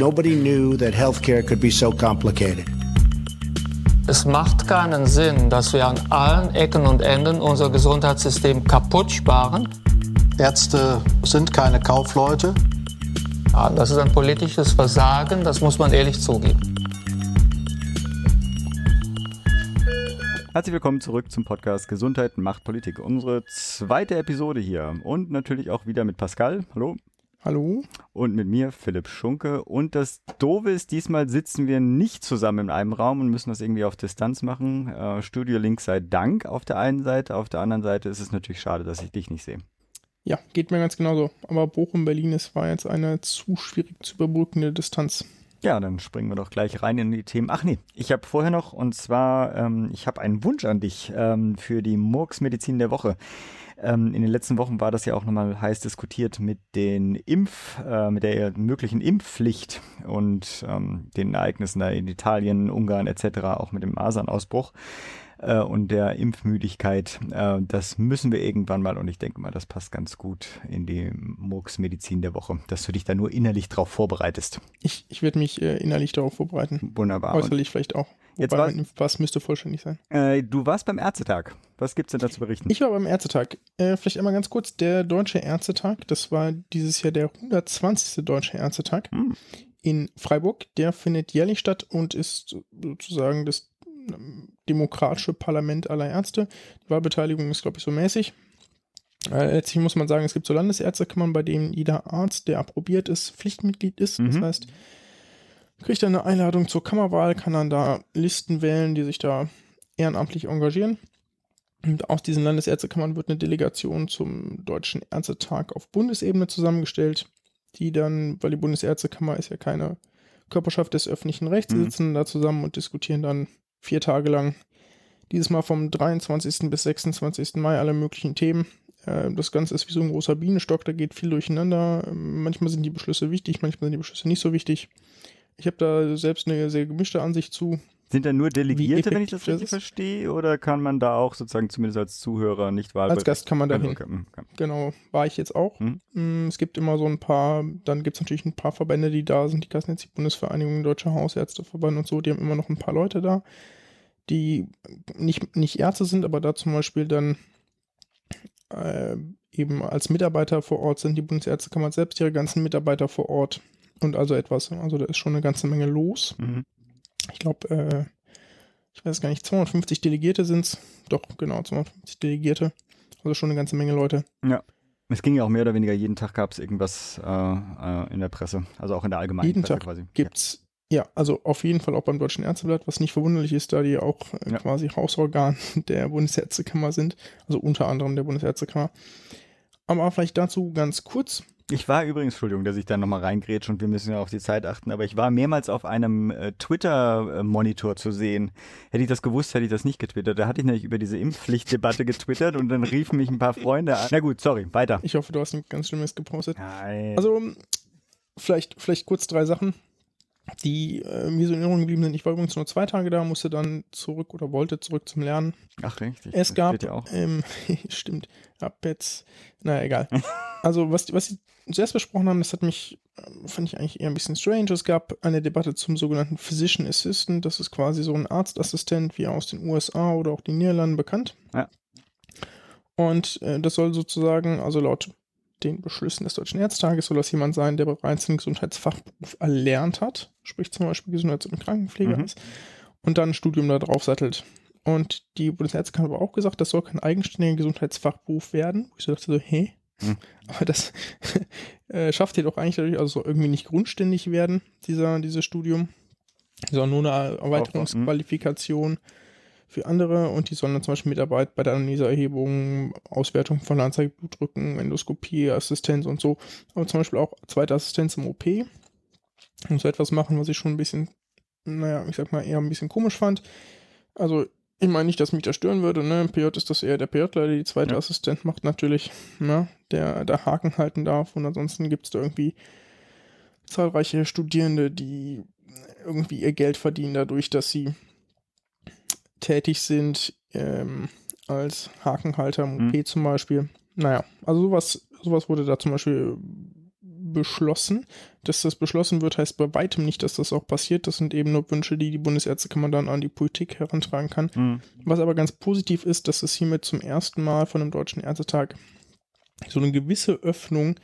Nobody knew that healthcare could be so complicated. Es macht keinen Sinn, dass wir an allen Ecken und Enden unser Gesundheitssystem kaputt sparen. Ärzte sind keine Kaufleute. Ja, das ist ein politisches Versagen, das muss man ehrlich zugeben. Herzlich willkommen zurück zum Podcast Gesundheit macht Politik. Unsere zweite Episode hier und natürlich auch wieder mit Pascal. Hallo. Hallo. Und mit mir, Philipp Schunke. Und das Doofe ist, diesmal sitzen wir nicht zusammen in einem Raum und müssen das irgendwie auf Distanz machen. Äh, Studio Link sei Dank auf der einen Seite, auf der anderen Seite ist es natürlich schade, dass ich dich nicht sehe. Ja, geht mir ganz genauso. Aber Bochum-Berlin, es war jetzt eine zu schwierig zu überbrückende Distanz. Ja, dann springen wir doch gleich rein in die Themen. Ach nee, ich habe vorher noch, und zwar, ähm, ich habe einen Wunsch an dich ähm, für die Murks-Medizin der Woche. Ähm, in den letzten Wochen war das ja auch nochmal heiß diskutiert mit den Impf, äh, mit der möglichen Impfpflicht und ähm, den Ereignissen da in Italien, Ungarn etc., auch mit dem Masernausbruch äh, und der Impfmüdigkeit. Äh, das müssen wir irgendwann mal und ich denke mal, das passt ganz gut in die Murks-Medizin der Woche, dass du dich da nur innerlich drauf vorbereitest. Ich, ich werde mich äh, innerlich darauf vorbereiten. Wunderbar. Äußerlich vielleicht auch. Jetzt war, mein Impfpass müsste vollständig sein. Äh, du warst beim Ärztetag. Was gibt's denn da zu berichten? Ich war beim Ärztetag. Äh, vielleicht einmal ganz kurz, der Deutsche Ärztetag, das war dieses Jahr der 120. Deutsche Ärztetag hm. in Freiburg. Der findet jährlich statt und ist sozusagen das demokratische Parlament aller Ärzte. Die Wahlbeteiligung ist, glaube ich, so mäßig. Äh, letztlich muss man sagen, es gibt so Landesärztekammern, bei denen jeder Arzt, der approbiert ist, Pflichtmitglied ist. Mhm. Das heißt, kriegt er eine Einladung zur Kammerwahl, kann dann da Listen wählen, die sich da ehrenamtlich engagieren. Und aus diesen Landesärztekammern wird eine Delegation zum Deutschen Ärztetag auf Bundesebene zusammengestellt, die dann, weil die Bundesärztekammer ist ja keine Körperschaft des öffentlichen Rechts, mhm. sitzen da zusammen und diskutieren dann vier Tage lang, dieses Mal vom 23. bis 26. Mai alle möglichen Themen. Äh, das Ganze ist wie so ein großer Bienenstock, da geht viel durcheinander. Manchmal sind die Beschlüsse wichtig, manchmal sind die Beschlüsse nicht so wichtig. Ich habe da selbst eine sehr gemischte Ansicht zu. Sind da nur Delegierte, wenn ich das richtig verstehe, oder kann man da auch sozusagen zumindest als Zuhörer nicht wahlberechtigt? Als Gast kann man da hin. Okay. Hm. Genau, war ich jetzt auch. Hm. Es gibt immer so ein paar, dann gibt es natürlich ein paar Verbände, die da sind, die Kassenetz, die Bundesvereinigung Deutscher Hausärzteverband und so, die haben immer noch ein paar Leute da, die nicht, nicht Ärzte sind, aber da zum Beispiel dann äh, eben als Mitarbeiter vor Ort sind. Die Bundesärztekammer selbst ihre ganzen Mitarbeiter vor Ort und also etwas. Also da ist schon eine ganze Menge los. Mhm. Ich glaube, äh, ich weiß gar nicht, 250 Delegierte sind es. Doch, genau, 250 Delegierte. Also schon eine ganze Menge Leute. Ja. Es ging ja auch mehr oder weniger, jeden Tag gab es irgendwas äh, äh, in der Presse, also auch in der allgemeinen jeden Presse Tag quasi. Gibt's, ja. ja. also auf jeden Fall auch beim Deutschen Ärzteblatt, was nicht verwunderlich ist, da die auch äh, ja. quasi Hausorgan der Bundesärztekammer sind, also unter anderem der Bundesärztekammer. Aber vielleicht dazu ganz kurz. Ich war übrigens, Entschuldigung, dass ich da nochmal reingrätsche und wir müssen ja auf die Zeit achten, aber ich war mehrmals auf einem äh, Twitter-Monitor zu sehen. Hätte ich das gewusst, hätte ich das nicht getwittert. Da hatte ich nämlich über diese Impfpflichtdebatte getwittert und dann riefen mich ein paar Freunde an. Na gut, sorry, weiter. Ich hoffe, du hast ein ganz Schlimmes gepostet. Nein. Also, vielleicht, vielleicht kurz drei Sachen die äh, mir so in Erinnerung geblieben sind. Ich war übrigens nur zwei Tage da, musste dann zurück oder wollte zurück zum Lernen. Ach, richtig. Es gab, ja ähm, stimmt, ab jetzt, naja, egal. also, was, was sie zuerst besprochen haben, das hat mich, ähm, fand ich eigentlich eher ein bisschen strange. Es gab eine Debatte zum sogenannten Physician Assistant. Das ist quasi so ein Arztassistent, wie aus den USA oder auch den Niederlanden bekannt. Ja. Und äh, das soll sozusagen, also laut den Beschlüssen des Deutschen Ärztages soll das jemand sein, der bereits einen Gesundheitsfachberuf erlernt hat, sprich zum Beispiel Gesundheits- und Krankenpfleger mhm. ist, und dann ein Studium da drauf sattelt. Und die Bundesärzte haben aber auch gesagt, das soll kein eigenständiger Gesundheitsfachberuf werden. Ich dachte so, hä? Mhm. Aber das äh, schafft ihr doch eigentlich dadurch, also irgendwie nicht grundständig werden, dieser, dieses Studium, sondern nur eine Erweiterungsqualifikation. Mhm für andere und die sollen dann zum Beispiel Mitarbeit bei der Analyseerhebung, Auswertung von Anzeigeblutdrücken, Endoskopie, Assistenz und so, aber zum Beispiel auch zweite Assistenz im OP und so etwas machen, was ich schon ein bisschen, naja, ich sag mal, eher ein bisschen komisch fand. Also ich meine nicht, dass mich das stören würde, ne? Im PJ ist das eher der PJler, der die zweite ja. Assistent macht, natürlich, ne? Der, der Haken halten darf. Und ansonsten gibt es da irgendwie zahlreiche Studierende, die irgendwie ihr Geld verdienen dadurch, dass sie tätig sind, ähm, als Hakenhalter im OP mhm. zum Beispiel. Naja, also sowas, sowas wurde da zum Beispiel beschlossen. Dass das beschlossen wird, heißt bei weitem nicht, dass das auch passiert. Das sind eben nur Wünsche, die die Bundesärztekammer dann an die Politik herantragen kann. Mhm. Was aber ganz positiv ist, dass es hiermit zum ersten Mal von dem Deutschen Ärztetag so eine gewisse Öffnung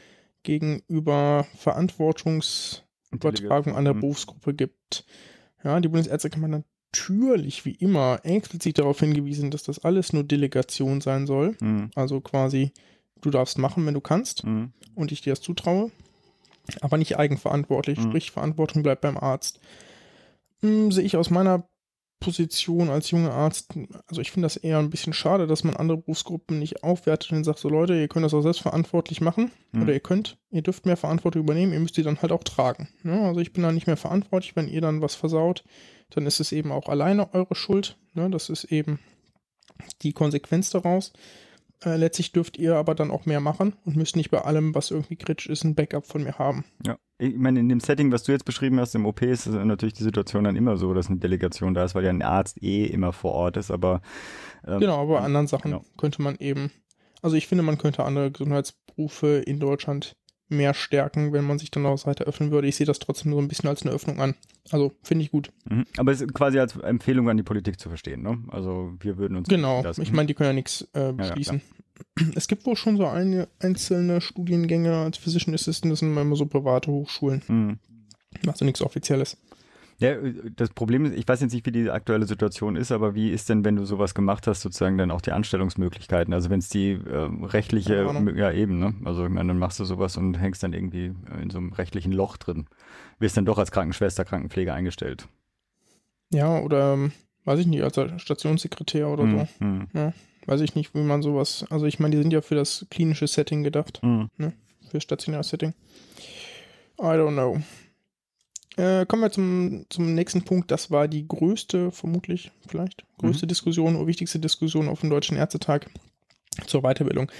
gegenüber Verantwortungsübertragung an der Mhm. Berufsgruppe gibt. Ja, die Bundesärztekammer natürlich wie immer explizit darauf hingewiesen, dass das alles nur Delegation sein soll. Mhm. Also quasi, du darfst machen, wenn du kannst Mhm. und ich dir das zutraue, aber nicht eigenverantwortlich, Mhm. sprich Verantwortung bleibt beim Arzt. Hm, sehe ich aus meiner Position als junger Arzt, also ich finde das eher ein bisschen schade, dass man andere Berufsgruppen nicht aufwertet und sagt so Leute, ihr könnt das auch selbstverantwortlich machen Mhm. oder ihr könnt, ihr dürft mehr Verantwortung übernehmen, ihr müsst die dann halt auch tragen. Ja, also ich bin dann nicht mehr verantwortlich, wenn ihr dann was versaut, dann ist es eben auch alleine eure Schuld. Ne? Das ist eben die Konsequenz daraus. Äh, letztlich dürft ihr aber dann auch mehr machen und müsst nicht bei allem, was irgendwie kritisch ist, ein Backup von mir haben. Ja, ich meine, in dem Setting, was du jetzt beschrieben hast, im OP ist natürlich die Situation dann immer so, dass eine Delegation da ist, weil ja ein Arzt eh immer vor Ort ist, aber ähm, Genau, aber bei anderen Sachen genau. könnte man eben, also ich finde, man könnte andere Gesundheitsberufe in Deutschland mehr stärken, wenn man sich dann auch weiter öffnen würde. Ich sehe das trotzdem so ein bisschen als eine Öffnung an. Also finde ich gut. Mhm. Aber es ist quasi als Empfehlung an die Politik zu verstehen, ne? Also wir würden uns Genau, das, ich meine, die können ja nichts äh, beschließen. es gibt wohl schon so eine, einzelne Studiengänge als Physician Assistant, das sind immer so private Hochschulen. Mhm. Also nichts Offizielles. Ja, das Problem ist, ich weiß jetzt nicht, wie die aktuelle Situation ist, aber wie ist denn, wenn du sowas gemacht hast, sozusagen dann auch die Anstellungsmöglichkeiten? Also wenn es die ähm, rechtliche, Ahnung. ja eben, ne? Also ich meine, dann machst du sowas und hängst dann irgendwie äh, in so einem rechtlichen Loch drin. Wirst dann doch als Krankenschwester, Krankenpfleger eingestellt. Ja, oder ähm, weiß ich nicht, als Stationssekretär oder so. Mhm. Mhm. Weiß ich nicht, wie man sowas. Also ich meine, die sind ja für das klinische Setting gedacht. Mhm. für stationäres Setting. I don't know. Äh, kommen wir zum, zum nächsten Punkt. Das war die größte, vermutlich, vielleicht, größte Diskussion oder wichtigste Diskussion auf dem Deutschen Ärztetag zur Weiterbildung.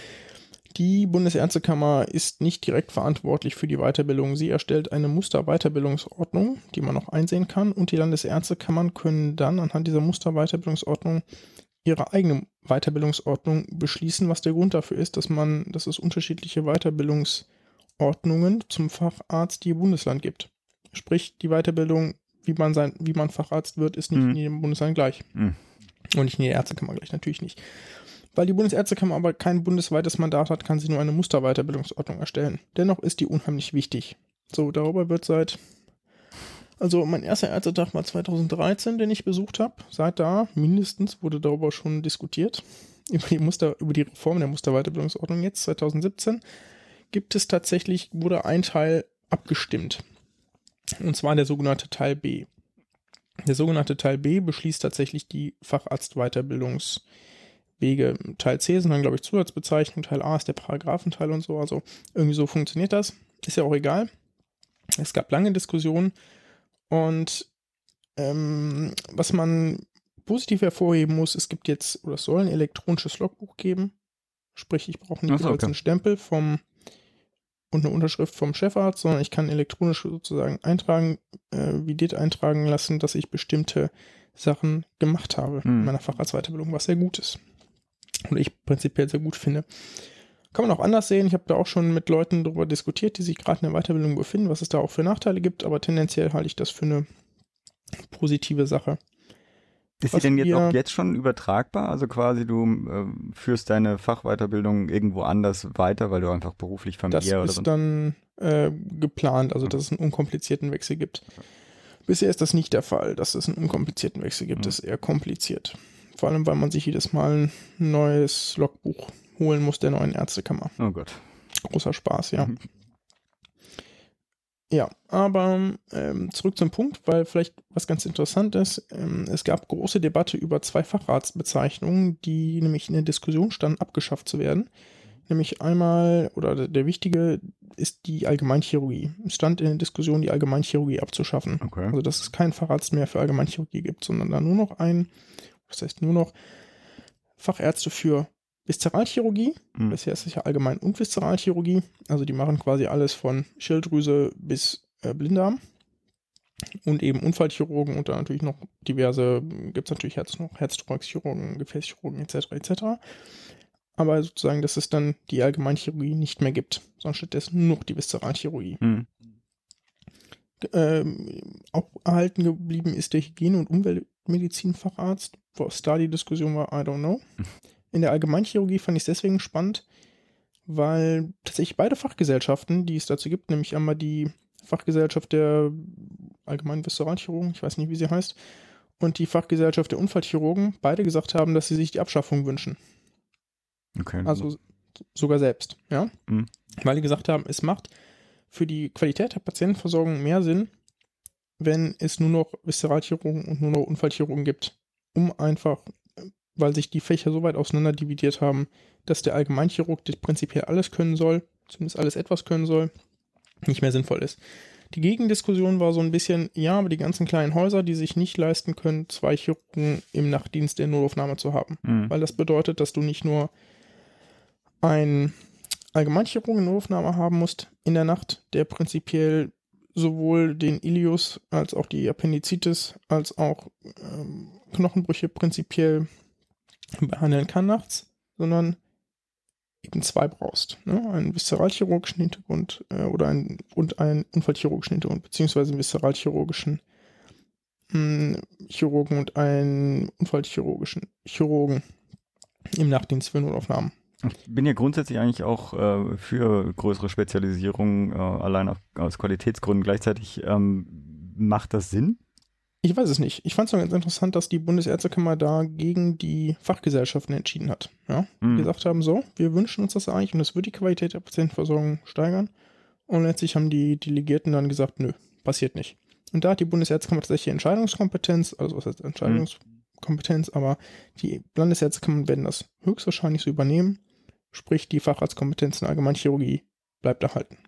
Die Bundesärztekammer ist nicht direkt verantwortlich für die Weiterbildung. Sie erstellt eine Musterweiterbildungsordnung, die man auch einsehen kann, und die Landesärztekammern können dann anhand dieser Musterweiterbildungsordnung ihre eigene Weiterbildungsordnung beschließen, was der Grund dafür ist, dass man, dass es unterschiedliche Weiterbildungsordnungen zum Facharzt je Bundesland gibt. Sprich, die Weiterbildung, wie man sein, wie man Facharzt wird, ist nicht Mhm. in jedem Bundesland gleich. Mhm. Und nicht in jeder Ärztekammer gleich, natürlich nicht. Weil die Bundesärztekammer aber kein bundesweites Mandat hat, kann sie nur eine Musterweiterbildungsordnung erstellen. Dennoch ist die unheimlich wichtig. So, darüber wird seit, also mein erster Ärztetag war 2013, den ich besucht habe. Seit da mindestens wurde darüber schon diskutiert. Über die Muster, über die Reform der Musterweiterbildungsordnung jetzt, 2017, gibt es tatsächlich, wurde ein Teil abgestimmt. Und zwar der sogenannte Teil B. Der sogenannte Teil B beschließt tatsächlich die Facharztweiterbildungswege. Teil C sind dann, glaube ich, Zusatzbezeichnungen, Teil A ist der Paragraphenteil und so. Also irgendwie so funktioniert das. Ist ja auch egal. Es gab lange Diskussionen und ähm, was man positiv hervorheben muss, es gibt jetzt, oder es soll ein elektronisches Logbuch geben. Sprich, ich brauche nicht so, okay. einen Stempel vom und eine Unterschrift vom Chefarzt, sondern ich kann elektronisch sozusagen eintragen, äh, vidiert eintragen lassen, dass ich bestimmte Sachen gemacht habe Hm. in meiner Facharztweiterbildung, was sehr gut ist. Und ich prinzipiell sehr gut finde. Kann man auch anders sehen. Ich habe da auch schon mit Leuten darüber diskutiert, die sich gerade in der Weiterbildung befinden, was es da auch für Nachteile gibt, aber tendenziell halte ich das für eine positive Sache. Ist sie denn jetzt auch jetzt schon übertragbar? Also quasi du ähm, führst deine Fachweiterbildung irgendwo anders weiter, weil du einfach beruflich, Das familiär oder ist so. dann äh, geplant, also Mhm. dass es einen unkomplizierten Wechsel gibt. Bisher ist das nicht der Fall, dass es einen unkomplizierten Wechsel gibt. Mhm. Das ist eher kompliziert. Vor allem, weil man sich jedes Mal ein neues Logbuch holen muss der neuen Ärztekammer. Oh Gott. Großer Spaß, ja. Ja, aber ähm, zurück zum Punkt, weil vielleicht was ganz interessant ist. Ähm, es gab große Debatte über zwei Facharztbezeichnungen, die nämlich in der Diskussion standen, abgeschafft zu werden. Nämlich einmal, oder der, wichtige ist die Allgemeinchirurgie. Es stand in der Diskussion, die Allgemeinchirurgie abzuschaffen. Okay. Also, dass es keinen Facharzt mehr für Allgemeinchirurgie gibt, sondern da nur noch ein, was heißt nur noch Fachärzte für Viszeralchirurgie. Mhm. Bisher ist es ja Allgemein- und Viszeralchirurgie. Also die machen quasi alles von Schilddrüse bis äh, Blinddarm. Und eben Unfallchirurgen und dann natürlich noch diverse, gibt es natürlich Herz noch Herzdruckchirurgen, Gefäßchirurgen etc. etc. aber sozusagen, dass es dann die Allgemeinchirurgie nicht mehr gibt, sondern stattdessen nur noch die Viszeralchirurgie. Mhm. Ähm, auch erhalten geblieben ist der Hygiene- und Umweltmedizinfacharzt. Was da die Diskussion war, I don't know. In der Allgemeinchirurgie fand ich es deswegen spannend, weil tatsächlich beide Fachgesellschaften, die es dazu gibt, nämlich einmal die Fachgesellschaft der allgemeinen Viszeralchirurgen, ich weiß nicht, wie sie heißt, und die Fachgesellschaft der Unfallchirurgen, beide gesagt haben, dass sie sich die Abschaffung wünschen. Okay. Also sogar selbst, ja. Mhm. Weil die gesagt haben, es macht für die Qualität der Patientenversorgung mehr Sinn, wenn es nur noch Viszeralchirurgen und nur noch Unfallchirurgen gibt. Um einfach, weil sich die Fächer so weit auseinander dividiert haben, dass der Allgemeinchirurg, der prinzipiell alles können soll, zumindest alles etwas können soll, nicht mehr sinnvoll ist. Die Gegendiskussion war so ein bisschen, ja, aber die ganzen kleinen Häuser, die sich nicht leisten können, zwei Chirurgen im Nachtdienst der Notaufnahme zu haben. Mhm. Weil das bedeutet, dass du nicht nur einen Allgemeinchirurgen in Notaufnahme haben musst in der Nacht, der prinzipiell sowohl den Ilius als auch die Appendizitis als auch ähm, Knochenbrüche prinzipiell behandeln kann nachts, sondern eben zwei brauchst. Ne? Einen viszeralchirurgischen Hintergrund äh, oder ein, und einen unfallchirurgischen Hintergrund, beziehungsweise einen viszeralchirurgischen mh, Chirurgen und einen unfallchirurgischen Chirurgen im Nachtdienst für Notaufnahmen. Ich bin ja grundsätzlich eigentlich auch äh, für größere Spezialisierung, äh, allein auf, aus Qualitätsgründen. Gleichzeitig ähm, macht das Sinn? Ich weiß es nicht. Ich fand es ganz interessant, dass die Bundesärztekammer da gegen die Fachgesellschaften entschieden hat. Ja? Die Mhm. gesagt haben, so, wir wünschen uns das eigentlich und das wird die Qualität der Patientenversorgung steigern. Und letztlich haben die Delegierten dann gesagt, nö, passiert nicht. Und da hat die Bundesärztekammer tatsächlich Entscheidungskompetenz, also was heißt Entscheidungskompetenz, aber die Landesärztekammern werden das höchstwahrscheinlich so übernehmen. Sprich, die Facharztkompetenz in Allgemeinchirurgie bleibt erhalten.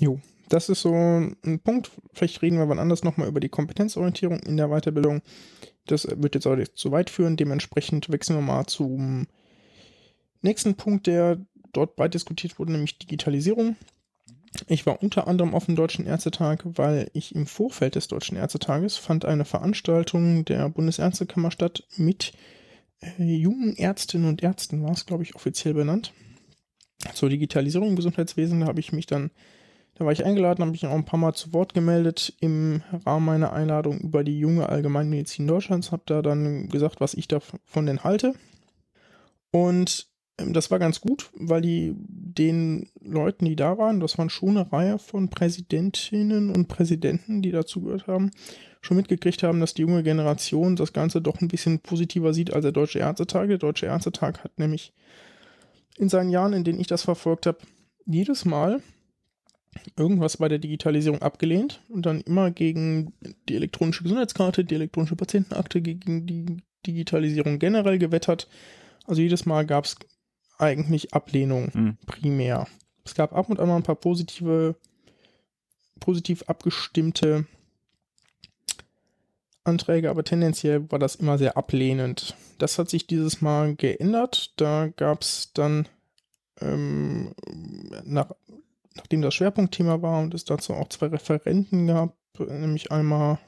Jo, das ist so ein Punkt. Vielleicht reden wir wann anders nochmal über die Kompetenzorientierung in der Weiterbildung. Das wird jetzt nicht zu weit führen. Dementsprechend wechseln wir mal zum nächsten Punkt, der dort breit diskutiert wurde, nämlich Digitalisierung. Ich war unter anderem auf dem Deutschen Ärztetag, weil ich im Vorfeld des Deutschen Ärztetages fand eine Veranstaltung der Bundesärztekammer statt mit äh, jungen Ärztinnen und Ärzten, war es, glaube ich, offiziell benannt. Zur Digitalisierung im Gesundheitswesen, da habe ich mich dann, da war ich eingeladen, habe mich auch ein paar Mal zu Wort gemeldet im Rahmen meiner Einladung über die junge Allgemeinmedizin Deutschlands, habe da dann gesagt, was ich davon denn halte. Und ähm, das war ganz gut, weil die den Leuten, die da waren, das waren schon eine Reihe von Präsidentinnen und Präsidenten, die dazu gehört haben, schon mitgekriegt haben, dass die junge Generation das Ganze doch ein bisschen positiver sieht als der Deutsche Ärztetag. Der Deutsche Ärztetag hat nämlich in seinen Jahren, in denen ich das verfolgt habe, jedes Mal irgendwas bei der Digitalisierung abgelehnt und dann immer gegen die elektronische Gesundheitskarte, die elektronische Patientenakte, gegen die Digitalisierung generell gewettert. Also jedes Mal gab es eigentlich Ablehnung Mhm. primär. Es gab ab und an mal ein paar positive, positiv abgestimmte Anträge, aber tendenziell war das immer sehr ablehnend. Das hat sich dieses Mal geändert. Da gab es dann, ähm, nach, nachdem das Schwerpunktthema war und es dazu auch zwei Referenten gab, nämlich einmal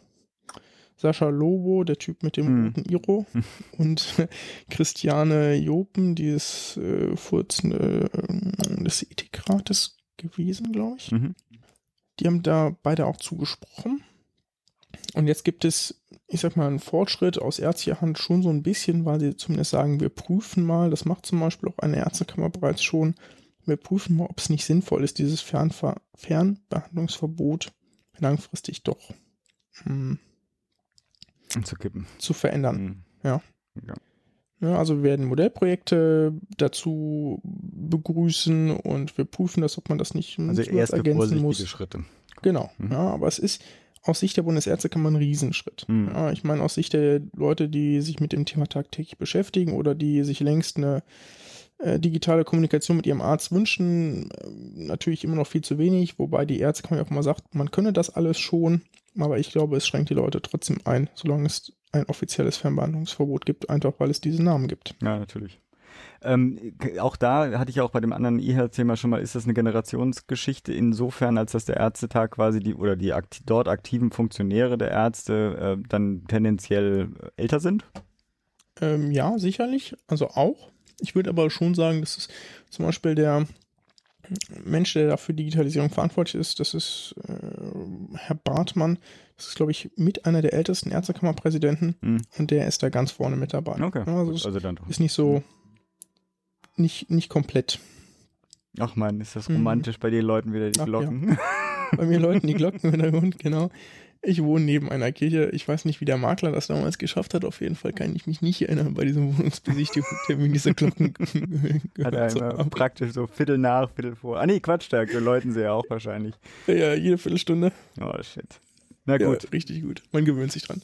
Sascha Lobo, der Typ mit dem Hm. roten Iro, und Christiane Jopen, die ist äh, Vorsitzende äh, des Ethikrates gewesen, glaube ich. Mhm. Die haben da beide auch zugesprochen. Und jetzt gibt es, ich sag mal, einen Fortschritt aus ärztlicher Hand schon so ein bisschen, weil sie zumindest sagen, wir prüfen mal, das macht zum Beispiel auch eine Ärztekammer bereits schon, wir prüfen mal, ob es nicht sinnvoll ist, dieses Fernver Fernbehandlungsverbot langfristig doch hm, Zu kippen. zu verändern. Mhm. Ja. Ja. Ja, also wir werden Modellprojekte dazu begrüßen und wir prüfen das, ob man das nicht Also erste ergänzen muss. Schritte. Genau, Mhm. ja, aber es ist aus Sicht der Bundesärztekammer ein Riesenschritt. Mhm. Ja, ich meine, aus Sicht der Leute, die sich mit dem Thema tagtäglich beschäftigen oder die sich längst eine äh, digitale Kommunikation mit ihrem Arzt wünschen, äh, natürlich immer noch viel zu wenig, wobei die Ärztekammer auch mal sagt, man könne das alles schon, aber ich glaube, es schränkt die Leute trotzdem ein, solange es ein offizielles Fernbehandlungsverbot gibt, einfach weil es diesen Namen gibt. Ja, natürlich. Ähm, auch da hatte ich ja auch bei dem anderen E-Health-Thema schon mal, ist das eine Generationsgeschichte insofern, als dass der Ärztetag quasi die oder die akti dort aktiven Funktionäre der Ärzte äh, dann tendenziell älter sind? Ähm, ja, sicherlich, also auch. Ich würde aber schon sagen, dass es zum Beispiel der Mensch, der dafür Digitalisierung verantwortlich ist, das ist äh, Herr Bartmann. Das ist, glaube ich, mit einer der ältesten Ärztekammerpräsidenten Hm. und der ist da ganz vorne mit dabei. Okay. Also gut, also dann doch. ist nicht so, nicht, nicht komplett. Ach man, ist das Mhm. romantisch bei den Leuten wieder die Ach ja. Glocken. Bei mir läuten die Glocken im Hintergrund, genau. Ich wohne neben einer Kirche. Ich weiß nicht, wie der Makler das damals geschafft hat. Auf jeden Fall kann ich mich nicht erinnern, bei diesem Wohnungsbesichtigungstermin diese Glocken Hat er gehört zu immer haben. praktisch so Viertel nach, Viertel vor. Ah nee, Quatsch, da läuten sie ja auch wahrscheinlich. Ja, jede Viertelstunde. Oh shit. Na Ja, gut, richtig gut. Man gewöhnt sich dran.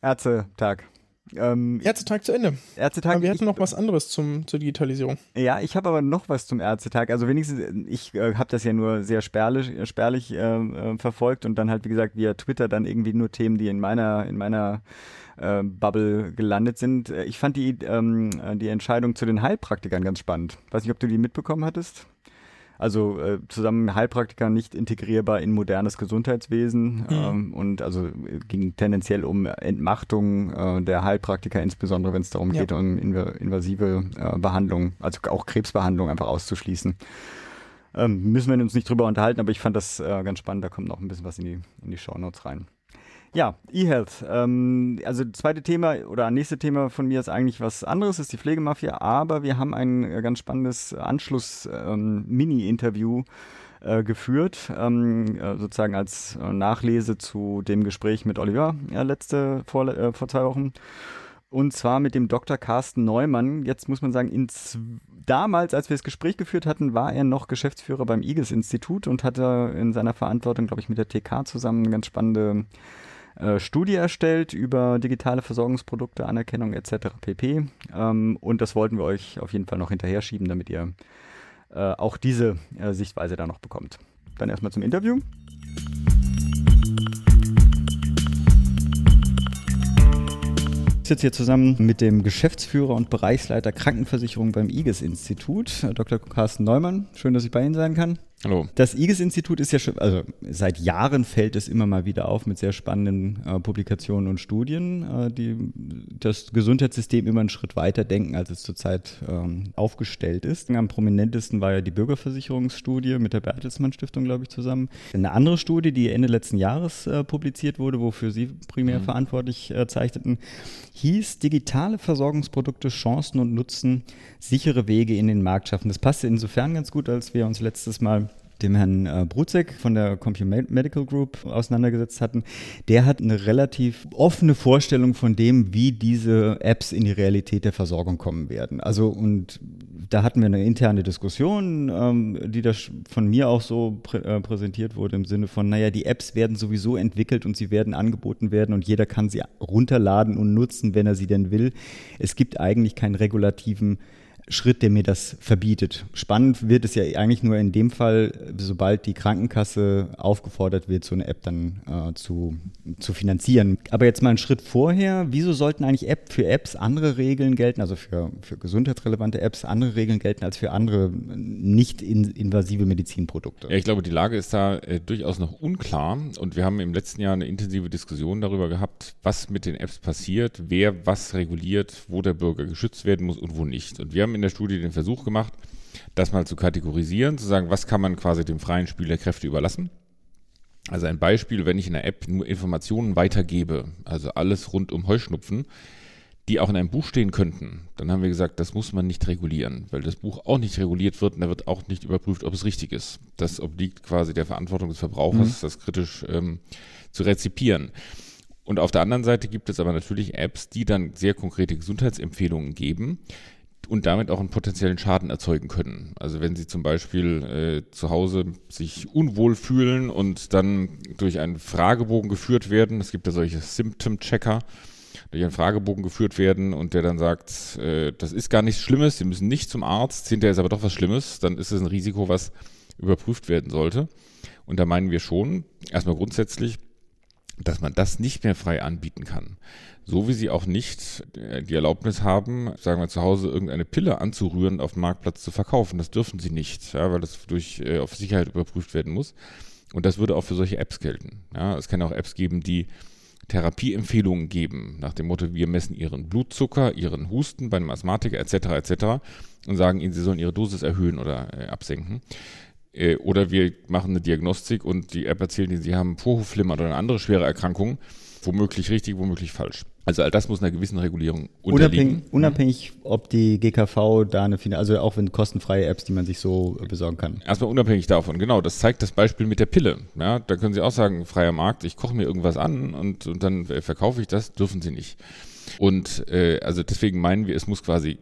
Ärztetag. Ähm, Ärztetag zu Ende. Ärztetag. Aber wir hatten ich, noch was anderes zum, zur Digitalisierung. Ja, ich habe aber noch was zum Ärztetag. Also wenigstens, ich äh, habe das ja nur sehr spärlich, spärlich äh, äh, verfolgt und dann halt, wie gesagt, via Twitter dann irgendwie nur Themen, die in meiner, in meiner äh, Bubble gelandet sind. Äh, Ich fand die, ähm, äh, die Entscheidung zu den Heilpraktikern ganz spannend. Weiß nicht, ob du die mitbekommen hattest. Also äh, zusammen Heilpraktiker nicht integrierbar in modernes Gesundheitswesen ähm, und also äh, ging tendenziell um Entmachtung äh, der Heilpraktiker, insbesondere wenn es darum Ja. geht, um inv invasive äh, Behandlung, also auch Krebsbehandlung einfach auszuschließen. Ähm, müssen wir uns nicht drüber unterhalten, aber ich fand das äh, ganz spannend, da kommt noch ein bisschen was in die, in die Shownotes rein. Ja, E-Health. Ähm, also zweite Thema oder nächste Thema von mir ist eigentlich was anderes, ist die Pflegemafia, aber wir haben ein äh, ganz spannendes Anschluss-Mini-Interview äh, geführt, ähm, äh, sozusagen als äh, Nachlese zu dem Gespräch mit Oliver ja, letzte, vor, äh, vor zwei Wochen. Und zwar mit dem Dr. Carsten Neumann. Jetzt muss man sagen, ins, damals, als wir das Gespräch geführt hatten, war er noch Geschäftsführer beim IGES-Institut und hatte in seiner Verantwortung, glaube ich, mit der TK zusammen eine ganz spannende äh, Studie erstellt über digitale Versorgungsprodukte, Anerkennung etc. pp. Ähm, und das wollten wir euch auf jeden Fall noch hinterher schieben, damit ihr äh, auch diese äh, Sichtweise da noch bekommt. Dann erstmal zum Interview. Ich sitze hier zusammen mit dem Geschäftsführer und Bereichsleiter Krankenversicherung beim IGES-Institut, Dr. Carsten Neumann. Schön, dass ich bei Ihnen sein kann. Hallo. Das IGES-Institut ist ja schon, also seit Jahren fällt es immer mal wieder auf mit sehr spannenden äh, Publikationen und Studien, äh, die das Gesundheitssystem immer einen Schritt weiter denken, als es zurzeit ähm, aufgestellt ist. Am prominentesten war ja die Bürgerversicherungsstudie mit der Bertelsmann Stiftung, glaube ich, zusammen. Eine andere Studie, die Ende letzten Jahres äh, publiziert wurde, wofür Sie primär verantwortlich äh, zeichneten, hieß digitale Versorgungsprodukte, Chancen und Nutzen, sichere Wege in den Markt schaffen. Das passte insofern ganz gut, als wir uns letztes Mal dem Herrn äh, von der Compute Medical Group auseinandergesetzt hatten, der hat eine relativ offene Vorstellung von dem, wie diese Apps in die Realität der Versorgung kommen werden. Also und da hatten wir eine interne Diskussion, ähm, die da von mir auch so äh, präsentiert wurde im Sinne von, naja, die Apps werden sowieso entwickelt und sie werden angeboten werden und jeder kann sie runterladen und nutzen, wenn er sie denn will. Es gibt eigentlich keinen regulativen Schritt, der mir das verbietet. Spannend wird es ja eigentlich nur in dem Fall, sobald die Krankenkasse aufgefordert wird, so eine App dann äh, zu, zu finanzieren. Aber jetzt mal einen Schritt vorher, wieso sollten eigentlich App für Apps andere Regeln gelten, also für, für gesundheitsrelevante Apps andere Regeln gelten als für andere nicht in, invasive Medizinprodukte? Ja, ich glaube, die Lage ist da äh, durchaus noch unklar und wir haben im letzten Jahr eine intensive Diskussion darüber gehabt, was mit den Apps passiert, wer was reguliert, wo der Bürger geschützt werden muss und wo nicht. Und wir haben in der Studie den Versuch gemacht, das mal zu kategorisieren, zu sagen, was kann man quasi dem freien Spiel der Kräfte überlassen. Also ein Beispiel, wenn ich in der App nur Informationen weitergebe, also alles rund um Heuschnupfen, die auch in einem Buch stehen könnten, dann haben wir gesagt, das muss man nicht regulieren, weil das Buch auch nicht reguliert wird und da wird auch nicht überprüft, ob es richtig ist. Das obliegt quasi der Verantwortung des Verbrauchers, das kritisch ähm, zu rezipieren. Und auf der anderen Seite gibt es aber natürlich Apps, die dann sehr konkrete Gesundheitsempfehlungen geben und damit auch einen potenziellen Schaden erzeugen können. Also wenn Sie zum Beispiel äh, zu Hause sich unwohl fühlen und dann durch einen Fragebogen geführt werden, es gibt ja solche Symptom-Checker, durch einen Fragebogen geführt werden und der dann sagt, äh, das ist gar nichts Schlimmes, Sie müssen nicht zum Arzt, hinterher ist aber doch was Schlimmes, dann ist es ein Risiko, was überprüft werden sollte. Und da meinen wir schon, erstmal grundsätzlich, dass man das nicht mehr frei anbieten kann. So wie sie auch nicht äh, die Erlaubnis haben, sagen wir zu Hause irgendeine Pille anzurühren, auf dem Marktplatz zu verkaufen. Das dürfen sie nicht, ja, weil das durch äh, auf Sicherheit überprüft werden muss. Und das würde auch für solche Apps gelten. Ja, es kann auch Apps geben, die Therapieempfehlungen geben, nach dem Motto, wir messen ihren Blutzucker, ihren Husten bei einem Asthmatiker etc. etc. und sagen ihnen, sie sollen ihre Dosis erhöhen oder äh, absenken. Äh, oder wir machen eine Diagnostik und die App erzählt ihnen, sie haben Vorhofflimmern oder eine andere schwere Erkrankung, womöglich richtig, womöglich falsch. Also all das muss einer gewissen Regulierung unterliegen. Unabhängig, unabhängig ob die GKV da eine, also auch wenn kostenfreie Apps, die man sich so besorgen kann. Erstmal unabhängig davon, genau. Das zeigt das Beispiel mit der Pille. Ja, da können Sie auch sagen, freier Markt, ich koche mir irgendwas an und, und dann verkaufe ich das, dürfen Sie nicht. Und äh, also deswegen meinen wir, es muss quasi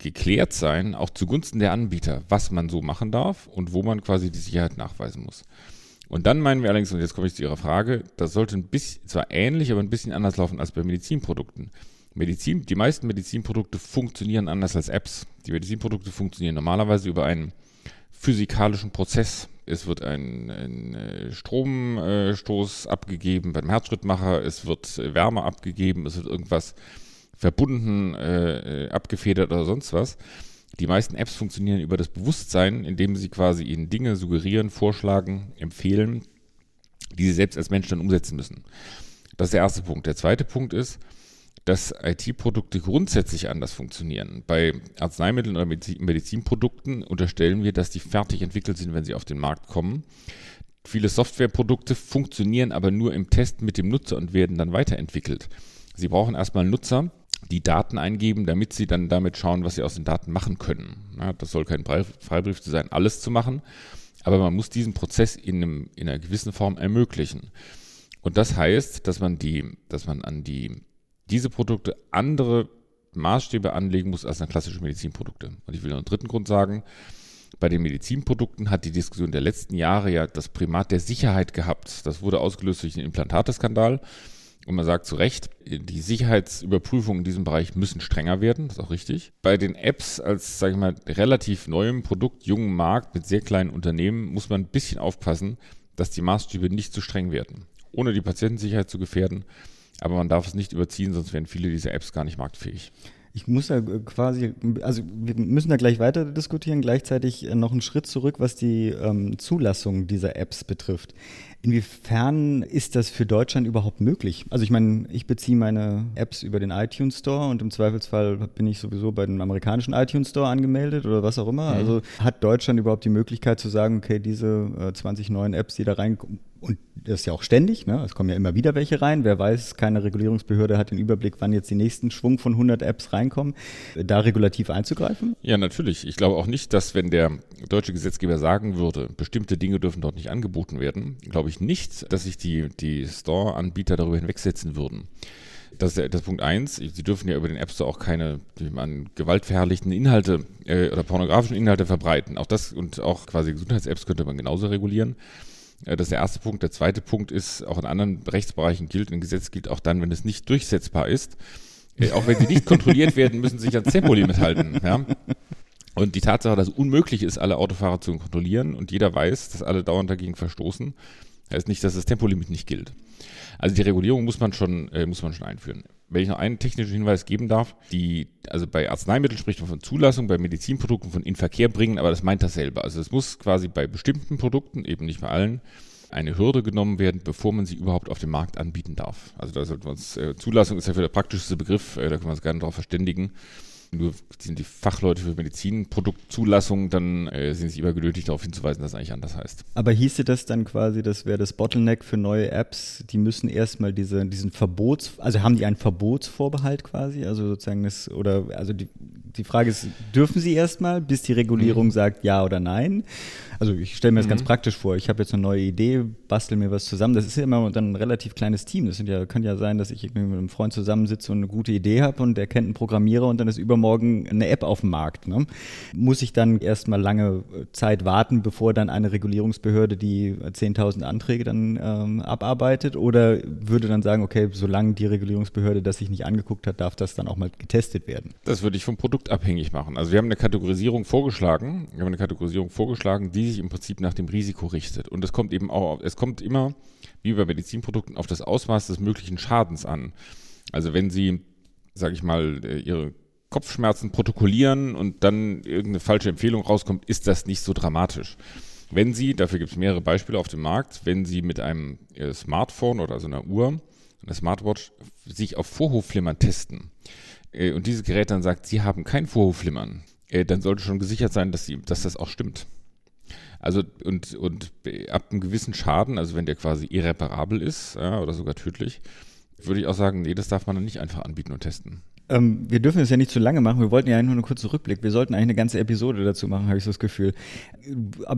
geklärt sein, auch zugunsten der Anbieter, was man so machen darf und wo man quasi die Sicherheit nachweisen muss. Und dann meinen wir allerdings, und jetzt komme ich zu Ihrer Frage, das sollte ein bisschen, zwar ähnlich, aber ein bisschen anders laufen als bei Medizinprodukten. Medizin, die meisten Medizinprodukte funktionieren anders als Apps. Die Medizinprodukte funktionieren normalerweise über einen physikalischen Prozess. Es wird ein, ein äh, Stromstoß abgegeben beim Herzschrittmacher, es wird Wärme abgegeben, es wird irgendwas verbunden, äh, abgefedert oder sonst was. Die meisten Apps funktionieren über das Bewusstsein, indem sie quasi ihnen Dinge suggerieren, vorschlagen, empfehlen, die sie selbst als Mensch dann umsetzen müssen. Das ist der erste Punkt. Der zweite Punkt ist, dass IT-Produkte grundsätzlich anders funktionieren. Bei Arzneimitteln oder Medizinprodukten unterstellen wir, dass die fertig entwickelt sind, wenn sie auf den Markt kommen. Viele Softwareprodukte funktionieren aber nur im Test mit dem Nutzer und werden dann weiterentwickelt. Sie brauchen erstmal Nutzer, die Daten eingeben, damit sie dann damit schauen, was sie aus den Daten machen können. Ja, das soll kein Freibrief sein, alles zu machen, aber man muss diesen Prozess in, einem, in einer gewissen Form ermöglichen. Und das heißt, dass man die, dass man an die, diese Produkte andere Maßstäbe anlegen muss als an klassische Medizinprodukte. Und ich will noch einen dritten Grund sagen. Bei den Medizinprodukten hat die Diskussion der letzten Jahre ja das Primat der Sicherheit gehabt. Das wurde ausgelöst durch den Implantateskandal. Und man sagt zu Recht, die Sicherheitsüberprüfungen in diesem Bereich müssen strenger werden, das ist auch richtig. Bei den Apps als, sage ich mal, relativ neuem Produkt, jungen Markt mit sehr kleinen Unternehmen muss man ein bisschen aufpassen, dass die Maßstäbe nicht zu streng werden, ohne die Patientensicherheit zu gefährden. Aber man darf es nicht überziehen, sonst werden viele dieser Apps gar nicht marktfähig. Ich muss da quasi, also wir müssen da gleich weiter diskutieren, gleichzeitig noch einen Schritt zurück, was die ähm, Zulassung dieser Apps betrifft. Inwiefern ist das für Deutschland überhaupt möglich? Also ich meine, ich beziehe meine Apps über den iTunes Store und im Zweifelsfall bin ich sowieso bei dem amerikanischen iTunes Store angemeldet oder was auch immer. Mhm. Also hat Deutschland überhaupt die Möglichkeit zu sagen, okay, diese äh, 20 neuen Apps, die da reinkommen, und das ist ja auch ständig, ne? es kommen ja immer wieder welche rein. Wer weiß, keine Regulierungsbehörde hat den Überblick, wann jetzt die nächsten Schwung von 100 Apps reinkommen, da regulativ einzugreifen? Ja, natürlich. Ich glaube auch nicht, dass wenn der deutsche Gesetzgeber sagen würde, bestimmte Dinge dürfen dort nicht angeboten werden, glaube ich nicht, dass sich die, die Store-Anbieter darüber hinwegsetzen würden. Das ist das Punkt eins. Sie dürfen ja über den App Store auch keine man, gewaltverherrlichten Inhalte äh, oder pornografischen Inhalte verbreiten. Auch das und auch quasi Gesundheits-Apps könnte man genauso regulieren. Äh, das ist der erste Punkt. Der zweite Punkt ist, auch in anderen Rechtsbereichen gilt, ein Gesetz gilt auch dann, wenn es nicht durchsetzbar ist. Äh, auch wenn sie nicht kontrolliert werden, müssen sie sich ans Tempolimit halten. Ja? Und die Tatsache, dass es unmöglich ist, alle Autofahrer zu kontrollieren und jeder weiß, dass alle dauernd dagegen verstoßen, heißt nicht, dass das Tempolimit nicht gilt. Also die Regulierung muss man schon, äh, muss man schon einführen. Wenn ich noch einen technischen Hinweis geben darf, die, also bei Arzneimitteln spricht man von Zulassung, bei Medizinprodukten von in Verkehr bringen, aber das meint dasselbe. Also es muss quasi bei bestimmten Produkten, eben nicht bei allen, eine Hürde genommen werden, bevor man sie überhaupt auf dem Markt anbieten darf. Also da sollten wir uns, äh, Zulassung ist ja für der praktischste Begriff, äh, da können wir uns gerne darauf verständigen nur sind die Fachleute für Medizinproduktzulassung, dann äh, sind sie immer genötigt, darauf hinzuweisen, dass es eigentlich anders heißt. Aber hieße das dann quasi, das wäre das Bottleneck für neue Apps, die müssen erstmal diese, diesen Verbots, also haben die einen Verbotsvorbehalt quasi? Also sozusagen das, oder also die, die Frage ist, dürfen sie erstmal, bis die Regulierung mhm. sagt ja oder nein? Also ich stelle mir das mhm. ganz praktisch vor. Ich habe jetzt eine neue Idee, bastel mir was zusammen. Das ist ja immer dann ein relativ kleines Team. Das ja, kann ja sein, dass ich mit einem Freund zusammensitze und eine gute Idee habe und der kennt einen Programmierer und dann ist übermorgen eine App auf dem Markt. Ne? Muss ich dann erstmal lange Zeit warten, bevor dann eine Regulierungsbehörde die 10.000 Anträge dann ähm, abarbeitet? Oder würde dann sagen, okay, solange die Regulierungsbehörde das sich nicht angeguckt hat, darf das dann auch mal getestet werden? Das würde ich vom Produkt abhängig machen. Also wir haben eine Kategorisierung vorgeschlagen, wir haben eine Kategorisierung vorgeschlagen, die sich im Prinzip nach dem Risiko richtet. Und es kommt eben auch, es kommt immer, wie bei Medizinprodukten, auf das Ausmaß des möglichen Schadens an. Also wenn Sie, sage ich mal, äh, Ihre Kopfschmerzen protokollieren und dann irgendeine falsche Empfehlung rauskommt, ist das nicht so dramatisch. Wenn Sie, dafür gibt es mehrere Beispiele auf dem Markt, wenn Sie mit einem äh, Smartphone oder so einer Uhr eine Smartwatch, sich auf Vorhofflimmern testen äh, und dieses Gerät dann sagt, sie haben kein Vorhofflimmern, äh, dann sollte schon gesichert sein, dass, sie, dass das auch stimmt. Also und, und ab einem gewissen Schaden, also wenn der quasi irreparabel ist ja, oder sogar tödlich, würde ich auch sagen, nee, das darf man dann nicht einfach anbieten und testen. Ähm, wir dürfen es ja nicht zu lange machen. Wir wollten ja nur einen kurzen Rückblick. Wir sollten eigentlich eine ganze Episode dazu machen, habe ich so das Gefühl.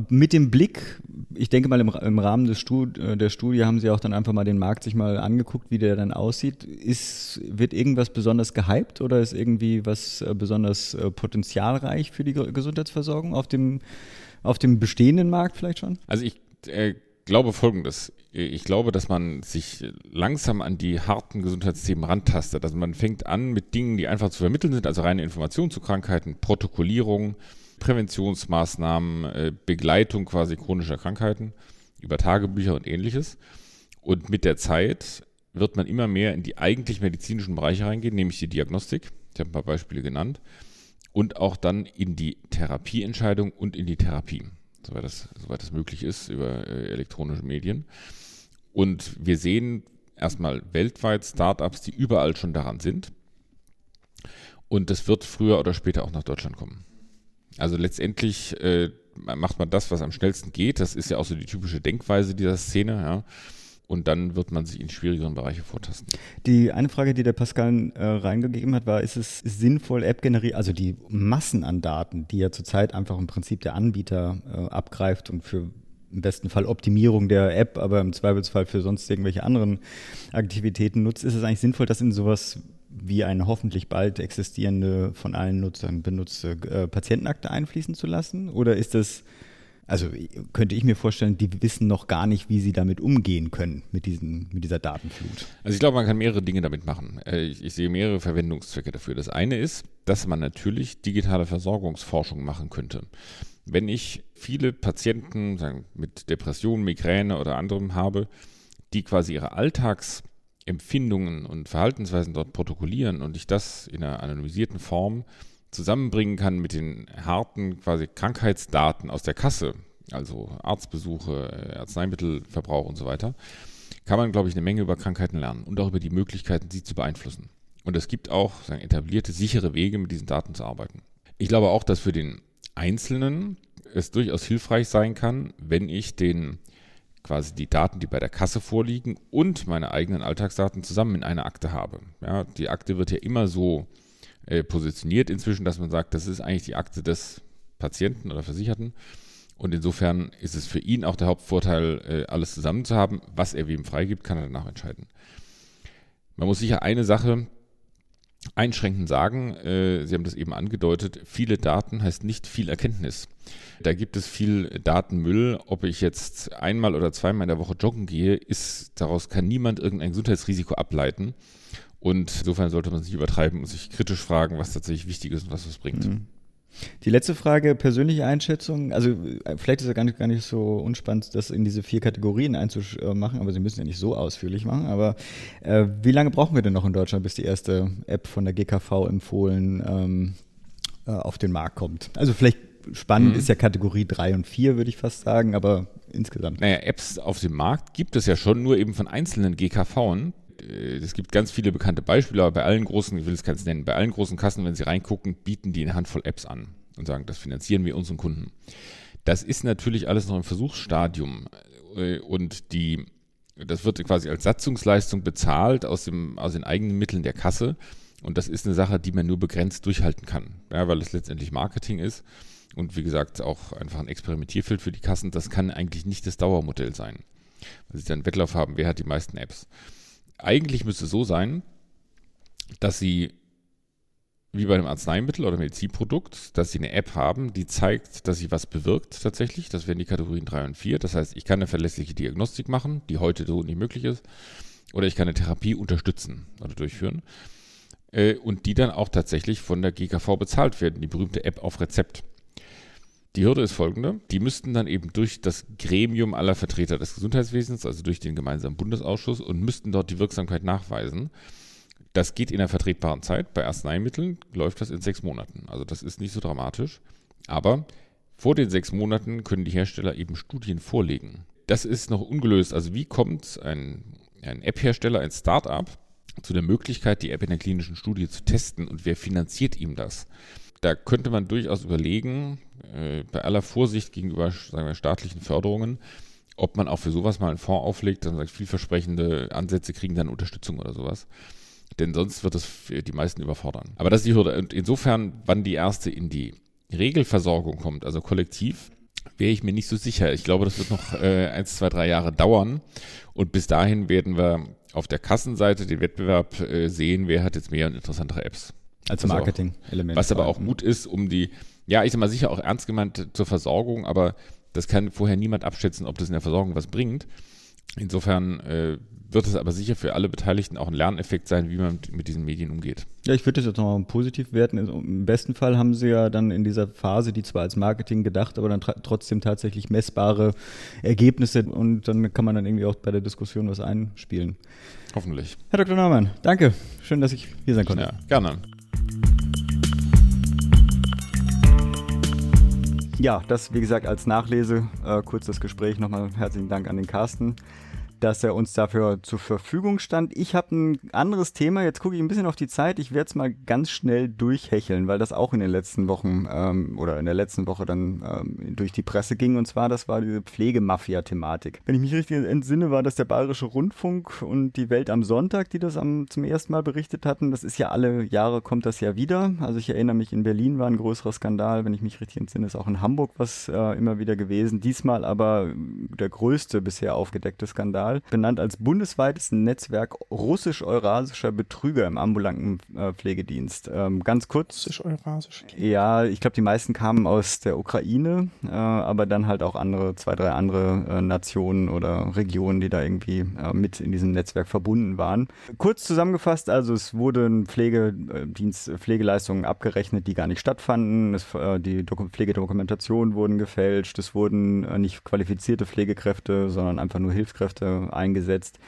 Mit dem Blick, ich denke mal im, im Rahmen des Stud äh, der Studie haben Sie auch dann einfach mal den Markt sich mal angeguckt, wie der dann aussieht. Ist, wird irgendwas besonders gehypt oder ist irgendwie was äh, besonders äh, potenzialreich für die Gesundheitsversorgung auf dem, auf dem bestehenden Markt vielleicht schon? Also ich äh, glaube Folgendes ich glaube, dass man sich langsam an die harten Gesundheitsthemen rantastet. Also man fängt an mit Dingen, die einfach zu vermitteln sind, also reine Informationen zu Krankheiten, Protokollierung, Präventionsmaßnahmen, äh, Begleitung quasi chronischer Krankheiten über Tagebücher und ähnliches. Und mit der Zeit wird man immer mehr in die eigentlich medizinischen Bereiche reingehen, nämlich die Diagnostik. Ich habe ein paar Beispiele genannt. Und auch dann in die Therapieentscheidung und in die Therapie, soweit das, soweit das möglich ist, über äh, elektronische Medien. Und wir sehen erstmal weltweit Startups, die überall schon daran sind. Und das wird früher oder später auch nach Deutschland kommen. Also letztendlich äh, macht man das, was am schnellsten geht. Das ist ja auch so die typische Denkweise dieser Szene. Ja. Und dann wird man sich in schwierigeren Bereiche vortasten. Die eine Frage, die der Pascal äh, reingegeben hat, war, ist es sinnvoll, App generiert, also die Massen an Daten, die ja zurzeit einfach im Prinzip der Anbieter äh, abgreift und für im besten Fall Optimierung der App, aber im Zweifelsfall für sonst irgendwelche anderen Aktivitäten nutzt, ist es eigentlich sinnvoll, das in sowas wie eine hoffentlich bald existierende, von allen Nutzern benutzte äh, Patientenakte einfließen zu lassen? Oder ist das, also könnte ich mir vorstellen, die wissen noch gar nicht, wie sie damit umgehen können, mit, diesen, mit dieser Datenflut? Also ich glaube, man kann mehrere Dinge damit machen. Äh, ich, ich sehe mehrere Verwendungszwecke dafür. Das eine ist, dass man natürlich digitale Versorgungsforschung machen könnte. Wenn ich viele Patienten sagen, mit Depressionen, Migräne oder anderem habe, die quasi ihre Alltagsempfindungen und Verhaltensweisen dort protokollieren und ich das in einer anonymisierten Form zusammenbringen kann mit den harten quasi Krankheitsdaten aus der Kasse, also Arztbesuche, Arzneimittelverbrauch und so weiter, kann man, glaube ich, eine Menge über Krankheiten lernen und auch über die Möglichkeiten, sie zu beeinflussen. Und es gibt auch sagen, etablierte, sichere Wege, mit diesen Daten zu arbeiten. Ich glaube auch, dass für den Einzelnen es durchaus hilfreich sein kann, wenn ich den quasi die Daten, die bei der Kasse vorliegen und meine eigenen Alltagsdaten zusammen in einer Akte habe. Ja, die Akte wird ja immer so äh, positioniert inzwischen, dass man sagt, das ist eigentlich die Akte des Patienten oder Versicherten. Und insofern ist es für ihn auch der Hauptvorteil, äh, alles zusammen zu haben. Was er wem freigibt, kann er danach entscheiden. Man muss sicher eine Sache einschränkend sagen, äh, Sie haben das eben angedeutet, viele Daten heißt nicht viel Erkenntnis. Da gibt es viel Datenmüll. Ob ich jetzt einmal oder zweimal in der Woche joggen gehe, ist, daraus kann niemand irgendein Gesundheitsrisiko ableiten. Und insofern sollte man sich übertreiben und sich kritisch fragen, was tatsächlich wichtig ist und was es bringt. Mhm. Die letzte Frage, persönliche Einschätzung. Also äh, vielleicht ist es gar nicht, gar nicht so unspannend, das in diese vier Kategorien einzumachen, aber Sie müssen ja nicht so ausführlich machen. Aber äh, wie lange brauchen wir denn noch in Deutschland, bis die erste App von der GKV empfohlen ähm, äh, auf den Markt kommt? Also vielleicht spannend mhm. ist ja Kategorie 3 und 4, würde ich fast sagen, aber insgesamt. Naja, Apps auf dem Markt gibt es ja schon nur eben von einzelnen GKVen. Äh, es gibt ganz viele bekannte Beispiele, aber bei allen großen, ich will es keins nennen, bei allen großen Kassen, wenn Sie reingucken, bieten die eine Handvoll Apps an und sagen, das finanzieren wir unseren Kunden. Das ist natürlich alles noch im Versuchsstadium äh, und die, das wird quasi als Satzungsleistung bezahlt aus, dem, aus den eigenen Mitteln der Kasse und das ist eine Sache, die man nur begrenzt durchhalten kann, ja, weil es letztendlich Marketing ist und wie gesagt auch einfach ein Experimentierfeld für die Kassen. Das kann eigentlich nicht das Dauermodell sein, weil sie dann Wettlauf haben, wer hat die meisten Apps eigentlich müsste es so sein, dass sie wie bei einem Arzneimittel oder Medizinprodukt, dass sie eine App haben, die zeigt, dass sie was bewirkt tatsächlich. Das wären die Kategorien 3 und 4. Das heißt, ich kann eine verlässliche Diagnostik machen, die heute so nicht möglich ist. Oder ich kann eine Therapie unterstützen oder durchführen. Äh, und die dann auch tatsächlich von der GKV bezahlt werden, die berühmte App auf Rezept. Die Hürde ist folgende. Die müssten dann eben durch das Gremium aller Vertreter des Gesundheitswesens, also durch den gemeinsamen Bundesausschuss, und müssten dort die Wirksamkeit nachweisen. Das geht in einer vertretbaren Zeit. Bei Arzneimitteln läuft das in sechs Monaten. Also das ist nicht so dramatisch. Aber vor den sechs Monaten können die Hersteller eben Studien vorlegen. Das ist noch ungelöst. Also wie kommt ein ein App-Hersteller, ein Start-up, zu der Möglichkeit, die App in der klinischen Studie zu testen und wer finanziert ihm das? Da könnte man durchaus überlegen, äh, bei aller Vorsicht gegenüber sagen wir, staatlichen Förderungen, ob man auch für sowas mal einen Fonds auflegt, dann sagt vielversprechende Ansätze kriegen dann Unterstützung oder sowas. Denn sonst wird es die meisten überfordern. Aber das ist die Hürde. Und insofern, wann die erste in die Regelversorgung kommt, also kollektiv, wäre ich mir nicht so sicher. Ich glaube, das wird noch äh, eins, zwei, drei Jahre dauern. Und bis dahin werden wir auf der Kassenseite den Wettbewerb äh, sehen, wer hat jetzt mehr und interessantere Apps. Als Marketing-Element. Was aber auch gut ist, um die, ja, ich sag mal sicher auch ernst gemeint zur Versorgung, aber das kann vorher niemand abschätzen, ob das in der Versorgung was bringt. Insofern äh, wird es aber sicher für alle Beteiligten auch ein Lerneffekt sein, wie man mit diesen Medien umgeht. Ja, ich würde das jetzt nochmal positiv werten. Also Im besten Fall haben sie ja dann in dieser Phase, die zwar als Marketing gedacht, aber dann trotzdem tatsächlich messbare Ergebnisse und dann kann man dann irgendwie auch bei der Diskussion was einspielen. Hoffentlich. Herr Dr. Naumann, danke. Schön, dass ich hier sein konnte. Ja, gerne. Ja, das wie gesagt als Nachlese. Äh, kurz das Gespräch. Nochmal herzlichen Dank an den Carsten dass er uns dafür zur Verfügung stand. Ich habe ein anderes Thema. Jetzt gucke ich ein bisschen auf die Zeit. Ich werde es mal ganz schnell durchhecheln, weil das auch in den letzten Wochen ähm, oder in der letzten Woche dann ähm, durch die Presse ging. Und zwar, das war diese Pflegemafia-Thematik. Wenn ich mich richtig entsinne, war das der Bayerische Rundfunk und die Welt am Sonntag, die das am, zum ersten Mal berichtet hatten. Das ist ja alle Jahre kommt das ja wieder. Also ich erinnere mich, in Berlin war ein größerer Skandal. Wenn ich mich richtig entsinne, ist auch in Hamburg was äh, immer wieder gewesen. Diesmal aber der größte bisher aufgedeckte Skandal. Skandal, benannt als bundesweites Netzwerk russisch-eurasischer Betrüger im ambulanten äh, Pflegedienst. Ähm, ganz kurz. Russisch-eurasisch. Ja, ich glaube, die meisten kamen aus der Ukraine, äh, aber dann halt auch andere, zwei, drei andere äh, Nationen oder Regionen, die da irgendwie äh, mit in diesem Netzwerk verbunden waren. Kurz zusammengefasst, also es wurden Pflegedienst, Pflegeleistungen abgerechnet, die gar nicht stattfanden. Es, äh, die Doku Pflegedokumentation wurden gefälscht. Es wurden äh, nicht qualifizierte Pflegekräfte, sondern einfach nur Hilfskräfte eingesetzt.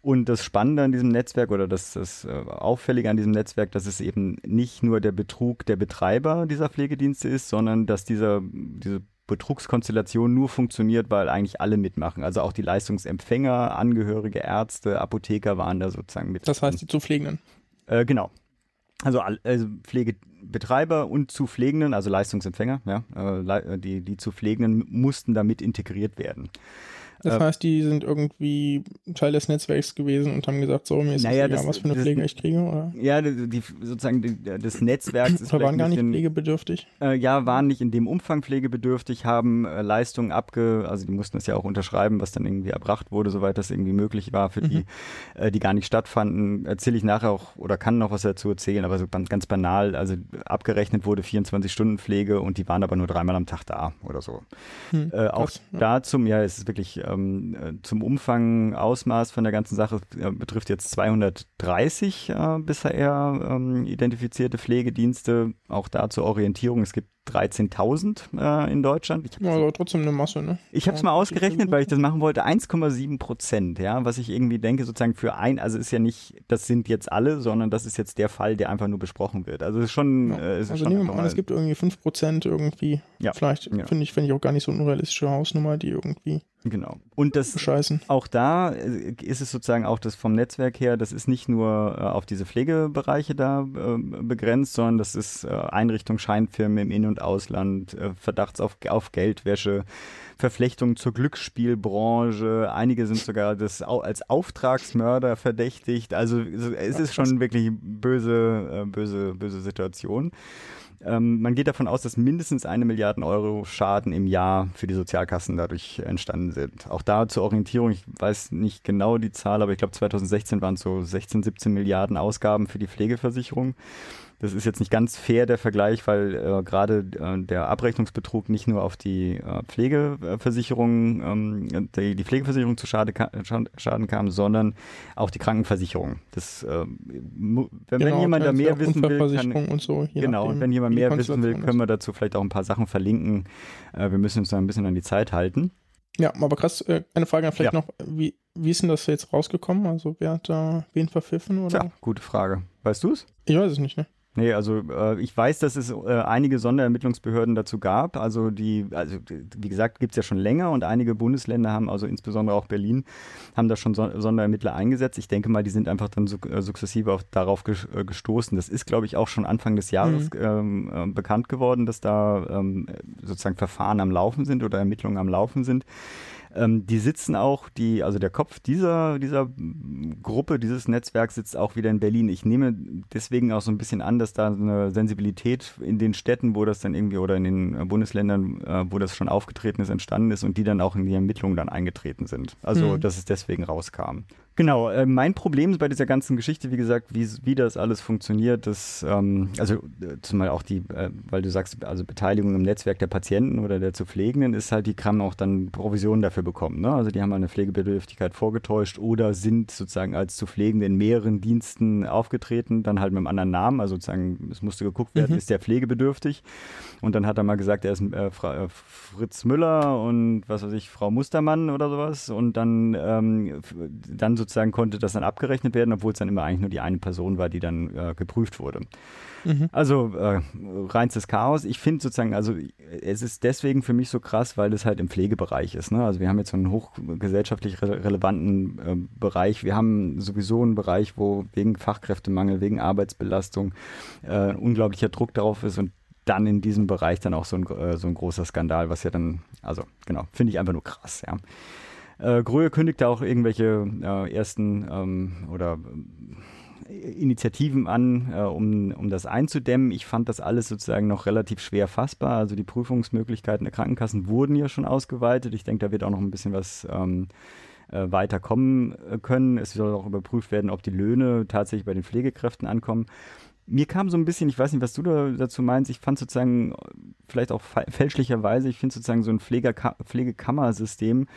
Und das Spannende an diesem Netzwerk oder das, das äh, Auffällige an diesem Netzwerk, dass es eben nicht nur der Betrug der Betreiber dieser Pflegedienste ist, sondern dass dieser, diese Betrugskonstellation nur funktioniert, weil eigentlich alle mitmachen. Also auch die Leistungsempfänger, Angehörige, Ärzte, Apotheker waren da sozusagen mit. Das heißt, die zu Pflegenden. Äh, genau. Also, also Pflegebetreiber und zu Pflegenden, also Leistungsempfänger, ja, äh, die, die zu Pflegenden mussten damit integriert werden. Das äh, heißt, die sind irgendwie Teil des Netzwerks gewesen und haben gesagt, so, mir ist naja, egal, das, was für eine das, Pflege ich kriege, oder? Ja, die, die sozusagen die, das Netzwerk ist waren gar nicht bisschen, pflegebedürftig? Äh, ja, waren nicht in dem Umfang pflegebedürftig, haben äh, Leistungen abge, also die mussten das ja auch unterschreiben, was dann irgendwie erbracht wurde, soweit das irgendwie möglich war für mhm. die, äh, die gar nicht stattfanden. Erzähle ich nachher auch oder kann noch was dazu erzählen, aber so ganz, banal, also abgerechnet wurde 24 Stunden Pflege und die waren aber nur dreimal am Tag da oder so. Mhm, auch krass, ja. da zum, ja, es ist wirklich ähm, äh, zum Umfang, Ausmaß von der ganzen Sache äh, betrifft jetzt 230 äh, bisher ähm, identifizierte Pflegedienste. Auch da zur Orientierung, es gibt 13.000 äh, in Deutschland. Ich ja, aber trotzdem eine Masse, ne? Ich habe es mal ausgerechnet, weil ich das machen wollte. 1,7 Prozent, ja, was ich irgendwie denke, sozusagen für ein, also ist ja nicht, das sind jetzt alle, sondern das ist jetzt der Fall, der einfach nur besprochen wird. Also ist schon. Ja. Äh, ist also schon nehmen wir mal an, es gibt irgendwie 5 Prozent irgendwie. Ja. Vielleicht ja. finde ich, finde ich auch gar nicht so eine unrealistische Hausnummer, die irgendwie. Genau. Und das Bescheißen. auch da äh, ist es sozusagen auch das vom Netzwerk her, das ist nicht nur äh, auf diese Pflegebereiche da äh, begrenzt, sondern das ist äh, Einrichtung, Scheinfirmen im In- und Ausland, äh, Verdachts auf, auf Geldwäsche, Verflechtungen zur Glücksspielbranche. Einige sind sogar das als Auftragsmörder verdächtigt. Also es ist schon wirklich böse, äh, böse, böse Situation. Ähm, man geht davon aus, dass mindestens eine Milliarde Euro Schaden im Jahr für die Sozialkassen dadurch entstanden sind. Auch da zur Orientierung, ich weiß nicht genau die Zahl, aber ich glaube 2016 waren es so 16, 17 Milliarden Ausgaben für die Pflegeversicherung. Das ist jetzt nicht ganz fair, der Vergleich, weil äh, gerade äh, der Abrechnungsbetrug nicht nur auf die äh, Pflegeversicherung, ähm, die, die, Pflegeversicherung zu Schade ka Schaden kam, sondern auch die Krankenversicherung. Das, äh, wenn, genau, wenn jemand da mehr wissen will, kann, und so, genau, nachdem, wenn jemand mehr wissen will, können wir dazu vielleicht auch ein paar Sachen verlinken. Äh, wir müssen uns da ein bisschen an die Zeit halten. Ja, aber krass, äh, eine Frage vielleicht ja. noch, wie, wie ist denn das jetzt rausgekommen? Also wer hat da wen verpfiffen? Oder? Ja, gute Frage. Weißt du es? Ich weiß es nicht, ne? Nee, also äh, ich weiß, dass es äh, einige Sonderermittlungsbehörden dazu gab. Also die, also wie gesagt, gibt's ja schon länger und einige Bundesländer haben, also insbesondere auch Berlin, haben da schon so Sonderermittler eingesetzt. Ich denke mal, die sind einfach dann su äh, sukzessive auf, darauf äh, gestoßen. Das ist, glaube ich, auch schon Anfang des Jahres mhm. ähm, äh, bekannt geworden, dass da ähm, sozusagen Verfahren am Laufen sind oder Ermittlungen am Laufen sind. Ähm, die sitzen auch, die, also der Kopf dieser, dieser Gruppe, dieses Netzwerks sitzt auch wieder in Berlin. Ich nehme deswegen auch so ein bisschen an, dass da eine Sensibilität in den Städten, wo das dann irgendwie oder in den Bundesländern, äh, wo das schon aufgetreten ist, entstanden ist und die dann auch in die Ermittlungen dann eingetreten sind. Also, mhm. dass es deswegen rauskam. Genau, äh, mein Problem bei dieser ganzen Geschichte, wie gesagt, wie, wie das alles funktioniert, das, ähm, also äh, zumal auch die, äh, weil du sagst, also Beteiligung im Netzwerk der Patienten oder der zu Pflegenden ist halt, die kann auch dann Provisionen dafür bekommen. Ne? Also die haben eine Pflegebedürftigkeit vorgetäuscht oder sind sozusagen als zu Pflegende in mehreren Diensten aufgetreten, dann halt mit einem anderen Namen, also sozusagen, es musste geguckt werden, mhm. ist der pflegebedürftig? Und dann hat er mal gesagt, er ist äh, äh, Fritz Müller und was weiß ich, Frau Mustermann oder sowas und dann, ähm, dann so sozusagen konnte das dann abgerechnet werden, obwohl es dann immer eigentlich nur die eine Person war, die dann äh, geprüft wurde. Mhm. Also äh, reinstes Chaos. Ich finde sozusagen, also es ist deswegen für mich so krass, weil es halt im Pflegebereich ist. Ne? Also wir haben jetzt so einen hochgesellschaftlich re relevanten äh, Bereich. Wir haben sowieso einen Bereich, wo wegen Fachkräftemangel, wegen Arbeitsbelastung äh, unglaublicher Druck darauf ist und dann in diesem Bereich dann auch so ein, äh, so ein großer Skandal, was ja dann, also genau, finde ich einfach nur krass, ja. Äh, Gröhe kündigte auch irgendwelche äh, ersten ähm, oder Initiativen an, äh, um, um das einzudämmen. Ich fand das alles sozusagen noch relativ schwer fassbar. Also die Prüfungsmöglichkeiten der Krankenkassen wurden ja schon ausgeweitet. Ich denke, da wird auch noch ein bisschen was ähm, äh, weiterkommen äh, können. Es soll auch überprüft werden, ob die Löhne tatsächlich bei den Pflegekräften ankommen. Mir kam so ein bisschen, ich weiß nicht, was du da dazu meinst, ich fand sozusagen, vielleicht auch fälschlicherweise, ich finde sozusagen so ein Pflegekammersystem,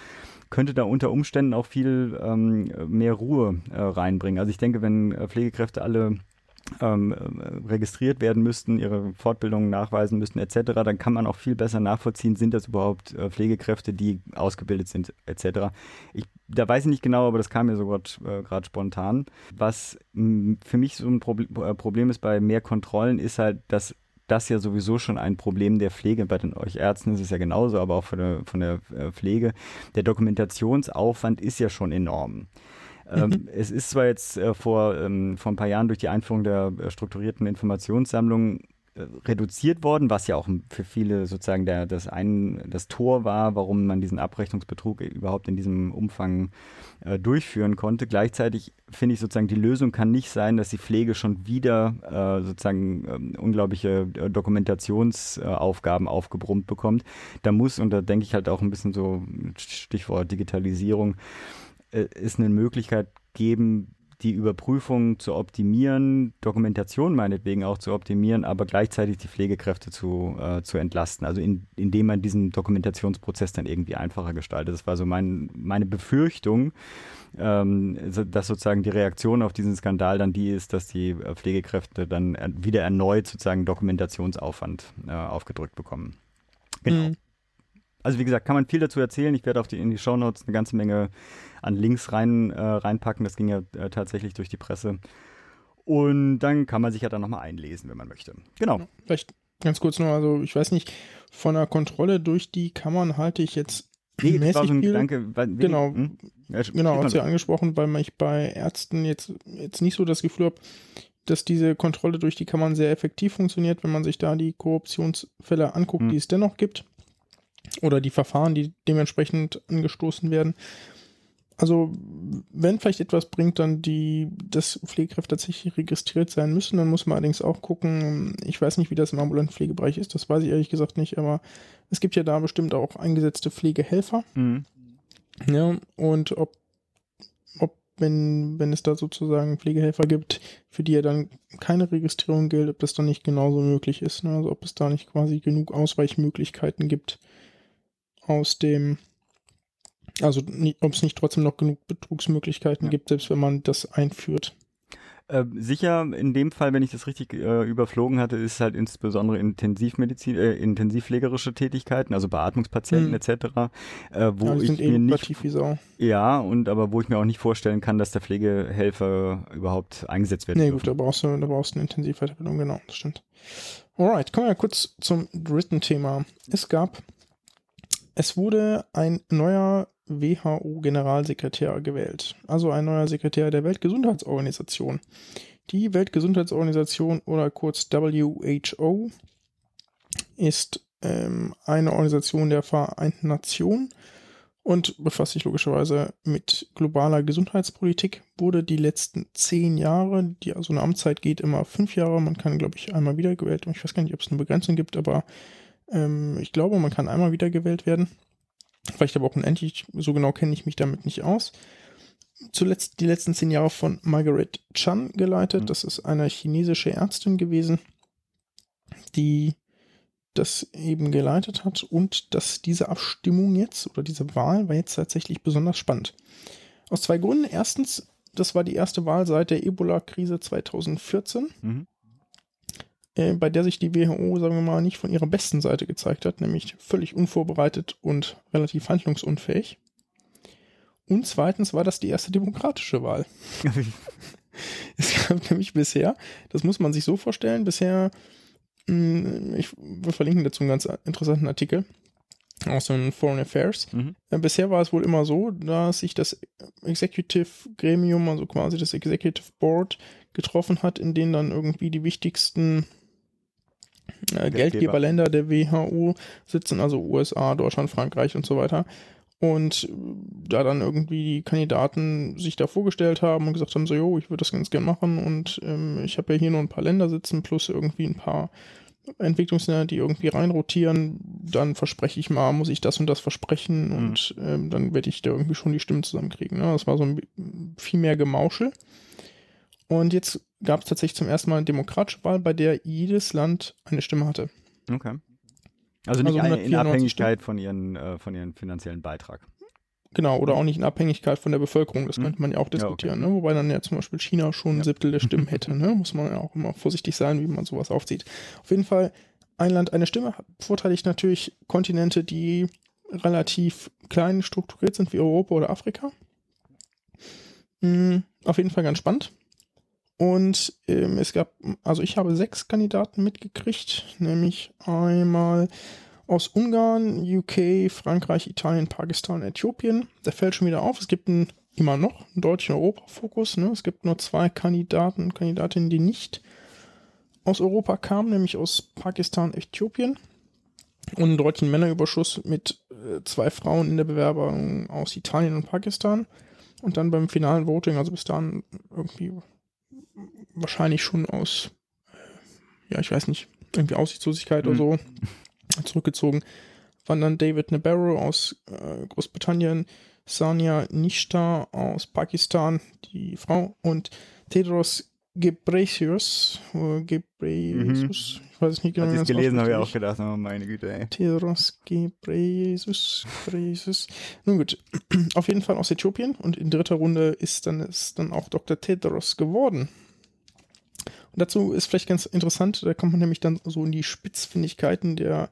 könnte da unter Umständen auch viel ähm, mehr Ruhe äh, reinbringen. Also ich denke, wenn äh, Pflegekräfte alle ähm, äh, registriert werden müssten, ihre Fortbildungen nachweisen müssten etc., dann kann man auch viel besser nachvollziehen, sind das überhaupt äh, Pflegekräfte, die ausgebildet sind etc. Ich, da weiß ich nicht genau, aber das kam mir so gerade äh, spontan. Was für mich so ein Proble äh, Problem ist bei mehr Kontrollen, ist halt, dass das ja sowieso schon ein Problem der Pflege. Bei den euch Ärzten ist es ja genauso, aber auch von der, von der äh, Pflege. Der Dokumentationsaufwand ist ja schon enorm. Ähm, mhm. es ist zwar jetzt äh, vor, ähm, vor ein paar Jahren durch die Einführung der äh, strukturierten Informationssammlung reduziert worden, was ja auch für viele sozusagen der, das, ein, das Tor war, warum man diesen Abrechnungsbetrug überhaupt in diesem Umfang äh, durchführen konnte. Gleichzeitig finde ich sozusagen, die Lösung kann nicht sein, dass die Pflege schon wieder äh, sozusagen äh, unglaubliche äh, Dokumentationsaufgaben aufgebrummt bekommt. Da muss, und da denke ich halt auch ein bisschen so, Stichwort Digitalisierung, äh, ist eine Möglichkeit geben, die Überprüfung zu optimieren, Dokumentation meinetwegen auch zu optimieren, aber gleichzeitig die Pflegekräfte zu, äh, zu entlasten. Also in, indem man diesen Dokumentationsprozess dann irgendwie einfacher gestaltet. Das war so mein, meine Befürchtung, ähm, dass sozusagen die Reaktion auf diesen Skandal dann die ist, dass die äh, Pflegekräfte dann wieder erneut sozusagen Dokumentationsaufwand äh, aufgedrückt bekommen. Genau. Mhm also wie gesagt, kann man viel dazu erzählen. Ich werde auf die, in die Shownotes eine ganze Menge an Links rein, äh, reinpacken. Das ging ja äh, tatsächlich durch die Presse. Und dann kann man sich ja dann nochmal einlesen, wenn man möchte. Genau. Vielleicht ganz kurz nur, also ich weiß nicht, von der Kontrolle durch die Kammern halte ich jetzt nee, mäßig war so ein viel. Gedanke, weil, genau, hm? ja, genau, hat sie ja angesprochen, weil ich bei Ärzten jetzt, jetzt nicht so das Gefühl habe, dass diese Kontrolle durch die Kammern sehr effektiv funktioniert, wenn man sich da die Korruptionsfälle anguckt, hm. die es dennoch gibt oder die Verfahren, die dementsprechend angestoßen werden. Also, wenn vielleicht etwas bringt, dann die, dass Pflegekräfte tatsächlich registriert sein müssen, dann muss man allerdings auch gucken, ich weiß nicht, wie das im ambulanten Pflegebereich ist, das weiß ich ehrlich gesagt nicht, aber es gibt ja da bestimmt auch eingesetzte Pflegehelfer. Mhm. Ja, und ob, ob, wenn, wenn es da sozusagen Pflegehelfer gibt, für die ja dann keine Registrierung gilt, ob das dann nicht genauso möglich ist, ne? also ob es da nicht quasi genug Ausweichmöglichkeiten gibt aus dem, also ob es nicht trotzdem noch genug Betrugsmöglichkeiten ja. gibt, selbst wenn man das einführt. Äh, sicher, in dem Fall, wenn ich das richtig äh, überflogen hatte, ist halt insbesondere Intensivmedizin, äh, intensivpflegerische Tätigkeiten, also Beatmungspatienten Hm. etc., äh, wo ja, die ich mir nicht ja und aber wo ich mir auch nicht vorstellen kann, dass der Pflegehelfer überhaupt eingesetzt werden Nee, dürfen. gut, da brauchst du, da brauchst du eine Intensivweiterbildung, genau, das stimmt. Alright, kommen wir kurz zum dritten Thema. Es gab, es wurde ein neuer WHO-Generalsekretär gewählt, also ein neuer Sekretär der Weltgesundheitsorganisation. Die Weltgesundheitsorganisation oder kurz WHO ist ähm, eine Organisation der Vereinten Nationen und befasst sich logischerweise mit globaler Gesundheitspolitik, wurde die letzten zehn Jahre, die also eine Amtszeit geht immer fünf Jahre, man kann, glaube ich, einmal wiedergewählt, ich weiß gar nicht, ob es eine Begrenzung gibt, aber ähm, ich glaube, man kann einmal wiedergewählt werden. Vielleicht aber auch unendlich, so genau kenne ich mich damit nicht aus. Zuletzt die letzten zehn Jahre von Margaret Chan geleitet. Mhm. Das ist eine chinesische Ärztin gewesen, die das eben geleitet hat und dass diese Abstimmung jetzt oder diese Wahl war jetzt tatsächlich besonders spannend. Aus zwei Gründen. Erstens, das war die erste Wahl seit der Ebola-Krise 2014, Mhm. Äh, bei der sich die WHO, sagen wir mal, nicht von ihrer besten Seite gezeigt hat, nämlich völlig unvorbereitet und relativ handlungsunfähig. Und zweitens war das die erste demokratische Wahl. Es gab nämlich bisher, das muss man sich so vorstellen, bisher, mh, ich, wir verlinken dazu einen ganz interessanten Artikel aus den Foreign Affairs. Mhm. Äh, Bisher war es wohl immer so, dass sich das Executive Gremium, also quasi das Executive Board, getroffen hat, in denen dann irgendwie die wichtigsten äh, Geldgeberländer der WHO sitzen, also USA, Deutschland, Frankreich und so weiter. Und äh, da dann irgendwie die Kandidaten sich da vorgestellt haben und gesagt haben, so, jo, ich würde das ganz gern machen und ähm, ich habe ja hier nur ein paar Länder sitzen plus irgendwie ein paar Entwicklungsländer, die irgendwie reinrotieren, dann verspreche ich mal, muss ich das und das versprechen Mhm. und ähm, dann werde ich da irgendwie schon die Stimmen zusammenkriegen. Ne? Das war so ein viel mehr Gemauschel. Und jetzt gab es tatsächlich zum ersten Mal eine demokratische Wahl, bei der jedes Land eine Stimme hatte. Okay. Also nicht Also in 194 Abhängigkeit von ihren, äh, von ihren finanziellen Beitrag. Genau, oder auch nicht in Abhängigkeit von der Bevölkerung, das Mhm. könnte man ja auch diskutieren, okay. ne? wobei dann ja zum Beispiel China schon ein Ja. Siebtel der Stimmen hätte, ne? muss man ja auch immer vorsichtig sein, wie man sowas aufzieht. Auf jeden Fall ein Land, eine Stimme, vorteilig natürlich Kontinente, die relativ klein strukturiert sind, wie Europa oder Afrika. Mm, auf jeden Fall ganz spannend. Und ähm, es gab, also ich habe sechs Kandidaten mitgekriegt, nämlich einmal aus Ungarn, UK, Frankreich, Italien, Pakistan, Äthiopien. Da fällt schon wieder auf, es gibt einen, immer noch einen deutschen Europa-Fokus. Ne? Es gibt nur zwei Kandidaten und Kandidatinnen, die nicht aus Europa kamen, nämlich aus Pakistan, Äthiopien. Und einen deutschen Männerüberschuss mit äh, zwei Frauen in der Bewerbung aus Italien und Pakistan. Und dann beim finalen Voting, also bis dahin irgendwie wahrscheinlich schon aus, äh, ja, ich weiß nicht, irgendwie Aussichtslosigkeit oder so zurückgezogen, waren dann David Nabarro aus äh, Großbritannien, Sania Nishta aus Pakistan, die Frau, und Tedros Ghebreyesus, äh, Ghebreyesus, ich weiß es nicht genau, Als ich es gelesen habe, ich auch gedacht, oh meine Güte, ey. Tedros Ghebreyesus, Ghebreyesus. Nun gut, auf jeden Fall aus Äthiopien und in dritter Runde ist dann, ist dann auch Dr. Tedros geworden. Dazu ist vielleicht ganz interessant, da kommt man nämlich dann so in die Spitzfindigkeiten der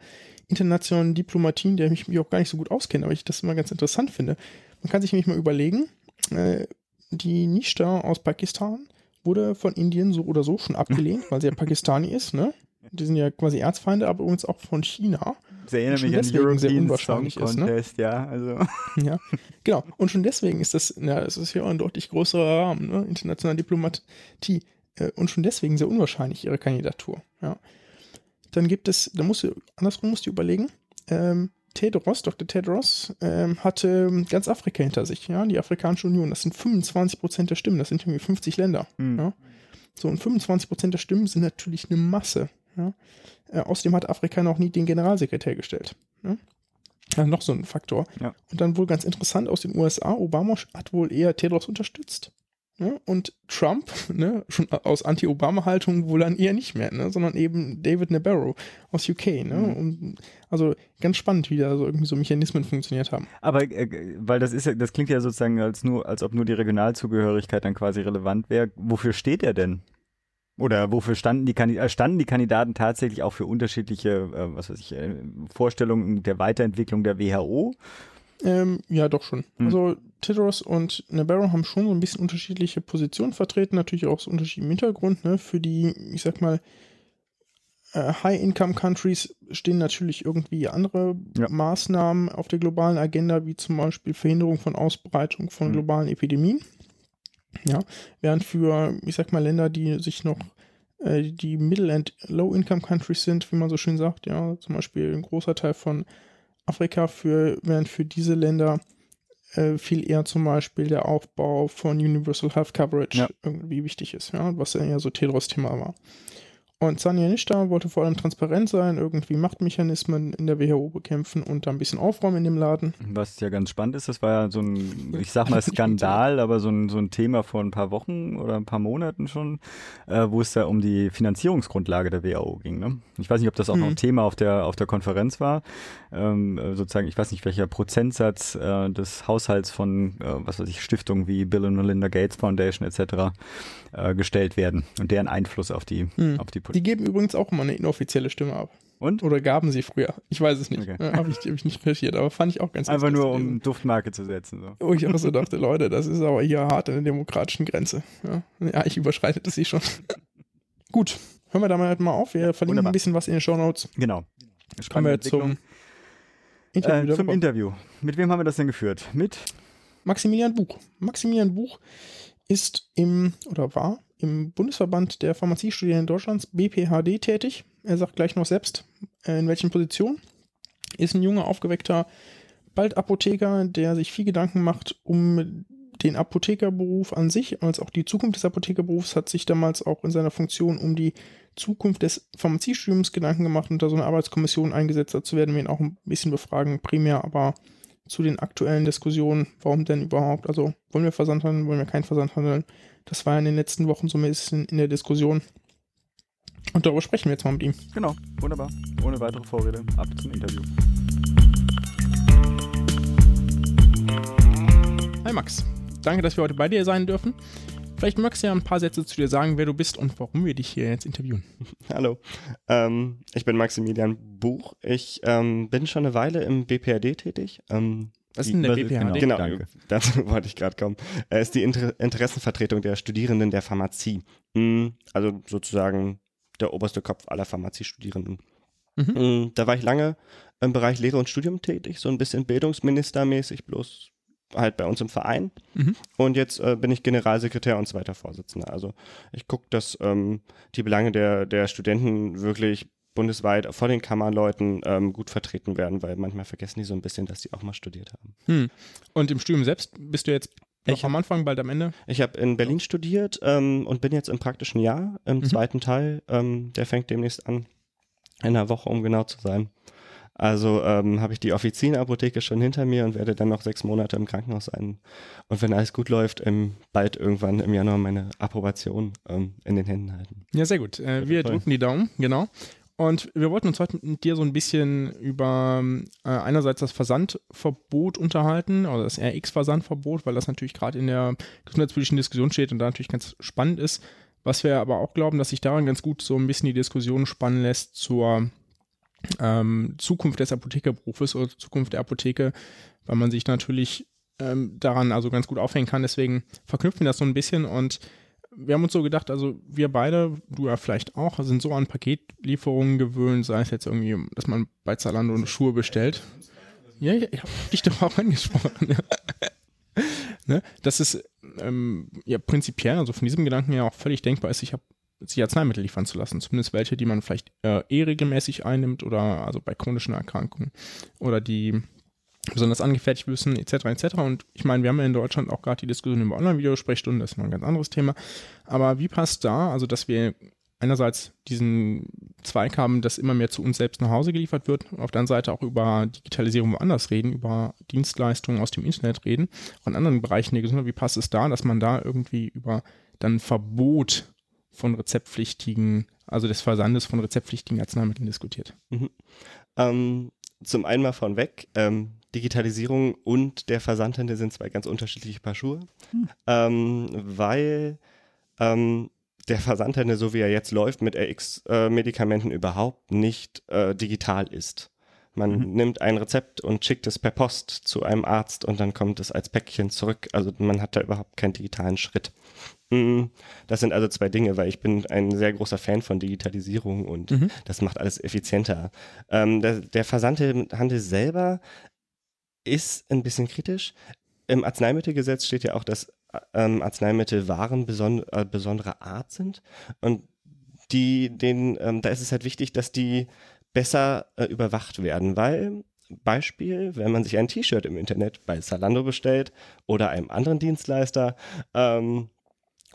internationalen Diplomatie, in der ich mich auch gar nicht so gut auskenne, aber ich das immer ganz interessant finde. Man kann sich nämlich mal überlegen, äh, die Nishta aus Pakistan wurde von Indien so oder so schon abgelehnt, weil sie ja Pakistani ist, ne? Die sind ja quasi Erzfeinde, aber übrigens auch von China. Das erinnert Schon mich an deswegen sehr European Song unwahrscheinlich ist, ne? Contest, ja. Also, Ja, genau. Und schon deswegen ist das, ja, das ist ja ein deutlich größerer Rahmen, ne? internationale Diplomatie. Äh, Und schon deswegen sehr unwahrscheinlich ihre Kandidatur. Ja. Dann gibt es, da musst du, andersrum musst du überlegen, ähm, Tedros, Dr. Tedros, ähm, hatte ganz Afrika hinter sich, ja, die Afrikanische Union. Das sind 25 Prozent der Stimmen, das sind irgendwie 50 Länder. Mhm. Ja. So, und 25 Prozent der Stimmen sind natürlich eine Masse. Ja. Äh, außerdem hat Afrika noch nie den Generalsekretär gestellt. Ja. Also noch so ein Faktor. Ja. Und dann wohl ganz interessant aus den USA, Obama hat wohl eher Tedros unterstützt. Ne? Und Trump, ne, schon aus Anti-Obama-Haltung wohl dann eher nicht mehr, ne, sondern eben David Nabarro aus UK. Ne? Mhm. Und, also ganz spannend, wie da so irgendwie so Mechanismen funktioniert haben. Aber äh, weil das ist ja, das klingt ja sozusagen als nur, als ob nur die Regionalzugehörigkeit dann quasi relevant wäre. Wofür steht er denn? Oder wofür standen die, Kandi- äh, standen die Kandidaten tatsächlich auch für unterschiedliche, äh, was weiß ich, äh, Vorstellungen der Weiterentwicklung der WHO? Ähm, ja, doch schon. Hm. Also Tedros und Nabarro haben schon so ein bisschen unterschiedliche Positionen vertreten, natürlich auch aus unterschiedlichem Hintergrund. Ne? Für die, ich sag mal, äh, High-Income-Countries stehen natürlich irgendwie andere Ja. Maßnahmen auf der globalen Agenda, wie zum Beispiel Verhinderung von Ausbreitung von Hm. globalen Epidemien. Ja, während für, ich sag mal, Länder, die sich noch äh, die Middle- and Low-Income-Countries sind, wie man so schön sagt, ja, zum Beispiel ein großer Teil von Afrika, für, während für diese Länder äh, viel eher zum Beispiel der Aufbau von Universal Health Coverage Ja. irgendwie wichtig ist, ja, was ja eher so Tedros Thema war. Und Sanja Nishta wollte vor allem transparent sein, irgendwie Machtmechanismen in der WHO bekämpfen und da ein bisschen aufräumen in dem Laden. Was ja ganz spannend ist, das war ja so ein, ich sag mal Skandal, aber so ein, so ein Thema vor ein paar Wochen oder ein paar Monaten schon, äh, wo es da um die Finanzierungsgrundlage der WHO ging. Ne? Ich weiß nicht, ob das auch noch ein Mhm. Thema auf der, auf der Konferenz war. Ähm, äh, sozusagen, ich weiß nicht, welcher Prozentsatz äh, des Haushalts von, äh, was weiß ich, Stiftungen wie Bill und Melinda Gates Foundation etc. Äh, gestellt werden und deren Einfluss auf die, Mhm. auf die Politik. Die geben übrigens auch immer eine inoffizielle Stimme ab. Und? Oder gaben sie früher? Ich weiß es nicht. Okay. Habe ich, hab ich nicht recherchiert, aber fand ich auch ganz Einfach nur, um Duftmarke zu setzen. So. Wo ich auch so dachte, Leute, das ist aber hier hart an der demokratischen Grenze. Ja, ja ich überschreite das sie schon. Gut, hören wir damit mal auf. Wir verlinken Wunderbar. ein bisschen was in den Shownotes. Genau. Kommen wir zum. Interview Äh, zum. Interview. Mit wem haben wir das denn geführt? Mit? Maximilian Buch. Maximilian Buch ist im oder war im Bundesverband der Pharmaziestudierenden Deutschlands BPHD tätig. Er sagt gleich noch selbst, äh, in welchen Positionen. Ist ein junger, aufgeweckter, bald Apotheker, der sich viel Gedanken macht um den Apothekerberuf an sich, als auch die Zukunft des Apothekerberufs, hat sich damals auch in seiner Funktion um die Zukunft des Pharmaziestudiums Gedanken gemacht und da so eine Arbeitskommission eingesetzt. Dazu werden wir ihn auch ein bisschen befragen, primär aber zu den aktuellen Diskussionen, warum denn überhaupt, also wollen wir Versand handeln, wollen wir keinen Versand handeln. Das war ja in den letzten Wochen so ein bisschen in der Diskussion. Und darüber sprechen wir jetzt mal mit ihm. Genau, wunderbar. Ohne weitere Vorrede, ab zum Interview. Hi Max, danke, dass wir heute bei dir sein dürfen. Vielleicht magst du ja ein paar Sätze zu dir sagen, wer du bist und warum wir dich hier jetzt interviewen. Hallo, ähm, ich bin Maximilian Buch. Ich ähm, bin schon eine Weile im BPRD tätig. Ähm, Was ist der was- BPHD? Genau, Danke. dazu wollte ich gerade kommen. Er ist die Inter Interessenvertretung der Studierenden der Pharmazie. Mm, Also sozusagen der oberste Kopf aller Pharmaziestudierenden. Mhm. Mm, Da war ich lange im Bereich Lehre und Studium tätig, so ein bisschen bildungsministermäßig, bloß halt bei uns im Verein. Mhm. Und jetzt äh, bin ich Generalsekretär und zweiter Vorsitzender. Also ich gucke, dass ähm, die Belange der, der Studenten wirklich bundesweit vor den Kammerleuten ähm, gut vertreten werden, weil manchmal vergessen die so ein bisschen, dass die auch mal studiert haben. Hm. Und im Studium selbst bist du jetzt noch Ich am Anfang, bald am Ende? Ich habe in Berlin studiert ähm, und bin jetzt im praktischen Jahr, im Mhm. zweiten Teil. Ähm, der fängt demnächst an, in einer Woche, um genau zu sein. Also ähm, habe ich die Offizienapotheke schon hinter mir und werde dann noch sechs Monate im Krankenhaus sein. Und wenn alles gut läuft, im, bald irgendwann im Januar meine Approbation ähm, in den Händen halten. Ja, sehr gut. Äh, wir drücken die Daumen, genau. Und wir wollten uns heute mit dir so ein bisschen über äh, einerseits das Versandverbot unterhalten, oder das RX-Versandverbot, weil das natürlich gerade in der gesundheitspolitischen Diskussion steht und da natürlich ganz spannend ist. Was wir aber auch glauben, dass sich daran ganz gut so ein bisschen die Diskussion spannen lässt zur ähm, Zukunft des Apothekerberufes oder zur Zukunft der Apotheke, weil man sich natürlich ähm, daran also ganz gut aufhängen kann. Deswegen verknüpfen wir das so ein bisschen und wir haben uns so gedacht, also wir beide, du ja vielleicht auch, sind so an Paketlieferungen gewöhnt, sei es jetzt irgendwie, dass man bei Zalando Schuhe bestellt. Ja, ja, ich habe dich doch auch angesprochen. ne? Das ist ähm, ja prinzipiell, also von diesem Gedanken her auch völlig denkbar ist, ich habe sich Arzneimittel liefern zu lassen. Zumindest welche, die man vielleicht äh, eh regelmäßig einnimmt oder also bei chronischen Erkrankungen oder die besonders angefertigt müssen, etc. etc. Und ich meine, wir haben ja in Deutschland auch gerade die Diskussion über Online-Videosprechstunden, das ist noch ein ganz anderes Thema. Aber wie passt da, also dass wir einerseits diesen Zweig haben, dass immer mehr zu uns selbst nach Hause geliefert wird, auf der anderen Seite auch über Digitalisierung woanders reden, über Dienstleistungen aus dem Internet reden, auch in anderen Bereichen der Gesundheit, wie passt es da, dass man da irgendwie über dann Verbot von rezeptpflichtigen, also des Versandes von rezeptpflichtigen Arzneimitteln diskutiert. Mhm. Ähm, zum einen mal von weg, ähm, Digitalisierung und der Versandhandel sind zwei ganz unterschiedliche Paar Schuhe, hm. ähm, weil ähm, der Versandhandel, so wie er jetzt läuft, mit RX-Medikamenten äh, überhaupt nicht äh, digital ist. Man mhm. nimmt ein Rezept und schickt es per Post zu einem Arzt und dann kommt es als Päckchen zurück. Also man hat da überhaupt keinen digitalen Schritt. Mhm. Das sind also zwei Dinge, weil ich bin ein sehr großer Fan von Digitalisierung und mhm. das macht alles effizienter. Ähm, der, der Versandhandel selber ist ein bisschen kritisch. Im Arzneimittelgesetz steht ja auch, dass ähm, Arzneimittel Waren beson äh, besonderer Art sind. Und die, den, ähm, da ist es halt wichtig, dass die besser äh, überwacht werden, weil Beispiel, wenn man sich ein T-Shirt im Internet bei Zalando bestellt oder einem anderen Dienstleister, ähm,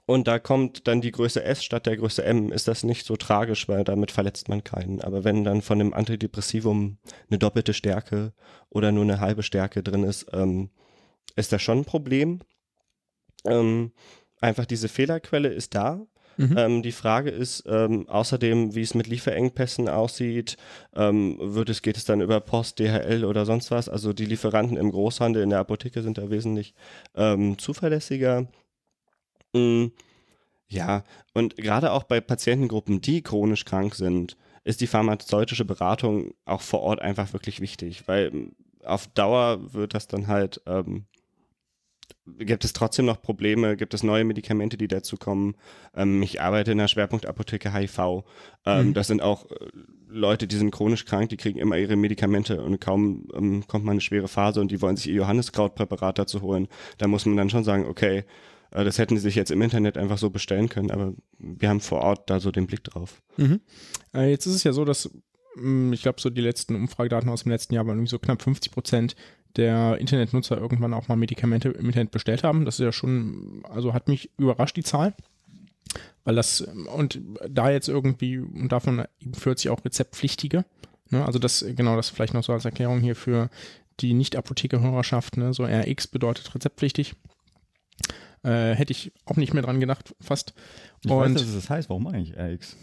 und da kommt dann die Größe S statt der Größe M, ist das nicht so tragisch, weil damit verletzt man keinen. Aber wenn dann von dem Antidepressivum eine doppelte Stärke oder nur eine halbe Stärke drin ist, ähm, ist das schon ein Problem. Ähm, einfach diese Fehlerquelle ist da. Mhm. Ähm, die Frage ist ähm, außerdem, wie es mit Lieferengpässen aussieht. Ähm, wird es, geht es dann über Post, DHL oder sonst was? Also die Lieferanten im Großhandel, in der Apotheke sind da wesentlich ähm, zuverlässiger. Mhm. Ja, und gerade auch bei Patientengruppen, die chronisch krank sind, ist die pharmazeutische Beratung auch vor Ort einfach wirklich wichtig, weil auf Dauer wird das dann halt ähm, gibt es trotzdem noch Probleme, gibt es neue Medikamente, die dazu kommen. Ähm, ich arbeite in der Schwerpunktapotheke HIV. Ähm, mhm. Das sind auch äh, Leute, die sind chronisch krank, die kriegen immer ihre Medikamente und kaum ähm, kommt mal eine schwere Phase und die wollen sich ihr Johanniskrautpräparat dazu holen. Da muss man dann schon sagen, okay, das hätten sie sich jetzt im Internet einfach so bestellen können, aber wir haben vor Ort da so den Blick drauf. Mhm. Äh, jetzt ist es ja so, dass mm, ich glaube, so die letzten Umfragedaten aus dem letzten Jahr waren irgendwie so knapp 50 Prozent der Internetnutzer irgendwann auch mal Medikamente im Internet bestellt haben. Das ist ja schon, also hat mich überrascht, die Zahl. Weil das, und da jetzt irgendwie, und davon führt sich auch Rezeptpflichtige. Ne? Also das, genau, das vielleicht noch so als Erklärung hier für die Nicht-Apotheker-Hörerschaft. Ne? So RX bedeutet rezeptpflichtig. Äh, hätte ich auch nicht mehr dran gedacht, fast. Ich und weiß, dass es das heißt. Warum eigentlich RX?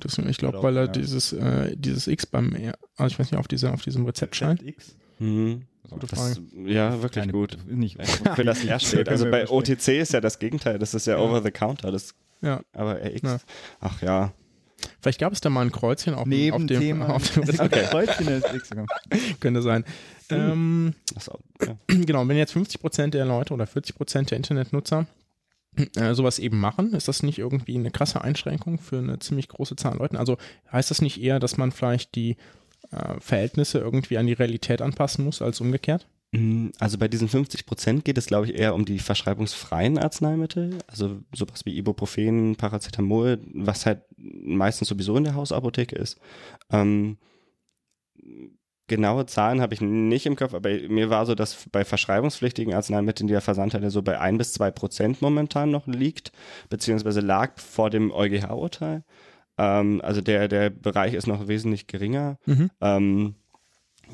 Das, ich glaube, weil er ja. dieses, äh, dieses X beim, also ich weiß nicht, auf, diese, auf diesem Rezeptschein. X? Mhm. Gute Frage. Das, ja, wirklich Keine, gut. Nicht Für das R steht. Also bei OTC ist ja das Gegenteil. Das ist ja, ja. over the counter. Das, ja. Aber RX. Ja. Ach ja. Vielleicht gab es da mal ein Kreuzchen auf, Neben auf dem, Thema. Auf dem okay. Kreuzchen ist X. Könnte sein. Ähm, so, ja. Genau, wenn jetzt 50% der Leute oder 40% der Internetnutzer äh, sowas eben machen, ist das nicht irgendwie eine krasse Einschränkung für eine ziemlich große Zahl an Leuten? Also heißt das nicht eher, dass man vielleicht die äh, Verhältnisse irgendwie an die Realität anpassen muss, als umgekehrt? Mm, also bei diesen 50 Prozent geht es, glaube ich, eher um die verschreibungsfreien Arzneimittel, also sowas wie Ibuprofen, Paracetamol, was halt meistens sowieso in der Hausapotheke ist. Ähm, genaue Zahlen habe ich nicht im Kopf, aber mir war so, dass bei verschreibungspflichtigen Arzneimitteln der Versandteile so bei ein bis zwei Prozent momentan noch liegt, beziehungsweise lag vor dem EuGH-Urteil. Ähm, also der, der Bereich ist noch wesentlich geringer. Mhm. Ähm,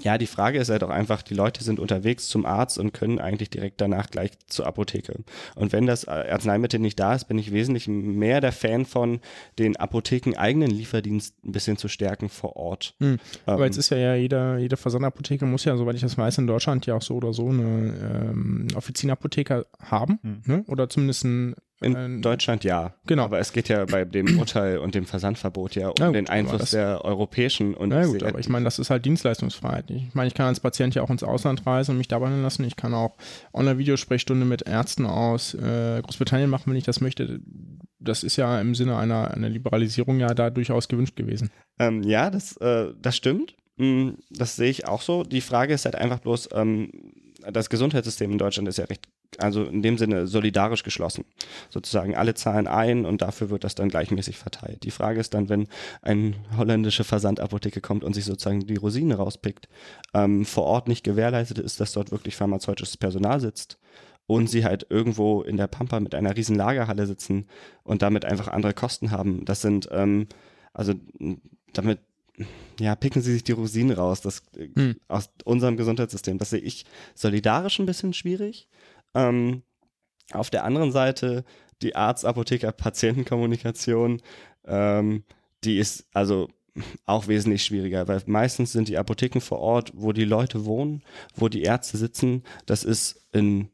ja, die Frage ist halt auch einfach, die Leute sind unterwegs zum Arzt und können eigentlich direkt danach gleich zur Apotheke. Und wenn das Arzneimittel nicht da ist, bin ich wesentlich mehr der Fan von, den Apotheken eigenen Lieferdienst ein bisschen zu stärken vor Ort. Hm. Aber ähm, jetzt ist ja, ja jeder, jede Versandapotheke muss ja, soweit ich das weiß, in Deutschland ja auch so oder so eine ähm, Offizinapotheke haben. Hm. Ne? Oder zumindest ein in ähm, Deutschland ja. Genau. Aber es geht ja bei dem Urteil und dem Versandverbot ja um gut, den Einfluss der europäischen und Na gut, aber ich meine, das ist halt Dienstleistungsfreiheit. Ich meine, ich kann als Patient ja auch ins Ausland reisen und mich da behandeln lassen. Ich kann auch Online-Videosprechstunde mit Ärzten aus äh, Großbritannien machen, wenn ich das möchte. Das ist ja im Sinne einer, einer Liberalisierung ja da durchaus gewünscht gewesen. Ähm, ja, das, äh, das stimmt. Mm, das sehe ich auch so. Die Frage ist halt einfach bloß, ähm, das Gesundheitssystem in Deutschland ist ja recht, also in dem Sinne solidarisch geschlossen. Sozusagen alle zahlen ein und dafür wird das dann gleichmäßig verteilt. Die Frage ist dann, wenn eine holländische Versandapotheke kommt und sich sozusagen die Rosine rauspickt, ähm, vor Ort nicht gewährleistet ist, dass dort wirklich pharmazeutisches Personal sitzt und sie halt irgendwo in der Pampa mit einer riesen Lagerhalle sitzen und damit einfach andere Kosten haben. Das sind, ähm, also damit, ja, picken sie sich die Rosinen raus, das hm. aus unserem Gesundheitssystem. Das sehe ich solidarisch ein bisschen schwierig. Ähm, auf der anderen Seite die Arzt-Apotheker-Patientenkommunikation, ähm, die ist also auch wesentlich schwieriger, weil meistens sind die Apotheken vor Ort, wo die Leute wohnen, wo die Ärzte sitzen. Das ist in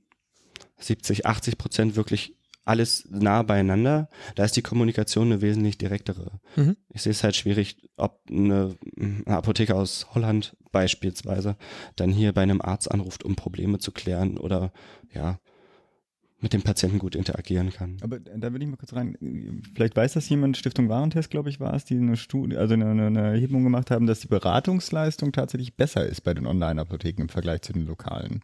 70, 80 Prozent wirklich alles nah beieinander. Da ist die Kommunikation eine wesentlich direktere. Mhm. Ich sehe es halt schwierig, ob eine, eine Apotheke aus Holland beispielsweise dann hier bei einem Arzt anruft, um Probleme zu klären oder ja, mit dem Patienten gut interagieren kann. Aber da würde ich mal kurz rein. Vielleicht weiß das jemand, Stiftung Warentest, glaube ich, war es, die eine Studie, also eine, eine Erhebung gemacht haben, dass die Beratungsleistung tatsächlich besser ist bei den Online-Apotheken im Vergleich zu den lokalen.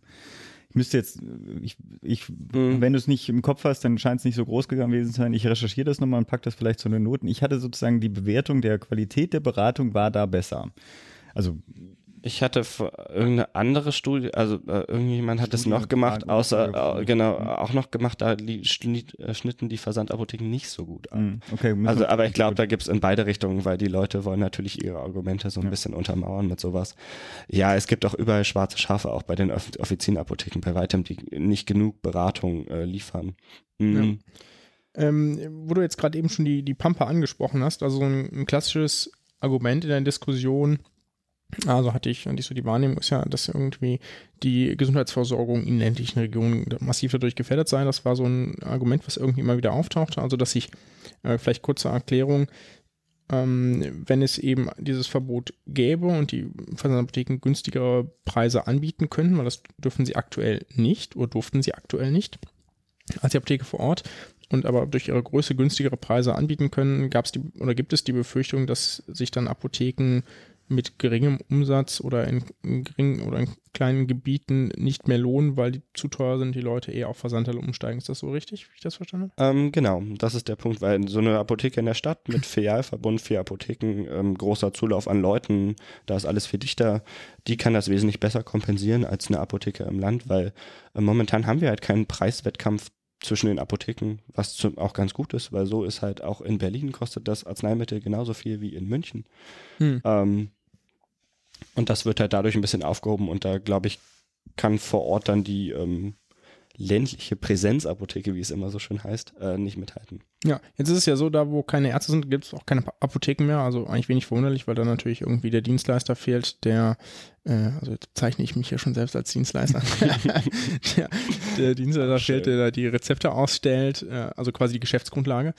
Ich müsste jetzt, ich, ich mhm. wenn du es nicht im Kopf hast, dann scheint es nicht so groß gewesen zu sein. Ich recherchiere das nochmal und packe das vielleicht zu den Noten. Ich hatte sozusagen die Bewertung der Qualität der Beratung war da besser. Also ich hatte irgendeine andere Studie, also äh, irgendjemand hat das noch gemacht, außer äh, genau mhm. auch noch gemacht, da die, äh, schnitten die Versandapotheken nicht so gut an. Mhm. Okay, also, aber ich glaube, da gibt es in beide Richtungen, weil die Leute wollen natürlich ihre Argumente so ein ja. bisschen untermauern mit sowas. Ja, es gibt auch überall schwarze Schafe, auch bei den Off Offizienapotheken bei weitem, die nicht genug Beratung äh, liefern. Mhm. Ja. Ähm, wo du jetzt gerade eben schon die, die Pampa angesprochen hast, also ein, ein klassisches Argument in der Diskussion, also hatte ich, hatte ich so die Wahrnehmung, ist ja, dass irgendwie die Gesundheitsversorgung in ländlichen Regionen massiv dadurch gefährdet sei. Das war so ein Argument, was irgendwie immer wieder auftauchte. Also, dass sich, äh, vielleicht kurze Erklärung, ähm, wenn es eben dieses Verbot gäbe und die Versandapotheken günstigere Preise anbieten könnten, weil das dürfen sie aktuell nicht oder durften sie aktuell nicht als die Apotheke vor Ort und aber durch ihre Größe günstigere Preise anbieten können, gab es die oder gibt es die Befürchtung, dass sich dann Apotheken mit geringem Umsatz oder in, in geringen oder in kleinen Gebieten nicht mehr lohnen, weil die zu teuer sind, die Leute eher auf Versandhandel umsteigen. Ist das so richtig, wie ich das verstanden habe? Ähm, genau, das ist der Punkt, weil so eine Apotheke in der Stadt mit Filialverbund, vier Apotheken, ähm, großer Zulauf an Leuten, da ist alles viel dichter, die kann das wesentlich besser kompensieren als eine Apotheke im Land, weil äh, momentan haben wir halt keinen Preiswettkampf zwischen den Apotheken, was zum, auch ganz gut ist, weil so ist halt auch in Berlin kostet das Arzneimittel genauso viel wie in München. Hm. Ähm, und das wird halt dadurch ein bisschen aufgehoben und da, glaube ich, kann vor Ort dann die ähm, ländliche Präsenzapotheke, wie es immer so schön heißt, äh, nicht mithalten. Ja, jetzt ist es ja so, da wo keine Ärzte sind, gibt es auch keine Apotheken mehr. Also eigentlich wenig verwunderlich, weil da natürlich irgendwie der Dienstleister fehlt, der, äh, also jetzt zeichne ich mich ja schon selbst als Dienstleister, der, der Dienstleister fehlt, der da die Rezepte ausstellt, äh, also quasi die Geschäftsgrundlage.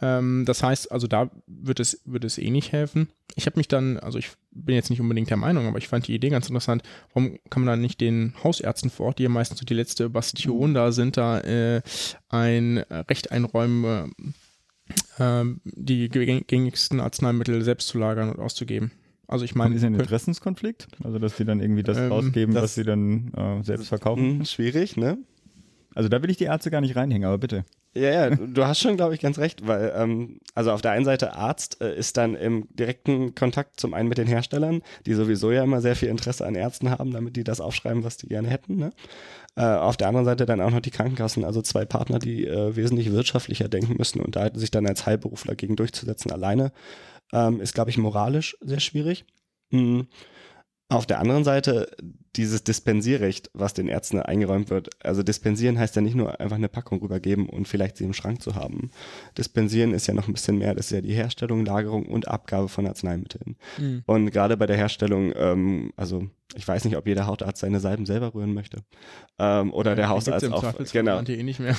Ähm, das heißt, also da wird es, wird es eh nicht helfen. Ich habe mich dann, also ich bin jetzt nicht unbedingt der Meinung, aber ich fand die Idee ganz interessant. Warum kann man dann nicht den Hausärzten vor Ort, die ja meistens so die letzte Bastion da sind, da äh, ein Recht einräumen, äh, die gängigsten Arzneimittel selbst zu lagern und auszugeben? Also ich meine, ist ein Interessenskonflikt, also dass die dann irgendwie das ähm, ausgeben, das, was sie dann äh, selbst verkaufen. Mh, schwierig, ne? Also da will ich die Ärzte gar nicht reinhängen, aber bitte. Ja, ja, du hast schon, glaube ich, ganz recht, weil ähm, also auf der einen Seite Arzt äh, ist dann im direkten Kontakt zum einen mit den Herstellern, die sowieso ja immer sehr viel Interesse an Ärzten haben, damit die das aufschreiben, was die gerne hätten. Ne? Äh, auf der anderen Seite dann auch noch die Krankenkassen, also zwei Partner, die äh, wesentlich wirtschaftlicher denken müssen und da sich dann als Heilberufler gegen durchzusetzen alleine, ähm, ist, glaube ich, moralisch sehr schwierig. Mhm. Auf der anderen Seite dieses Dispensierrecht, was den Ärzten eingeräumt wird. Also dispensieren heißt ja nicht nur einfach eine Packung rübergeben und vielleicht sie im Schrank zu haben. Dispensieren ist ja noch ein bisschen mehr. Das ist ja die Herstellung, Lagerung und Abgabe von Arzneimitteln. Mhm. Und gerade bei der Herstellung, ähm, also ich weiß nicht, ob jeder Hautarzt seine Salben selber rühren möchte. Ähm, oder ja, der Hausarzt auch. Genau. Eh nicht mehr.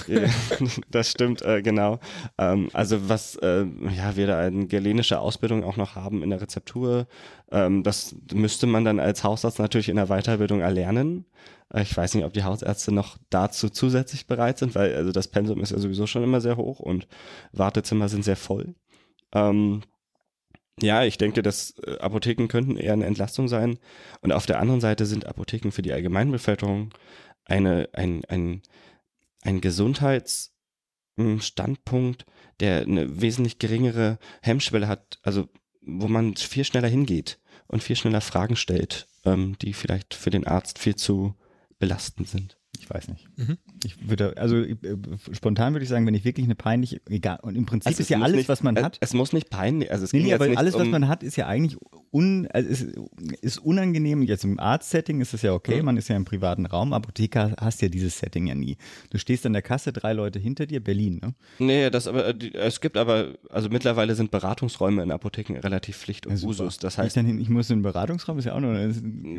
das stimmt, äh, genau. Ähm, also was äh, ja wir da eine gelenische Ausbildung auch noch haben in der Rezeptur, ähm, das müsste man dann als Hausarzt natürlich in der Weiterbildung erlernen. Äh, ich weiß nicht, ob die Hausärzte noch dazu zusätzlich bereit sind, weil also das Pensum ist ja sowieso schon immer sehr hoch und Wartezimmer sind sehr voll. Ähm, ja, ich denke, dass äh, Apotheken könnten eher eine Entlastung sein. Und auf der anderen Seite sind Apotheken für die Allgemeinbevölkerung eine, ein, ein, ein Gesundheitsstandpunkt, der eine wesentlich geringere Hemmschwelle hat, also wo man viel schneller hingeht und viel schneller Fragen stellt, ähm, die vielleicht für den Arzt viel zu belastend sind. Ich weiß nicht. Mhm. Ich würde, also äh, spontan würde ich sagen, wenn ich wirklich eine peinliche, egal, und im Prinzip also ist ja alles, nicht, was man es, hat. Es muss nicht peinlich, also es nee, nee, aber alles, um was man hat, ist ja eigentlich un, also ist, ist unangenehm. Jetzt im Arzt-Setting ist es ja okay, mhm. man ist ja im privaten Raum. Apotheker hast ja dieses Setting ja nie. Du stehst an der Kasse, drei Leute hinter dir, Berlin, ne? Nee, das aber, äh, es gibt aber, also mittlerweile sind Beratungsräume in Apotheken relativ Pflicht und ja, Usus. Das heißt. Ich, dann, ich muss in den Beratungsraum, ist ja auch noch,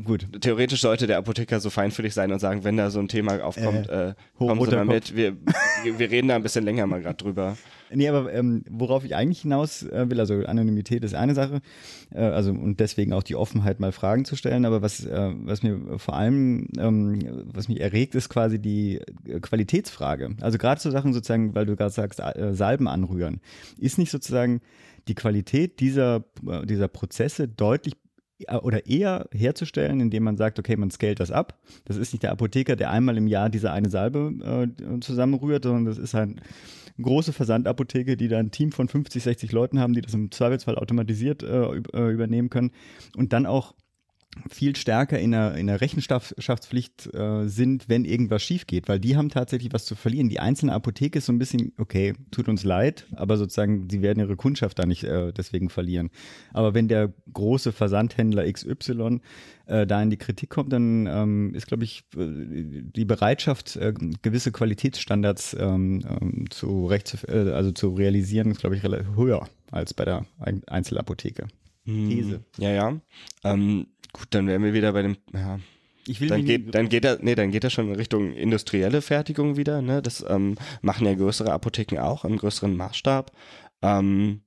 gut. Theoretisch sollte der Apotheker so feinfühlig sein und sagen, wenn da so ein Thema aufkommt, äh, äh, kommen Sie mal mit. Wir, wir reden da ein bisschen länger mal gerade drüber. Nee, aber ähm, worauf ich eigentlich hinaus äh, will, also Anonymität ist eine Sache, äh, also und deswegen auch die Offenheit, mal Fragen zu stellen. Aber was, äh, was mir vor allem, ähm, was mich erregt, ist quasi die äh, Qualitätsfrage. Also gerade so Sachen sozusagen, weil du gerade sagst, äh, Salben anrühren, ist nicht sozusagen die Qualität dieser, äh, dieser Prozesse deutlich oder eher herzustellen, indem man sagt, okay, man scalt das ab. Das ist nicht der Apotheker, der einmal im Jahr diese eine Salbe äh, zusammenrührt, sondern das ist eine große Versandapotheke, die da ein Team von 50, 60 Leuten haben, die das im Zweifelsfall automatisiert äh, äh übernehmen können und dann auch viel stärker in der, in der Rechenschaftspflicht äh, sind, wenn irgendwas schief geht, weil die haben tatsächlich was zu verlieren. Die einzelne Apotheke ist so ein bisschen, okay, tut uns leid, aber sozusagen, sie werden ihre Kundschaft da nicht äh, deswegen verlieren. Aber wenn der große Versandhändler XY äh, da in die Kritik kommt, dann ähm, ist, glaube ich, äh, die Bereitschaft, äh, gewisse Qualitätsstandards ähm, ähm, zu, recht zu, äh, also zu realisieren, ist, glaube ich, höher als bei der Einzelapotheke. Hm. These. Ja, ja. Ähm, Gut, dann wären wir wieder bei dem, ja. Ich will dann geht, dann geht er, nee, dann geht er schon in Richtung industrielle Fertigung wieder, ne? Das ähm, machen ja größere Apotheken auch im größeren Maßstab. Ähm,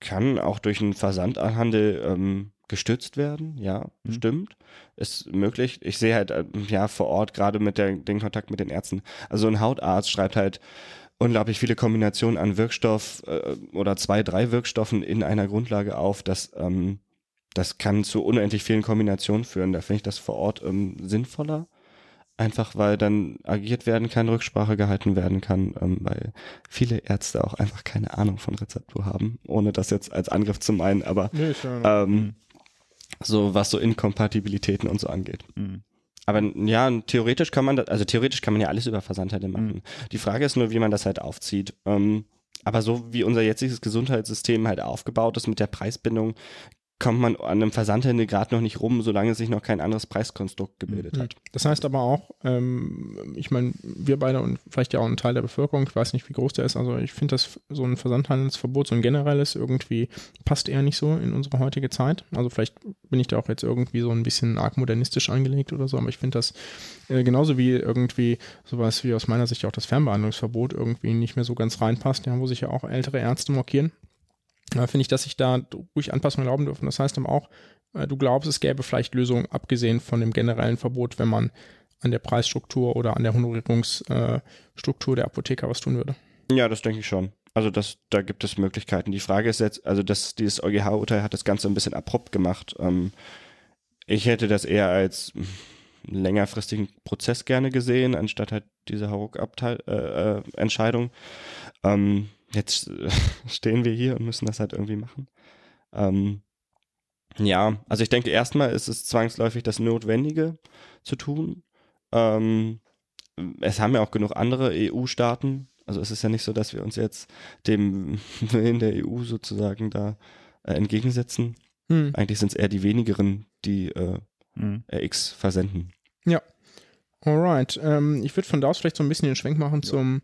kann auch durch einen Versandhandel ähm, gestützt werden, ja, mhm. stimmt. Ist möglich. Ich sehe halt, äh, ja, vor Ort gerade mit der, den Kontakt mit den Ärzten. Also ein Hautarzt schreibt halt unglaublich viele Kombinationen an Wirkstoff äh, oder zwei, drei Wirkstoffen in einer Grundlage auf, dass ähm, das kann zu unendlich vielen Kombinationen führen. Da finde ich das vor Ort ähm, sinnvoller. Einfach weil dann agiert werden kann, Rücksprache gehalten werden kann, ähm, weil viele Ärzte auch einfach keine Ahnung von Rezeptur haben, ohne das jetzt als Angriff zu meinen, aber nee, ähm, mhm. so was so Inkompatibilitäten und so angeht. Mhm. Aber ja, theoretisch kann man das, also theoretisch kann man ja alles über Versandhandel machen. Mhm. Die Frage ist nur, wie man das halt aufzieht. Ähm, aber so wie unser jetziges Gesundheitssystem halt aufgebaut ist mit der Preisbindung, kommt man an einem Versandhändler gerade noch nicht rum, solange sich noch kein anderes Preiskonstrukt gebildet mhm. hat. Das heißt aber auch, ähm, ich meine, wir beide und vielleicht ja auch ein Teil der Bevölkerung, ich weiß nicht, wie groß der ist, also ich finde, dass so ein Versandhandelsverbot, so ein generelles, irgendwie passt eher nicht so in unsere heutige Zeit. Also vielleicht bin ich da auch jetzt irgendwie so ein bisschen arg modernistisch angelegt oder so, aber ich finde das äh, genauso wie irgendwie sowas wie aus meiner Sicht auch das Fernbehandlungsverbot irgendwie nicht mehr so ganz reinpasst, ja, wo sich ja auch ältere Ärzte markieren finde ich, dass sich da ruhig Anpassungen erlauben dürfen. Das heißt aber auch, äh, du glaubst, es gäbe vielleicht Lösungen, abgesehen von dem generellen Verbot, wenn man an der Preisstruktur oder an der Honorierungsstruktur äh, der Apotheker was tun würde. Ja, das denke ich schon. Also das, da gibt es Möglichkeiten. Die Frage ist jetzt, also das, dieses EuGH-Urteil hat das Ganze ein bisschen abrupt gemacht. Ähm, ich hätte das eher als längerfristigen Prozess gerne gesehen, anstatt halt diese Hauruck-Entscheidung. Äh, ähm, jetzt stehen wir hier und müssen das halt irgendwie machen. Ähm, ja, also ich denke, erstmal ist es zwangsläufig das Notwendige zu tun. Ähm, es haben ja auch genug andere EU-Staaten. Also es ist ja nicht so, dass wir uns jetzt dem Willen der EU sozusagen da äh, entgegensetzen. Hm. Eigentlich sind es eher die wenigeren, die äh, hm. RX versenden. Ja. Alright. Ähm, ich würde von da aus vielleicht so ein bisschen den Schwenk machen ja. zum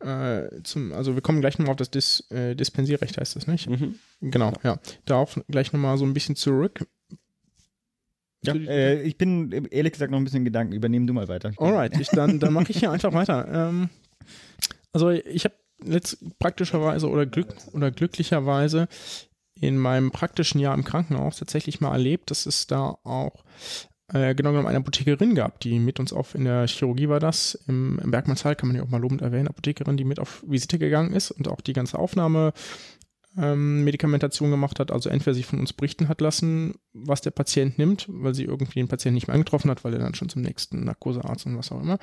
äh, zum, also wir kommen gleich nochmal auf das Dis, äh, Dispensierrecht, heißt das, nicht? Mhm. Genau, ja. Darauf gleich nochmal so ein bisschen zurück. Ja, äh, ich bin ehrlich gesagt noch ein bisschen Gedanken. Übernehmen du mal weiter. Alright, ich, dann, dann mache ich hier einfach weiter. Ähm, also ich habe letzt praktischerweise oder Glück oder glücklicherweise in meinem praktischen Jahr im Krankenhaus tatsächlich mal erlebt, dass es da auch äh, genau genommen eine Apothekerin gab, die mit uns auf, in der Chirurgie war das, im, im Bergmannsheil, kann man ja auch mal lobend erwähnen, Apothekerin, die mit auf Visite gegangen ist und auch die ganze Aufnahme ähm, Medikamentation gemacht hat, also entweder sich von uns berichten hat lassen, was der Patient nimmt, weil sie irgendwie den Patienten nicht mehr angetroffen hat, weil er dann schon zum nächsten Narkosearzt und was auch immer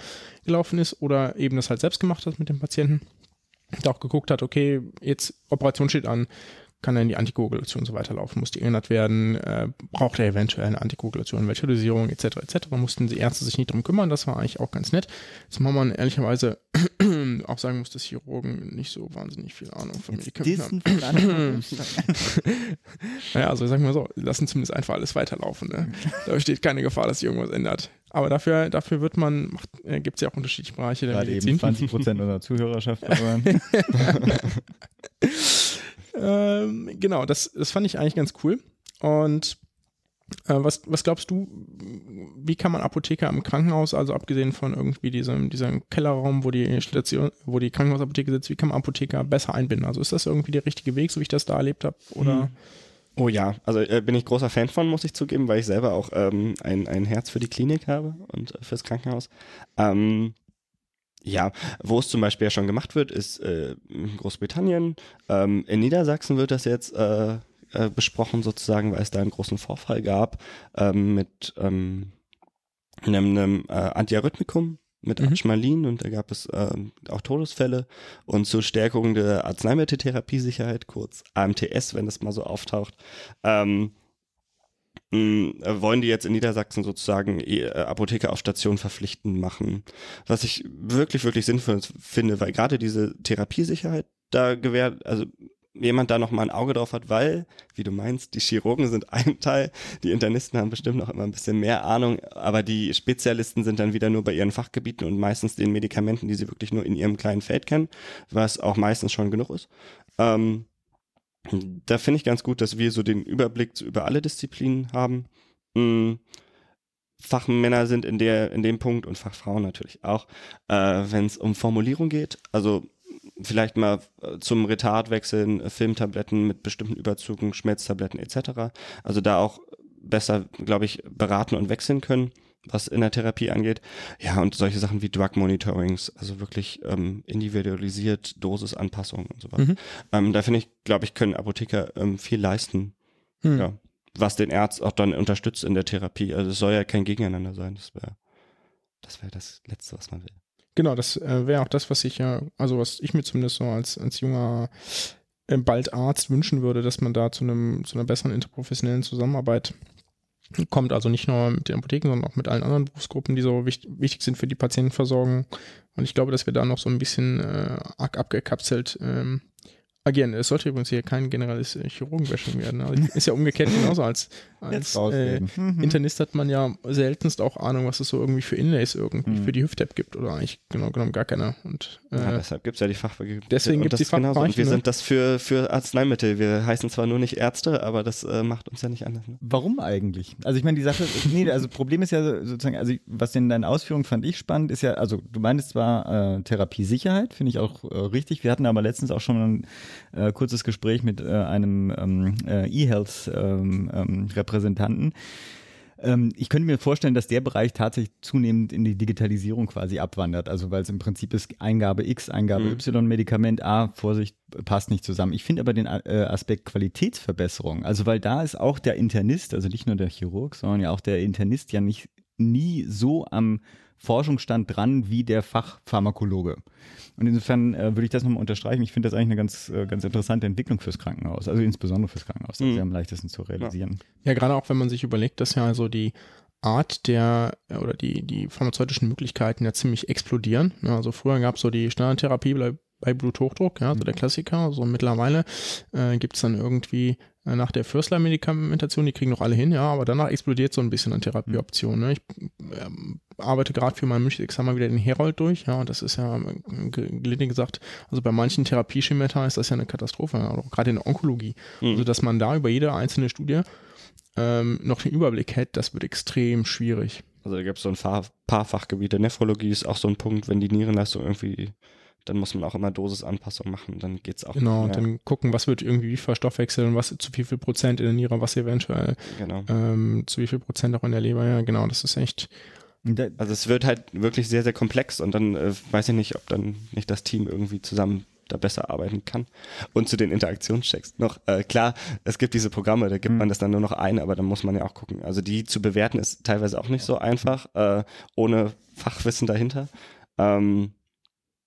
gelaufen ist, oder eben das halt selbst gemacht hat mit dem Patienten. Und auch geguckt hat, okay, jetzt Operation steht an, kann dann die Antikoagulation so weiterlaufen, muss die erinnert werden, äh, braucht er eventuell eine Antikoagulation, welche Dosierung etc. etc. Da mussten die Ärzte sich nicht drum kümmern, das war eigentlich auch ganz nett. Zumal man ehrlicherweise auch sagen muss, dass Chirurgen nicht so wahnsinnig viel Ahnung von Medikamenten haben. naja, also sagen wir so, lassen zumindest einfach alles weiterlaufen. Ne? Da besteht keine Gefahr, dass sich irgendwas ändert. Aber dafür, dafür wird man, äh, gibt es ja auch unterschiedliche Bereiche der Gerade Medizin. eben 20 Prozent unserer Zuhörerschaft. Aber ähm, genau, das, das fand ich eigentlich ganz cool. Und äh, was, was glaubst du, wie kann man Apotheker im Krankenhaus, also abgesehen von irgendwie diesem, diesem Kellerraum, wo die Station, wo die Krankenhausapotheke sitzt, wie kann man Apotheker besser einbinden? Also ist das irgendwie der richtige Weg, so wie ich das da erlebt habe? Oder? Oh ja, also äh, bin ich großer Fan von, muss ich zugeben, weil ich selber auch ähm, ein, ein Herz für die Klinik habe und äh, fürs Krankenhaus. Ähm, ja, wo es zum Beispiel ja schon gemacht wird, ist äh, in Großbritannien. Ähm, in Niedersachsen wird das jetzt äh, äh, besprochen sozusagen, weil es da einen großen Vorfall gab ähm, mit ähm, einem, einem äh, Antiarrhythmikum mit Mhm. Und da gab es ähm, auch Todesfälle und zur Stärkung der Arzneimitteltherapiesicherheit, kurz AMTS, wenn das mal so auftaucht, ähm, äh, wollen die jetzt in Niedersachsen sozusagen äh, Apotheker auf Station verpflichtend machen. Was ich wirklich, wirklich sinnvoll finde, weil gerade diese Therapiesicherheit da gewährt, also jemand da noch mal ein Auge drauf hat, weil, wie du meinst, die Chirurgen sind ein Teil, die Internisten haben bestimmt noch immer ein bisschen mehr Ahnung, aber die Spezialisten sind dann wieder nur bei ihren Fachgebieten und meistens den Medikamenten, die sie wirklich nur in ihrem kleinen Feld kennen, was auch meistens schon genug ist. Ähm, da finde ich ganz gut, dass wir so den Überblick über alle Disziplinen haben. Mm, Fachmänner sind in der in dem Punkt und Fachfrauen natürlich auch, äh, wenn es um Formulierung geht. Also vielleicht mal äh, zum Retard wechseln, äh, Filmtabletten mit bestimmten Überzügen, Schmelztabletten etc. Also da auch besser, glaube ich, beraten und wechseln können, was in der Therapie angeht. Ja, und solche Sachen wie Drug Monitorings, also wirklich ähm, individualisiert, Dosisanpassungen und so weiter. Mhm. Ähm, da finde ich, glaube ich, können Apotheker ähm, viel leisten. Hm. Ja. Was den Arzt auch dann unterstützt in der Therapie. Also es soll ja kein Gegeneinander sein. Das wäre das wäre das Letzte, was man will. Genau, das äh, wäre auch das, was ich ja, also was ich mir zumindest so als, als junger äh, bald Arzt wünschen würde, dass man da zu einem zu einer besseren interprofessionellen Zusammenarbeit kommt, also nicht nur mit den Apotheken, sondern auch mit allen anderen Berufsgruppen, die so wichtig, wichtig sind für die Patientenversorgung. Und ich glaube, dass wir da noch so ein bisschen äh, arg abgekapselt ähm, agieren. Es sollte übrigens hier kein generelles äh, Chirurgenbashing werden. Also ist ja umgekehrt genauso als, als äh. Mhm. Internist hat man ja seltenst auch Ahnung, was es so irgendwie für Inlays irgendwie Mhm. für die Hüft-App gibt oder eigentlich genau genommen gar keine. Und äh, Ja, deshalb gibt's ja die Fachbegriffe. deswegen gibt's das die genauso. Und wir ne? sind das für, für Arzneimittel. Wir heißen zwar nur nicht Ärzte, aber das äh, macht uns ja nicht anders. Ne? Warum eigentlich? Also ich meine, die Sache, nee, also Problem ist ja sozusagen, also was in deinen Ausführungen fand ich spannend, ist ja, also du meintest zwar äh, Therapiesicherheit, finde ich auch äh, richtig. Wir hatten aber letztens auch schon ein äh, kurzes Gespräch mit äh, einem ähm, äh, E-Health-Repräsentanten. Ähm, ich könnte mir vorstellen, dass der Bereich tatsächlich zunehmend in die Digitalisierung quasi abwandert. Also weil es im Prinzip ist Eingabe X, Eingabe Mhm. Y, Medikament A, Vorsicht, passt nicht zusammen. Ich finde aber den äh, Aspekt Qualitätsverbesserung, also weil da ist auch der Internist, also nicht nur der Chirurg, sondern ja auch der Internist ja nicht nie so am Forschungsstand dran wie der Fachpharmakologe. Und insofern äh, würde ich das nochmal unterstreichen. Ich finde das eigentlich eine ganz, äh, ganz interessante Entwicklung fürs Krankenhaus, also insbesondere fürs Krankenhaus. Das ist Mhm. ja am leichtesten zu realisieren. Ja, gerade auch wenn man sich überlegt, dass ja also die Art der oder die, die pharmazeutischen Möglichkeiten ja ziemlich explodieren. Ja, also früher gab es so die Standardtherapie bei, bei Bluthochdruck, ja, also der Klassiker. So mittlerweile äh, gibt es dann irgendwie nach der Firstline-Medikamentation, die kriegen noch alle hin, ja, aber danach explodiert so ein bisschen an Therapieoptionen. Ne? Ich ähm, arbeite gerade für mein München-Examen wieder den Herold durch, ja, und das ist ja äh, ge- gelinde gesagt, also bei manchen Therapieschemata ist das ja eine Katastrophe, ja, auch gerade in der Onkologie. Mhm. Also dass man da über jede einzelne Studie ähm, noch den Überblick hätte, das wird extrem schwierig. Also da gibt es so ein paar, paar Fachgebiete. Nephrologie ist auch so ein Punkt, wenn die Nierenleistung irgendwie, dann muss man auch immer Dosisanpassung machen, dann geht's auch. Genau, und mehr. dann gucken, was wird irgendwie wie verstoffwechseln, was zu wie viel Prozent in der Niere, was eventuell genau. ähm, zu wie viel Prozent auch in der Leber. Ja, genau, das ist echt. Und Also es wird halt wirklich sehr, sehr komplex und dann äh, weiß ich nicht, ob dann nicht das Team irgendwie zusammen da besser arbeiten kann. Und zu den Interaktionschecks noch, äh, klar, es gibt diese Programme, da gibt Mhm. man das dann nur noch ein, aber dann muss man ja auch gucken. Also die zu bewerten ist teilweise auch nicht so einfach, äh, ohne Fachwissen dahinter. Ähm,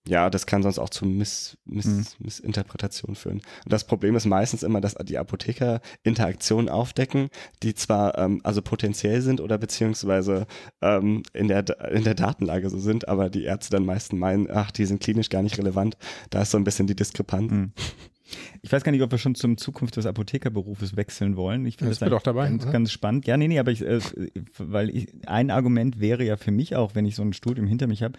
ja, das kann sonst auch zu Miss, Miss, Mhm. Missinterpretationen führen. Und das Problem ist meistens immer, dass die Apotheker Interaktionen aufdecken, die zwar ähm, also potenziell sind oder beziehungsweise ähm, in, der, in der Datenlage so sind, aber die Ärzte dann meistens meinen, ach, die sind klinisch gar nicht relevant. Da ist so ein bisschen die Diskrepanz. Mhm. Ich weiß gar nicht, ob wir schon zum Zukunft des Apothekerberufes wechseln wollen. Ich finde Ja, das, wir doch dabei, ganz, oder? ganz spannend. Ja, nee, nee, aber ich, äh, weil ich, ein Argument wäre ja für mich auch, wenn ich so ein Studium hinter mich habe.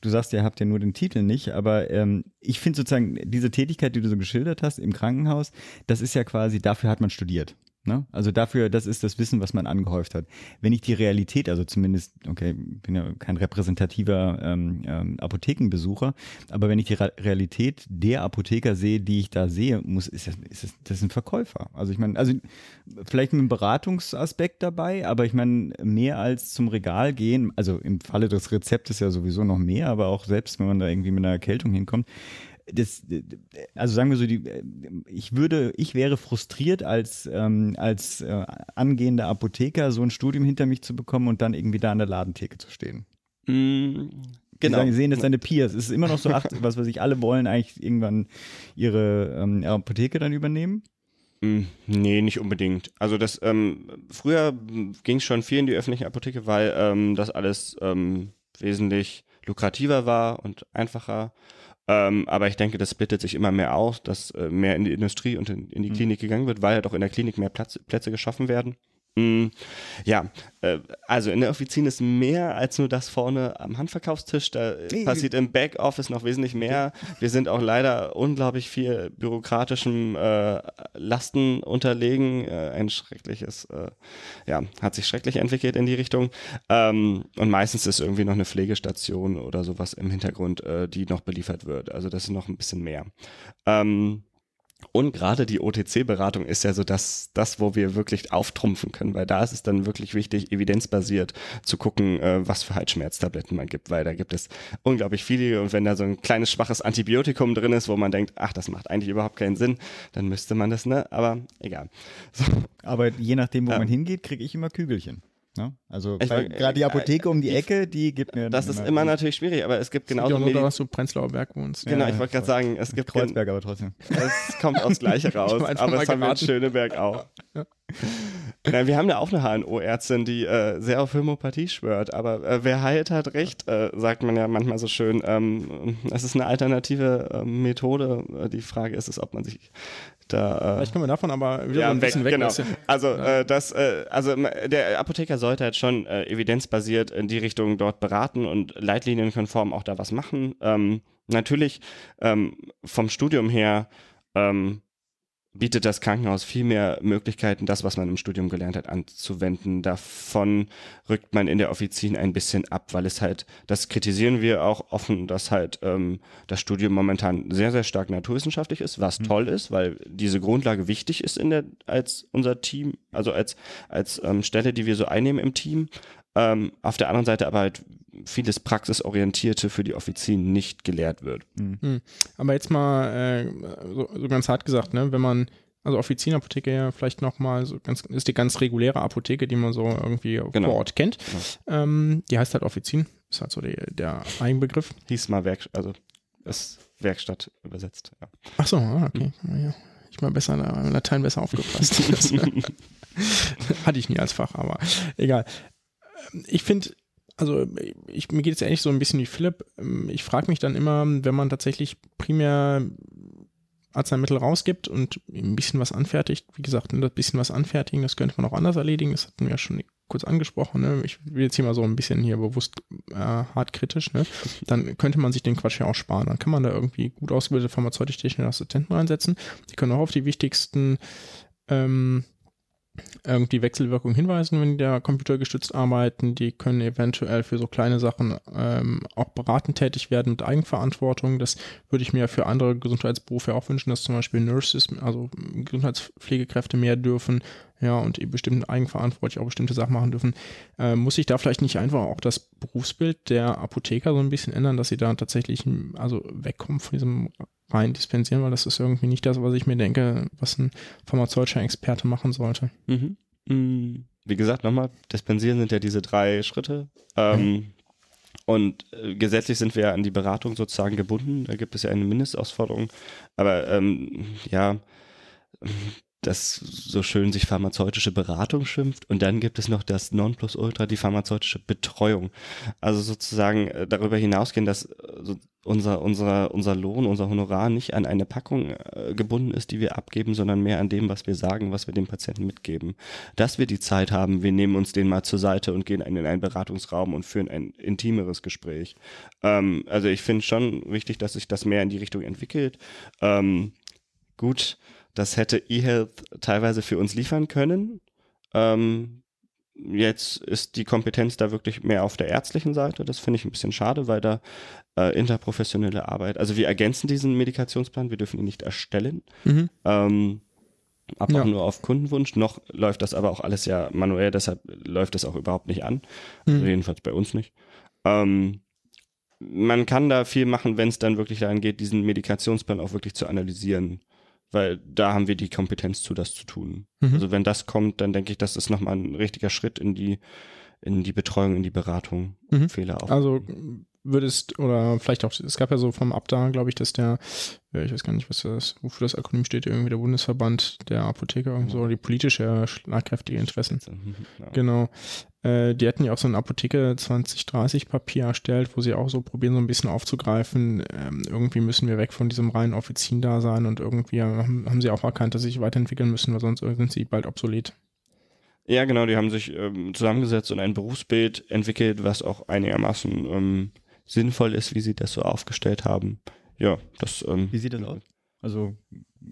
Du sagst, ihr habt ja nur den Titel nicht, aber ähm, ich finde sozusagen diese Tätigkeit, die du so geschildert hast im Krankenhaus, das ist ja quasi, dafür hat man studiert. Ne? Also dafür, das ist das Wissen, was man angehäuft hat. Wenn ich die Realität, also zumindest, okay, bin ja kein repräsentativer ähm, ähm, Apothekenbesucher, aber wenn ich die Ra Realität der Apotheker sehe, die ich da sehe, muss, ist das, ist das, das ist ein Verkäufer. Also ich meine, also vielleicht mit einem Beratungsaspekt dabei, aber ich meine, mehr als zum Regal gehen, also im Falle des Rezeptes ja sowieso noch mehr, aber auch selbst, wenn man da irgendwie mit einer Erkältung hinkommt, das, also sagen wir so, die, ich würde, ich wäre frustriert als, ähm, als äh, angehender Apotheker so ein Studium hinter mich zu bekommen und dann irgendwie da an der Ladentheke zu stehen. Mm, Genau. sagen, sehen das deine Peers. Es ist immer noch so, ach, was weiß ich, alle wollen eigentlich irgendwann ihre ähm, Apotheke dann übernehmen. Mm, Nee, nicht unbedingt. Also das ähm, früher ging es schon viel in die öffentliche Apotheke, weil ähm, das alles ähm, wesentlich lukrativer war und einfacher. Ähm, aber ich denke, das splittet sich immer mehr aus, dass äh, mehr in die Industrie und in, in die Mhm. Klinik gegangen wird, weil halt auch in der Klinik mehr Platz, Plätze geschaffen werden. Mm, Ja, äh, also in der Offizin ist mehr als nur das vorne am Handverkaufstisch. Da passiert im Backoffice noch wesentlich mehr. Wir sind auch leider unglaublich viel bürokratischem äh, Lasten unterlegen. Äh, ein schreckliches, äh, ja, hat sich schrecklich entwickelt in die Richtung. Ähm, und meistens ist irgendwie noch eine Pflegestation oder sowas im Hintergrund, die noch beliefert wird. Also das ist noch ein bisschen mehr. Ähm, und gerade die OTC-Beratung ist ja so das, das, wo wir wirklich auftrumpfen können, weil da ist es dann wirklich wichtig, evidenzbasiert zu gucken, äh, was für Halsschmerztabletten man gibt, weil da gibt es unglaublich viele und wenn da so ein kleines schwaches Antibiotikum drin ist, wo man denkt, ach, das macht eigentlich überhaupt keinen Sinn, dann müsste man das, ne? Aber egal. So, Aber je nachdem, wo Ja. man hingeht, kriege ich immer Kügelchen. Ne? Also gerade die Apotheke um die die- Ecke, die gibt mir das ist immer natürlich schwierig, aber es gibt Genau genauso nur, Medi- dass du Prenzlauer Berg wohnst. Genau, Ja, ich wollte gerade sagen, es gibt gen- Kreuzberg, aber trotzdem. Es kommt aufs Gleiche raus, aber es haben wir in. Schöneberg auch. Ja. Na, wir haben ja auch eine HNO-Ärztin, die äh, sehr auf Homöopathie schwört, aber äh, wer heilt, hat recht, äh, sagt man ja manchmal so schön. Ähm, es ist eine alternative äh, Methode. Äh, Die Frage ist es, ob man sich da äh, Vielleicht kommen wir davon aber wieder ja, ein bisschen weg. genau. Also äh, das, äh, also der Apotheker sollte halt schon evidenzbasiert in die Richtung dort beraten und leitlinienkonform auch da was machen. Ähm, natürlich ähm, vom Studium her ähm, bietet das Krankenhaus viel mehr Möglichkeiten, das, was man im Studium gelernt hat, anzuwenden. Davon rückt man in der Offizin ein bisschen ab, weil es halt, das kritisieren wir auch offen, dass halt ähm, das Studium momentan sehr, sehr stark naturwissenschaftlich ist, was toll ist, weil diese Grundlage wichtig ist in der, als unser Team, also als, als ähm, Stelle, die wir so einnehmen im Team. Ähm, auf der anderen Seite aber halt vieles Praxisorientierte für die Offizien nicht gelehrt wird. Aber jetzt mal äh, so, so ganz hart gesagt, ne, wenn man, also Offizienapotheke ja vielleicht nochmal so ganz, ist die ganz reguläre Apotheke, die man so irgendwie Genau. vor Ort kennt. Ähm, die heißt halt Offizien, ist halt so die, der Eigenbegriff. Hieß mal Werk, also ist Werkstatt übersetzt. Ja. Ach so, ah, okay. Ja, ich mal besser, in Latein besser aufgepasst. Hatte ich nie als Fach, aber egal. Ich finde, also ich, mir geht es ähnlich so ein bisschen wie Philipp. Ich frage mich dann immer, wenn man tatsächlich primär Arzneimittel rausgibt und ein bisschen was anfertigt, wie gesagt, ne, das bisschen was anfertigen, das könnte man auch anders erledigen, das hatten wir ja schon kurz angesprochen, ne? ich will jetzt hier mal so ein bisschen hier bewusst äh, hart kritisch, ne? dann könnte man sich den Quatsch ja auch sparen, dann kann man da irgendwie gut ausgebildete pharmazeutisch-technische Assistenten reinsetzen, die können auch auf die wichtigsten ähm, irgendwie Wechselwirkungen hinweisen, wenn die da computergestützt arbeiten. Die können eventuell für so kleine Sachen ähm, auch beratend tätig werden mit Eigenverantwortung. Das würde ich mir für andere Gesundheitsberufe auch wünschen, dass zum Beispiel Nurses, also Gesundheitspflegekräfte mehr dürfen, ja, und eben bestimmt eigenverantwortlich auch bestimmte Sachen machen dürfen. Äh, muss sich da vielleicht nicht einfach auch das Berufsbild der Apotheker so ein bisschen ändern, dass sie da tatsächlich also wegkommen von diesem rein dispensieren, weil das ist irgendwie nicht das, was ich mir denke, was ein pharmazeutischer Experte machen sollte. Mhm. Mm, Wie gesagt, nochmal, dispensieren sind ja diese drei Schritte. Ähm, Und äh, gesetzlich sind wir ja an die Beratung sozusagen gebunden. Da gibt es ja eine Mindestausforderung. Aber ähm, ja, das so schön sich pharmazeutische Beratung schimpft. Und dann gibt es noch das Nonplusultra, die pharmazeutische Betreuung. Also sozusagen äh, darüber hinausgehen, dass äh, unser, unser, unser Lohn, unser Honorar nicht an eine Packung äh, gebunden ist, die wir abgeben, sondern mehr an dem, was wir sagen, was wir dem Patienten mitgeben. Dass wir die Zeit haben, wir nehmen uns den mal zur Seite und gehen in einen Beratungsraum und führen ein intimeres Gespräch. Ähm, also ich finde schon wichtig, dass sich das mehr in die Richtung entwickelt. Ähm, gut, das hätte eHealth teilweise für uns liefern können. Ähm, jetzt ist die Kompetenz da wirklich mehr auf der ärztlichen Seite. Das finde ich ein bisschen schade, weil da äh, interprofessionelle Arbeit, also wir ergänzen diesen Medikationsplan, wir dürfen ihn nicht erstellen. Mhm. Ähm, aber ja. auch nur auf Kundenwunsch. Noch läuft das aber auch alles ja manuell, deshalb läuft das auch überhaupt nicht an. Mhm. Also jedenfalls bei uns nicht. Ähm, man kann da viel machen, wenn es dann wirklich daran geht, diesen Medikationsplan auch wirklich zu analysieren weil da haben wir die Kompetenz zu, das zu tun. Mhm. Also wenn das kommt, dann denke ich, das ist nochmal ein richtiger Schritt in die, in die Betreuung, in die Beratung, mhm. Fehler auch. Also würdest, oder vielleicht auch, es gab ja so vom Abda, glaube ich, dass der, ich weiß gar nicht, was das, wofür das Akronym steht, irgendwie der Bundesverband der Apotheker und so, die politische schlagkräftige Interessen. Ja. Genau. Äh, die hatten ja auch so ein Apotheke 2030 Papier erstellt, wo sie auch so probieren, so ein bisschen aufzugreifen. Ähm, irgendwie müssen wir weg von diesem reinen Offizien-Dasein und irgendwie haben, haben sie auch erkannt, dass sie sich weiterentwickeln müssen, weil sonst sind sie bald obsolet. Ja, genau, die haben sich ähm, zusammengesetzt und ein Berufsbild entwickelt, was auch einigermaßen ähm, sinnvoll ist, wie sie das so aufgestellt haben. Ja, das. Ähm, wie sieht das aus? Also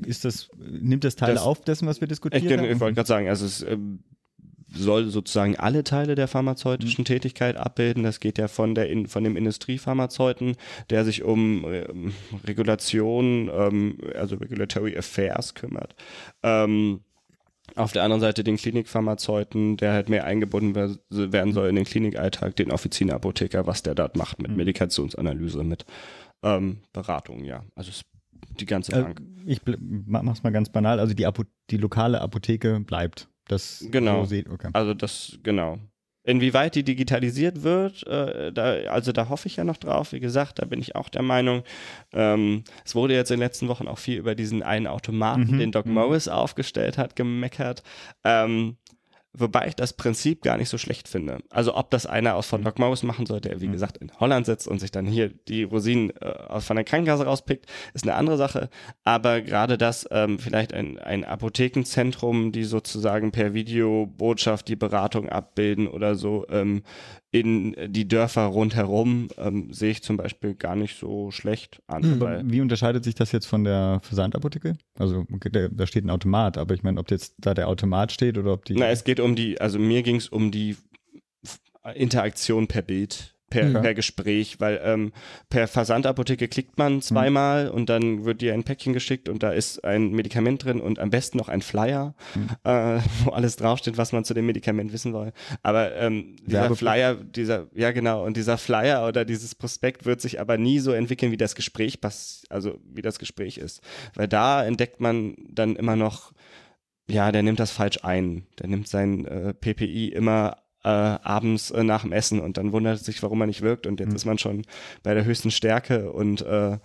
ist das, nimmt das Teil das, auf dessen, was wir diskutiert ich, haben? Ich wollte gerade sagen, also es ähm, soll sozusagen alle Teile der pharmazeutischen mhm. Tätigkeit abbilden. Das geht ja von der von dem Industriepharmazeuten, der sich um ähm, Regulation, ähm, also Regulatory Affairs kümmert. Ähm, auf der anderen Seite den Klinikpharmazeuten, der halt mehr eingebunden werden soll in den Klinikalltag, den Offizienapotheker, was der dort macht mit mhm. Medikationsanalyse, mit ähm, Beratung, ja. Also die ganze äh, Bank. Äh, ich mach's mal ganz banal, also die, Apo die lokale Apotheke bleibt. Das genau. So okay. Also das, genau. Inwieweit die digitalisiert wird, äh, da, also da hoffe ich ja noch drauf. Wie gesagt, da bin ich auch der Meinung. Ähm, es wurde jetzt in den letzten Wochen auch viel über diesen einen Automaten, mhm. den Doc mhm. Morris aufgestellt hat, gemeckert. Ähm, Wobei ich das Prinzip gar nicht so schlecht finde. Also ob das einer aus von Doc Morris machen soll, der wie mhm. gesagt in Holland sitzt und sich dann hier die Rosinen äh, von der Krankenkasse rauspickt, ist eine andere Sache. Aber gerade das, ähm, vielleicht ein, ein Apothekenzentrum, die sozusagen per Videobotschaft die Beratung abbilden oder so, ähm, in die Dörfer rundherum ähm, sehe ich zum Beispiel gar nicht so schlecht an. Mhm. wie unterscheidet sich das jetzt von der Versandapotheke? Also da steht ein Automat, aber ich meine, ob jetzt da der Automat steht oder ob die. Na, es geht um die, also mir ging es um die Interaktion per Bild per, ja. per Gespräch, weil ähm, per Versandapotheke klickt man zweimal mhm. und dann wird dir ein Päckchen geschickt und da ist ein Medikament drin und am besten noch ein Flyer, mhm. äh, wo alles draufsteht, was man zu dem Medikament wissen soll. Aber ähm, dieser Werbefl Flyer, dieser, ja genau, und dieser Flyer oder dieses Prospekt wird sich aber nie so entwickeln, wie das Gespräch pass also wie das Gespräch ist. Weil da entdeckt man dann immer noch, ja, der nimmt das falsch ein. Der nimmt sein äh, PPI immer äh, abends äh, nach dem Essen und dann wundert sich, warum er nicht wirkt und jetzt mhm. ist man schon bei der höchsten Stärke und äh,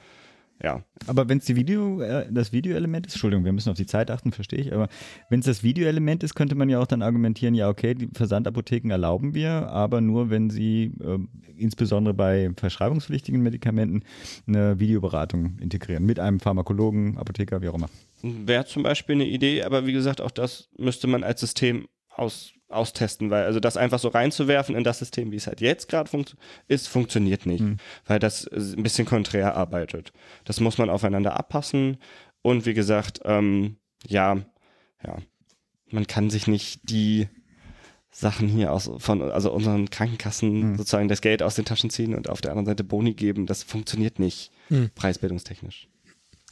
ja. Aber wenn es die Video, äh, das Videoelement ist, Entschuldigung, wir müssen auf die Zeit achten, verstehe ich, aber wenn es das Videoelement ist, könnte man ja auch dann argumentieren, ja, okay, die Versandapotheken erlauben wir, aber nur, wenn sie äh, insbesondere bei verschreibungspflichtigen Medikamenten eine Videoberatung integrieren, mit einem Pharmakologen, Apotheker, wie auch immer. Wäre zum Beispiel eine Idee, aber wie gesagt, auch das müsste man als System aus austesten, weil also das einfach so reinzuwerfen in das System, wie es halt jetzt gerade funkt ist, funktioniert nicht, mhm. weil das ein bisschen konträr arbeitet. Das muss man aufeinander abpassen und wie gesagt, ähm, ja, ja, man kann sich nicht die Sachen hier aus von also unseren Krankenkassen mhm. sozusagen das Geld aus den Taschen ziehen und auf der anderen Seite Boni geben. Das funktioniert nicht mhm. preisbildungstechnisch.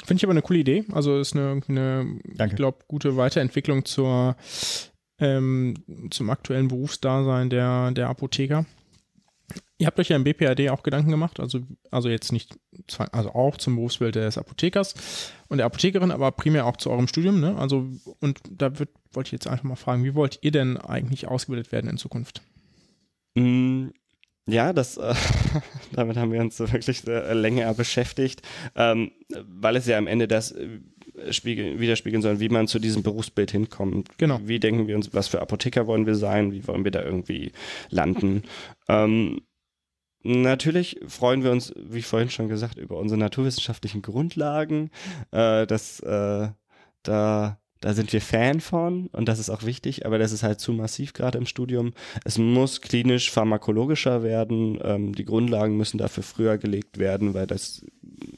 Finde ich aber eine coole Idee. Also ist eine, eine ich glaube, gute Weiterentwicklung zur ähm, zum aktuellen Berufsdasein der, der Apotheker. Ihr habt euch ja im BPAD auch Gedanken gemacht, also, also jetzt nicht, also auch zum Berufsbild des Apothekers und der Apothekerin, aber primär auch zu eurem Studium, ne? Also, und da wird, wollte ich jetzt einfach mal fragen, wie wollt ihr denn eigentlich ausgebildet werden in Zukunft? Mm, Ja, das, äh, damit haben wir uns wirklich äh, länger beschäftigt, ähm, weil es ja am Ende das spiegel, widerspiegeln soll, wie man zu diesem Berufsbild hinkommt. Genau. Wie denken wir uns, was für Apotheker wollen wir sein, wie wollen wir da irgendwie landen. Ähm, Natürlich freuen wir uns, wie vorhin schon gesagt, über unsere naturwissenschaftlichen Grundlagen. Äh, das, äh, da da sind wir Fan von und das ist auch wichtig, aber das ist halt zu massiv gerade im Studium. Es muss klinisch pharmakologischer werden, ähm, die Grundlagen müssen dafür früher gelegt werden, weil das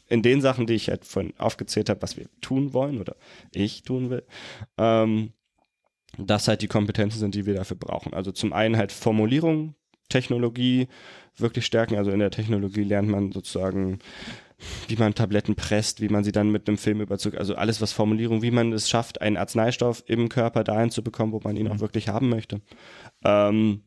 in den Sachen, die ich halt vorhin aufgezählt habe, was wir tun wollen oder ich tun will, ähm, das halt die Kompetenzen sind, die wir dafür brauchen. Also zum einen halt Formulierung, Technologie wirklich stärken. Also in der Technologie lernt man sozusagen wie man Tabletten presst, wie man sie dann mit einem Film überzeugt, also alles was Formulierung, wie man es schafft, einen Arzneistoff im Körper dahin zu bekommen, wo man ihn auch mhm. wirklich haben möchte. Ähm,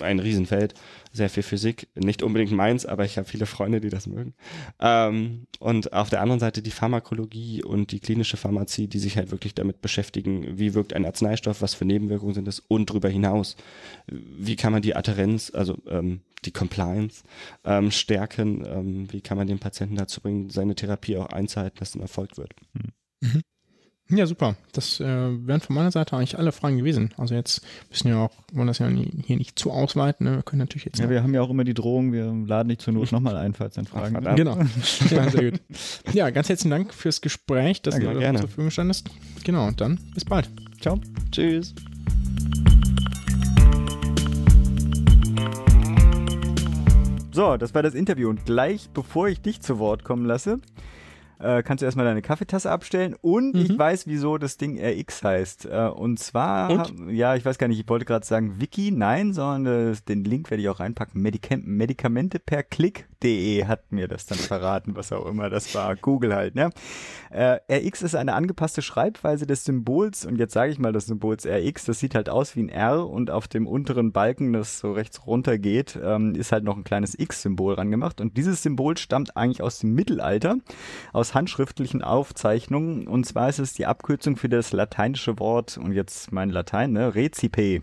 ein Riesenfeld, sehr viel Physik, nicht unbedingt meins, aber ich habe viele Freunde, die das mögen. Ähm, und auf der anderen Seite die Pharmakologie und die klinische Pharmazie, die sich halt wirklich damit beschäftigen, wie wirkt ein Arzneistoff, was für Nebenwirkungen sind es und darüber hinaus, wie kann man die Adherenz, also ähm, die Compliance ähm, stärken, ähm, wie kann man den Patienten dazu bringen, seine Therapie auch einzuhalten, dass dann erfolgt wird. Mhm. Ja, super. Das äh, wären von meiner Seite eigentlich alle Fragen gewesen. Also jetzt müssen wir auch, wollen das ja hier nicht zu ausweiten. Ne? Wir können natürlich jetzt. Ja, wir haben ja auch immer die Drohung, wir laden nicht zur Not nochmal ein, falls dann Fragen Ach, Genau. ja, sehr gut. Ja, ganz herzlichen Dank fürs Gespräch, dass Danke, du gerne. zur Verfügung standest. Genau, dann bis bald. Ciao. Tschüss. So, das war das Interview. Und gleich bevor ich dich zu Wort kommen lasse, äh, kannst du erstmal deine Kaffeetasse abstellen. Und mhm. ich weiß, wieso das Ding RX heißt. Äh, und zwar, und? ja, ich weiß gar nicht, ich wollte gerade sagen Wiki, nein, sondern äh, den Link werde ich auch reinpacken. Medikam Medikamente per Klick.de hat mir das dann verraten, was auch immer das war. Google halt, ne? Äh, RX ist eine angepasste Schreibweise des Symbols und jetzt sage ich mal des Symbols RX. Das sieht halt aus wie ein R und auf dem unteren Balken, das so rechts runter geht, ähm, ist halt noch ein kleines X-Symbol rangemacht. Und dieses Symbol stammt eigentlich aus dem Mittelalter, aus handschriftlichen Aufzeichnungen. Und zwar ist es die Abkürzung für das lateinische Wort, und jetzt mein Latein, ne, Recipe.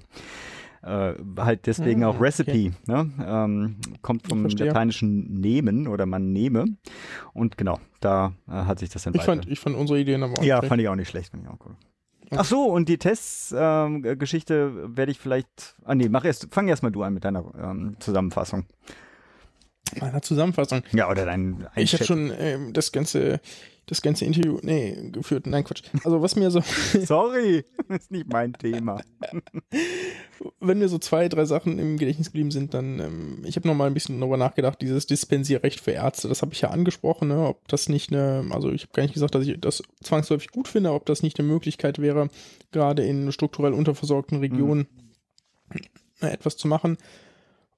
Äh, halt deswegen ah, auch Recipe, okay. ne? ähm, kommt vom lateinischen nehmen oder man nehme. Und genau, da äh, hat sich das dann ich fand, ich fand unsere Ideen aber auch Ja, schlecht. fand ich auch nicht schlecht. Fand ich auch cool. Ach so, und die Testgeschichte ähm, werde ich vielleicht. Ah nee, mach erst, fang erst mal du an mit deiner ähm, Zusammenfassung meiner Zusammenfassung. Ja, oder dein Ich habe schon ähm, das ganze das ganze Interview, nee, geführt. Nein, Quatsch. Also was mir so. Sorry, das ist nicht mein Thema. Wenn mir so zwei, drei Sachen im Gedächtnis geblieben sind, dann, ähm, ich habe noch mal ein bisschen darüber nachgedacht, dieses Dispensierrecht für Ärzte, das habe ich ja angesprochen, ne, ob das nicht eine, also ich habe gar nicht gesagt, dass ich das zwangsläufig gut finde, ob das nicht eine Möglichkeit wäre, gerade in strukturell unterversorgten Regionen mhm. etwas zu machen.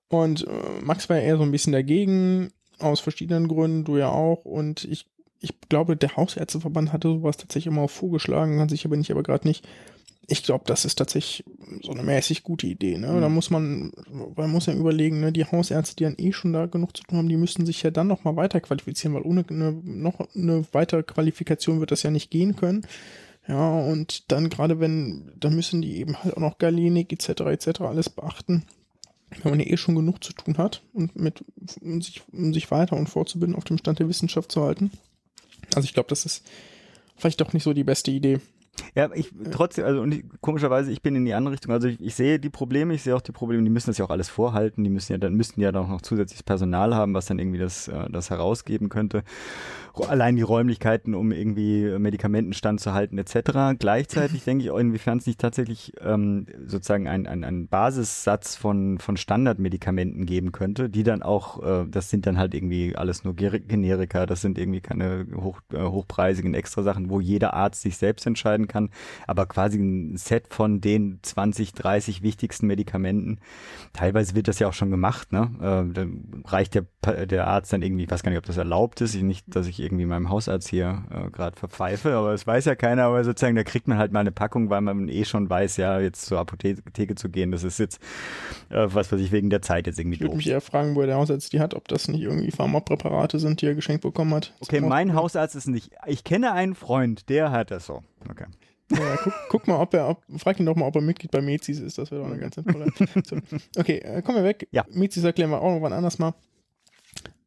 Und äh, Max war ja eher so ein bisschen dagegen, aus verschiedenen Gründen, du ja auch. Und ich, ich glaube, der Hausärzteverband hatte sowas tatsächlich immer vorgeschlagen, kann sich aber nicht, aber gerade nicht. Ich glaube, das ist tatsächlich so eine mäßig gute Idee. Ne? Mhm. Da muss man, man muss ja überlegen, ne? die Hausärzte, die dann eh schon da genug zu tun haben, die müssen sich ja dann nochmal weiter qualifizieren, weil ohne eine, noch eine weitere Qualifikation wird das ja nicht gehen können. Ja, und dann gerade wenn, dann müssen die eben halt auch noch Galenik etc. etc. alles beachten wenn man ja eh schon genug zu tun hat und mit, um sich, um sich weiter und fortzubilden, auf dem Stand der Wissenschaft zu halten. Also ich glaube, das ist vielleicht doch nicht so die beste Idee. Ja, ich trotzdem, also und ich, komischerweise, ich bin in die andere Richtung. Also ich, ich, sehe die Probleme, ich sehe auch die Probleme, die müssen das ja auch alles vorhalten, die müssen ja dann müssten ja dann noch zusätzliches Personal haben, was dann irgendwie das, äh, das herausgeben könnte allein die Räumlichkeiten, um irgendwie Medikamenten standzuhalten etc. Gleichzeitig denke ich, inwiefern es nicht tatsächlich ähm, sozusagen einen ein Basissatz von, von Standardmedikamenten geben könnte, die dann auch, äh, das sind dann halt irgendwie alles nur Generika, das sind irgendwie keine hoch, äh, hochpreisigen extra Sachen, wo jeder Arzt sich selbst entscheiden kann, aber quasi ein Set von den 20, 30 wichtigsten Medikamenten. Teilweise wird das ja auch schon gemacht, ne? Äh, dann reicht der, der Arzt dann irgendwie, ich weiß gar nicht, ob das erlaubt ist, nicht, dass ich irgendwie meinem Hausarzt hier äh, gerade verpfeife, aber das weiß ja keiner, aber sozusagen, da kriegt man halt mal eine Packung, weil man eh schon weiß, ja, jetzt zur Apotheke zu gehen, das ist jetzt äh, was, was ich wegen der Zeit jetzt irgendwie Ich würde mich eher fragen, wo der Hausarzt die hat, ob das nicht irgendwie Pharmapräparate sind, die er geschenkt bekommen hat. Okay, mein Hausarzt ist nicht, ich kenne einen Freund, der hat das so. Okay. Ja, guck, guck, mal, ob er, ob, frag ihn doch mal, ob er Mitglied bei Mezis ist. Das wäre doch eine ganz sinnvolle. Okay, äh, kommen wir weg. Ja. Mezis erklären wir auch noch wann anders mal.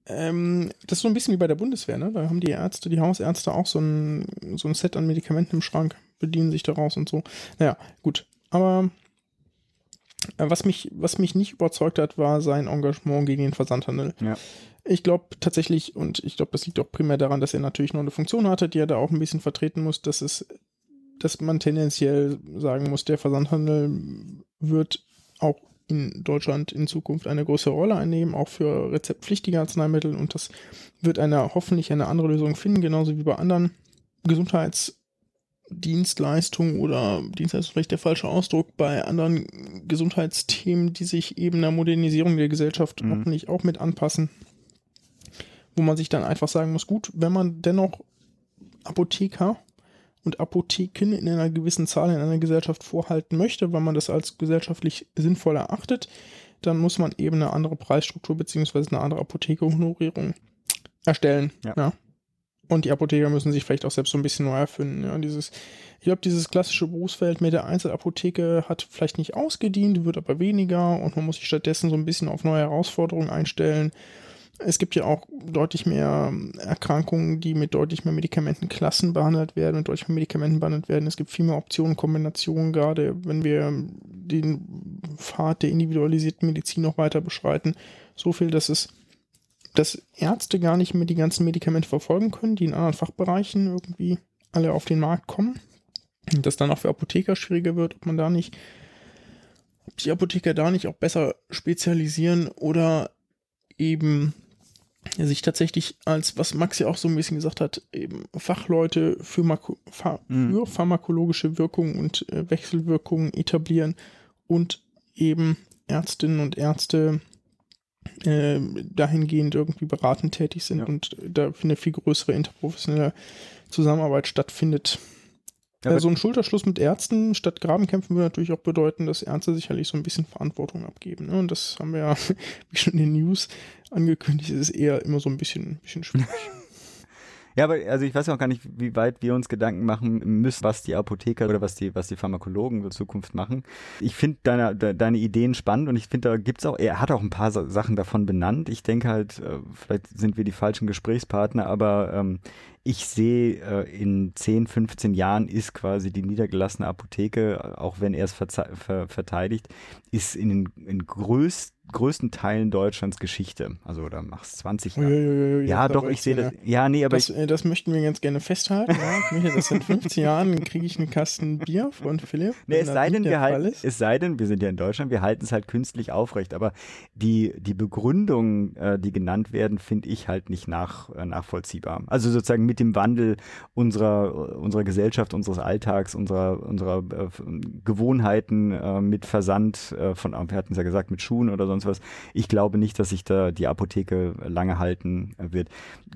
Ähm, das ist so ein bisschen wie bei der Bundeswehr, ne? Da haben die Ärzte, die Hausärzte auch so ein, so ein Set an Medikamenten im Schrank, bedienen sich daraus und so. Naja, gut. Aber äh, was mich, was mich nicht überzeugt hat, war sein Engagement gegen den Versandhandel. Ja. Ich glaube tatsächlich, und ich glaube, das liegt auch primär daran, dass er natürlich noch eine Funktion hatte, die er da auch ein bisschen vertreten muss, dass es, dass man tendenziell sagen muss, der Versandhandel wird auch in Deutschland in Zukunft eine größere Rolle einnehmen, auch für rezeptpflichtige Arzneimittel und das wird eine hoffentlich eine andere Lösung finden, genauso wie bei anderen Gesundheitsdienstleistungen oder Dienstleistung ist vielleicht der falsche Ausdruck, bei anderen Gesundheitsthemen, die sich eben der Modernisierung der Gesellschaft Mhm. hoffentlich auch mit anpassen, wo man sich dann einfach sagen muss, gut, wenn man dennoch Apotheker und Apotheken in einer gewissen Zahl in einer Gesellschaft vorhalten möchte, weil man das als gesellschaftlich sinnvoll erachtet, dann muss man eben eine andere Preisstruktur beziehungsweise eine andere Apothekerhonorierung erstellen. Ja. Und die Apotheker müssen sich vielleicht auch selbst so ein bisschen neu erfinden. Ja, dieses, ich glaube, dieses klassische Berufsfeld mit der Einzelapotheke hat vielleicht nicht ausgedient, wird aber weniger und man muss sich stattdessen so ein bisschen auf neue Herausforderungen einstellen. Es gibt ja auch deutlich mehr Erkrankungen, die mit deutlich mehr Medikamentenklassen behandelt werden, mit deutlich mehr Medikamenten behandelt werden. Es gibt viel mehr Optionen, Kombinationen, gerade wenn wir den Pfad der individualisierten Medizin noch weiter beschreiten. So viel, dass es dass Ärzte gar nicht mehr die ganzen Medikamente verfolgen können, die in anderen Fachbereichen irgendwie alle auf den Markt kommen. Und das dann auch für Apotheker schwieriger wird, ob man da nicht, ob die Apotheker da nicht auch besser spezialisieren oder eben sich tatsächlich als, was Max ja auch so ein bisschen gesagt hat, eben Fachleute für, Mako Pha Mhm. für pharmakologische Wirkungen und äh, Wechselwirkungen etablieren und eben Ärztinnen und Ärzte äh, dahingehend irgendwie beratend tätig sind Ja. und da eine viel größere interprofessionelle Zusammenarbeit stattfindet. Ja, äh, so ein Schulterschluss mit Ärzten statt Grabenkämpfen würde natürlich auch bedeuten, dass Ärzte sicherlich so ein bisschen Verantwortung abgeben. Ne? Und das haben wir ja, wie schon in den News angekündigt, ist eher immer so ein bisschen, bisschen schwierig. Ja, aber also ich weiß auch gar nicht, wie weit wir uns Gedanken machen müssen, was die Apotheker oder was die, was die Pharmakologen in Zukunft machen. Ich finde deine, de, deine Ideen spannend und ich finde, da gibt's auch, er hat auch ein paar Sa- Sachen davon benannt. Ich denke halt, äh, vielleicht sind wir die falschen Gesprächspartner, aber ähm, ich sehe, äh, in 10, 15 Jahren ist quasi die niedergelassene Apotheke, auch wenn er es ver verteidigt, ist in in größt, größten Teilen Deutschlands Geschichte. Also da machst 20 Jahre. Uiuiui, Ja, da doch, ich sehe so das. Ja, nee, aber Das, ich, äh, das möchten wir ganz gerne festhalten. Ja. Dass in 15 Jahren kriege ich einen Kasten Bier von Philipp. Nee, es das sei denn, wir halten, es sei denn, wir sind ja in Deutschland, wir halten es halt künstlich aufrecht. Aber die, die Begründungen, äh, die genannt werden, finde ich halt nicht nach, äh, nachvollziehbar. Also sozusagen mit dem Wandel unserer, unserer Gesellschaft, unseres Alltags, unserer, unserer äh, Gewohnheiten mit Versand von, wir hatten es ja gesagt, mit Schuhen oder sonst was. Ich glaube nicht, dass sich da die Apotheke lange halten wird.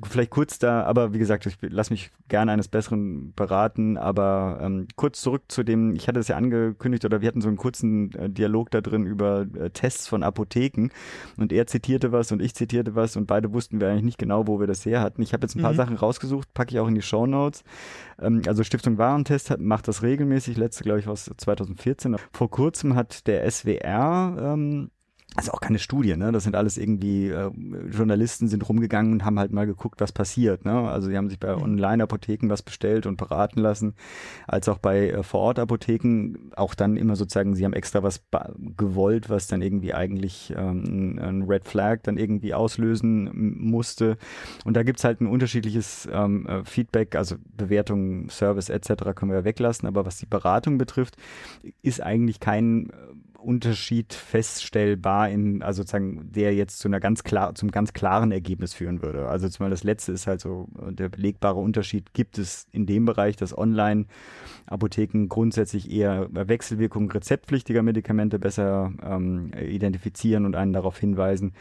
Vielleicht kurz da, aber wie gesagt, ich lasse mich gerne eines Besseren beraten, aber ähm, kurz zurück zu dem, ich hatte es ja angekündigt oder wir hatten so einen kurzen äh, Dialog da drin über äh, Tests von Apotheken und er zitierte was und ich zitierte was und beide wussten wir eigentlich nicht genau, wo wir das her hatten. Ich habe jetzt ein paar Mhm. Sachen rausgesucht, packe ich auch in die Show Notes. Ähm, also Stiftung Warentest hat, macht das regelmäßig, letzte glaube ich aus 2014. Vor kurzem hat der SWR ähm, also auch keine Studie, ne? Das sind alles irgendwie äh, Journalisten sind rumgegangen und haben halt mal geguckt, was passiert, ne? Also sie haben sich bei Online-Apotheken was bestellt und beraten lassen, als auch bei äh, Vor-Ort-Apotheken auch dann immer sozusagen, sie haben extra was gewollt, was dann irgendwie eigentlich ähm, ein Red Flag dann irgendwie auslösen musste. Und da gibt's halt ein unterschiedliches ähm, äh, Feedback, also Bewertung, Service etc. können wir ja weglassen, aber was die Beratung betrifft, ist eigentlich kein äh, Unterschied feststellbar in, also sozusagen, der jetzt zu einer ganz klar, zum ganz klaren Ergebnis führen würde. Also zum Beispiel das letzte ist halt so, äh, der belegbare Unterschied gibt es in dem Bereich, dass Online-Apotheken grundsätzlich eher Wechselwirkungen rezeptpflichtiger Medikamente besser ähm, identifizieren und einen darauf hinweisen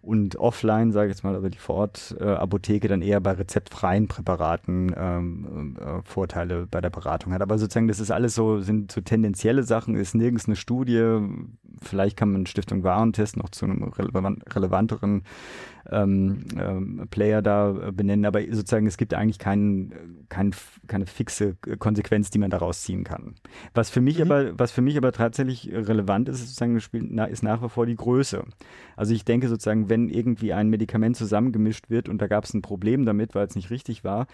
und offline, sage ich jetzt mal, also die Vor-Ort-Apotheke dann eher bei rezeptfreien Präparaten ähm, äh, Vorteile bei der Beratung hat. Aber sozusagen, das ist alles so, sind so tendenzielle Sachen, ist nirgends eine Studie, um, vielleicht kann man Stiftung Warentest noch zu einem relevanteren ähm, ähm, Player da benennen, aber sozusagen es gibt eigentlich keinen, kein, keine fixe Konsequenz, die man daraus ziehen kann. Was für mich mhm. aber, was für mich aber tatsächlich relevant ist, sozusagen ist nach wie vor die Größe. Also ich denke sozusagen, wenn irgendwie ein Medikament zusammengemischt wird und da gab es ein Problem damit, weil es nicht richtig war,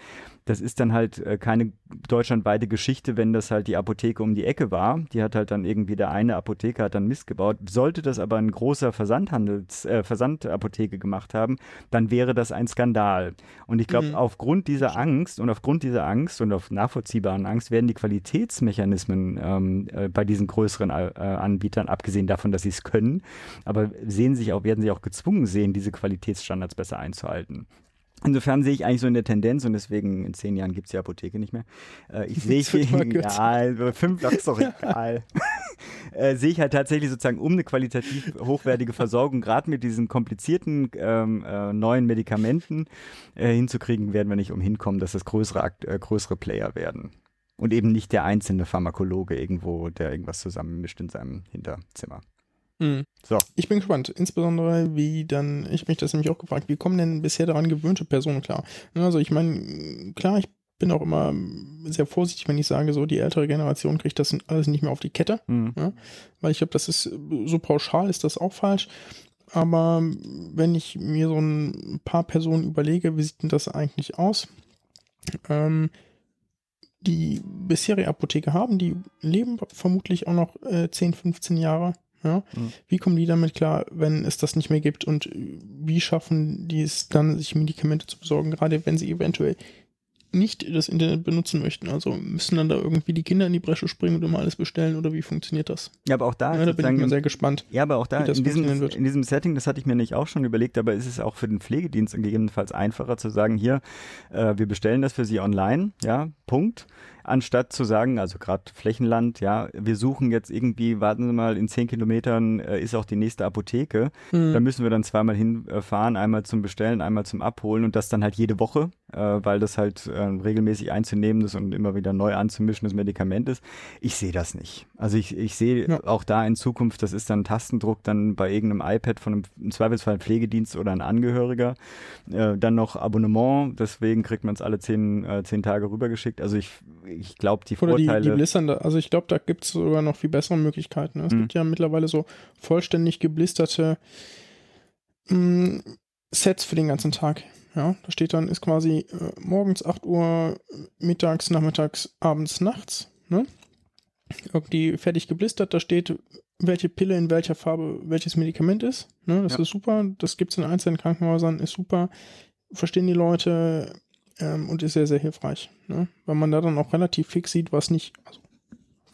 das ist dann halt äh, keine deutschlandweite Geschichte, wenn das halt die Apotheke um die Ecke war. Die hat halt dann irgendwie der eine Apotheker hat dann Mist gebaut. Sollte das aber ein großer Versandhandels, äh, Versandapotheke gemacht haben, dann wäre das ein Skandal. Und ich glaube, mhm. aufgrund dieser Angst und aufgrund dieser Angst und auf nachvollziehbaren Angst werden die Qualitätsmechanismen ähm, äh, bei diesen größeren äh, Anbietern, abgesehen davon, dass sie es können, aber sehen sich auch, werden sich auch gezwungen sehen, diese Qualitätsstandards besser einzuhalten. Insofern sehe ich eigentlich so in der Tendenz und deswegen in zehn Jahren gibt es die Apotheke nicht mehr. Äh, ich sehe also fünf Jahre ist doch egal. äh, sehe ich halt tatsächlich sozusagen, um eine qualitativ hochwertige Versorgung, gerade mit diesen komplizierten ähm, äh, neuen Medikamenten äh, hinzukriegen, werden wir nicht umhin kommen, dass das größere, äh, größere Player werden. Und eben nicht der einzelne Pharmakologe irgendwo, der irgendwas zusammenmischt in seinem Hinterzimmer. Mhm. So. Ich bin gespannt, insbesondere wie dann, ich mich das nämlich auch gefragt, wie kommen denn bisher daran gewöhnte Personen klar? Also ich meine, klar, ich bin auch immer sehr vorsichtig, wenn ich sage, so die ältere Generation kriegt das alles nicht mehr auf die Kette, mhm. ja? weil ich glaube, das ist so pauschal ist das auch falsch. Aber wenn ich mir so ein paar Personen überlege, wie sieht denn das eigentlich aus? Ähm, die bisherige Apotheke haben, die leben vermutlich auch noch äh, 10, 15 Jahre. Ja? Mhm. Wie kommen die damit klar, wenn es das nicht mehr gibt? Und wie schaffen die es dann, sich Medikamente zu besorgen, gerade wenn sie eventuell nicht das Internet benutzen möchten. Also müssen dann da irgendwie die Kinder in die Bresche springen und immer alles bestellen oder wie funktioniert das? Ja, aber auch da, ja, da bin ich mal sehr gespannt. Ja, aber auch da in diesem, in diesem Setting, das hatte ich mir nicht auch schon überlegt, aber ist es auch für den Pflegedienst gegebenenfalls einfacher zu sagen, hier, äh, wir bestellen das für Sie online, ja, Punkt anstatt zu sagen, also gerade Flächenland, ja, wir suchen jetzt irgendwie, warten Sie mal, in zehn Kilometern äh, ist auch die nächste Apotheke. Mhm. Da müssen wir dann zweimal hinfahren, einmal zum Bestellen, einmal zum Abholen und das dann halt jede Woche, äh, weil das halt äh, regelmäßig einzunehmendes und immer wieder neu anzumischendes Medikament ist. Ich sehe das nicht. Also ich, ich sehe ja. auch da in Zukunft, das ist dann Tastendruck dann bei irgendeinem iPad von einem im Zweifelsfall Pflegedienst oder ein Angehöriger. Äh, dann noch Abonnement, deswegen kriegt man es alle zehn, äh, zehn Tage rübergeschickt. Also ich ich glaube, die Oder Vorteile. Die, die Blistern, also ich glaube, da gibt es sogar noch viel bessere Möglichkeiten. Ne? Es mhm. gibt ja mittlerweile so vollständig geblisterte mh, mm, Sets für den ganzen Tag. Ja, da steht dann, ist quasi äh, morgens 8 Uhr, mittags, nachmittags, abends, nachts. Ne? Irgendwie fertig geblistert, da steht, welche Pille in welcher Farbe welches Medikament ist. Ne? Das ja. ist super. Das gibt es in einzelnen Krankenhäusern, ist super. Verstehen die Leute, ähm, und ist sehr, sehr hilfreich. Ne? Weil man da dann auch relativ fix sieht, was nicht, also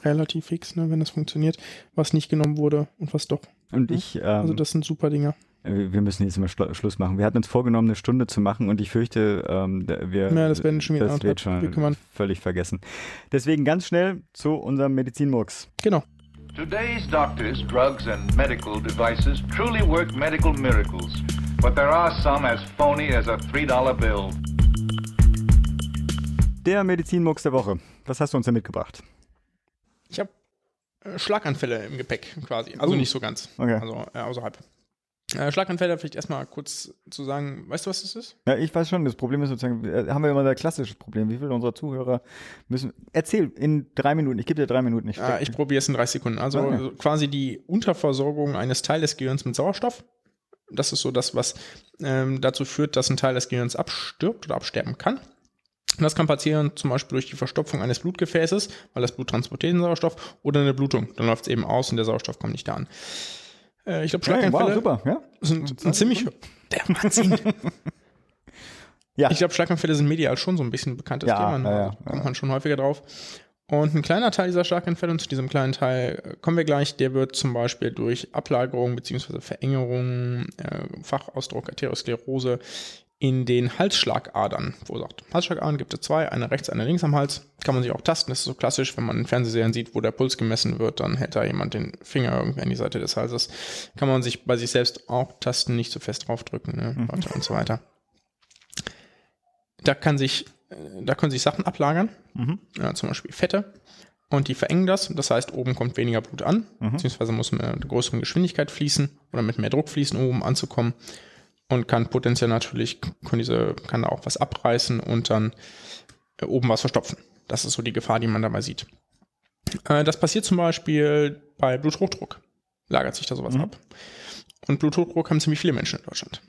relativ fix, ne, wenn das funktioniert, was nicht genommen wurde und was doch. Und ne? ich, ähm, also das sind super Dinge. Äh, wir müssen jetzt mal Schlu Schluss machen. Wir hatten uns vorgenommen, eine Stunde zu machen und ich fürchte, ähm, wir, ja, das werden schon wieder das wird schon völlig vergessen. Deswegen ganz schnell zu unserem Medizinmurks. Genau. Today's doctors, drugs and medical devices truly work medical miracles, but there are some as phony as a $3 bill. Der Medizinmux der Woche. Was hast du uns denn mitgebracht? Ich habe äh, Schlaganfälle im Gepäck quasi. Also uh. nicht so ganz. Okay. Also äh, außerhalb. Äh, Schlaganfälle, vielleicht erstmal kurz zu sagen, weißt du, was das ist? Ja, ich weiß schon. Das Problem ist sozusagen, äh, haben wir immer ein klassisches Problem. Wie viele unserer Zuhörer müssen. Erzähl in drei Minuten. Ich gebe dir drei Minuten. Ich, ah, ich probiere es in 30 Sekunden. Also okay. quasi die Unterversorgung eines Teiles des Gehirns mit Sauerstoff. Das ist so das, was ähm, dazu führt, dass ein Teil des Gehirns abstirbt oder absterben kann. Das kann passieren zum Beispiel durch die Verstopfung eines Blutgefäßes, weil das Blut transportiert den Sauerstoff, oder eine Blutung. Dann läuft es eben aus und der Sauerstoff kommt nicht da an. Äh, ich glaube, Schlaganfälle wow, super, ja? sind, sind ziemlich... Der Wahnsinn. ja. Ich glaube, Schlaganfälle sind medial schon so ein bisschen ein bekanntes ja, Thema. Ne? Ja, ja, kommt man schon häufiger drauf. Und ein kleiner Teil dieser Schlaganfälle, und zu diesem kleinen Teil äh, kommen wir gleich, der wird zum Beispiel durch Ablagerung bzw. Verengerung, äh, Fachausdruck Arteriosklerose in den Halsschlagadern verursacht. Halsschlagadern gibt es zwei, eine rechts, eine links am Hals. Kann man sich auch tasten. Das ist so klassisch, wenn man in Fernsehserien sieht, wo der Puls gemessen wird, dann hält da jemand den Finger irgendwie an die Seite des Halses. Kann man sich bei sich selbst auch tasten, nicht so fest draufdrücken, ne? Mhm. und so weiter. Da kann sich, da können sich Sachen ablagern, mhm. ja, zum Beispiel Fette. und die verengen das. Das heißt, oben kommt weniger Blut an, Mhm. beziehungsweise muss mit einer größeren Geschwindigkeit fließen oder mit mehr Druck fließen, um oben anzukommen. Und kann potenziell natürlich, kann, diese, kann da auch was abreißen und dann äh, oben was verstopfen. Das ist so die Gefahr, die man dabei sieht. Äh, das passiert zum Beispiel bei Bluthochdruck. Lagert sich da sowas Mhm. ab. Und Bluthochdruck haben ziemlich viele Menschen in Deutschland.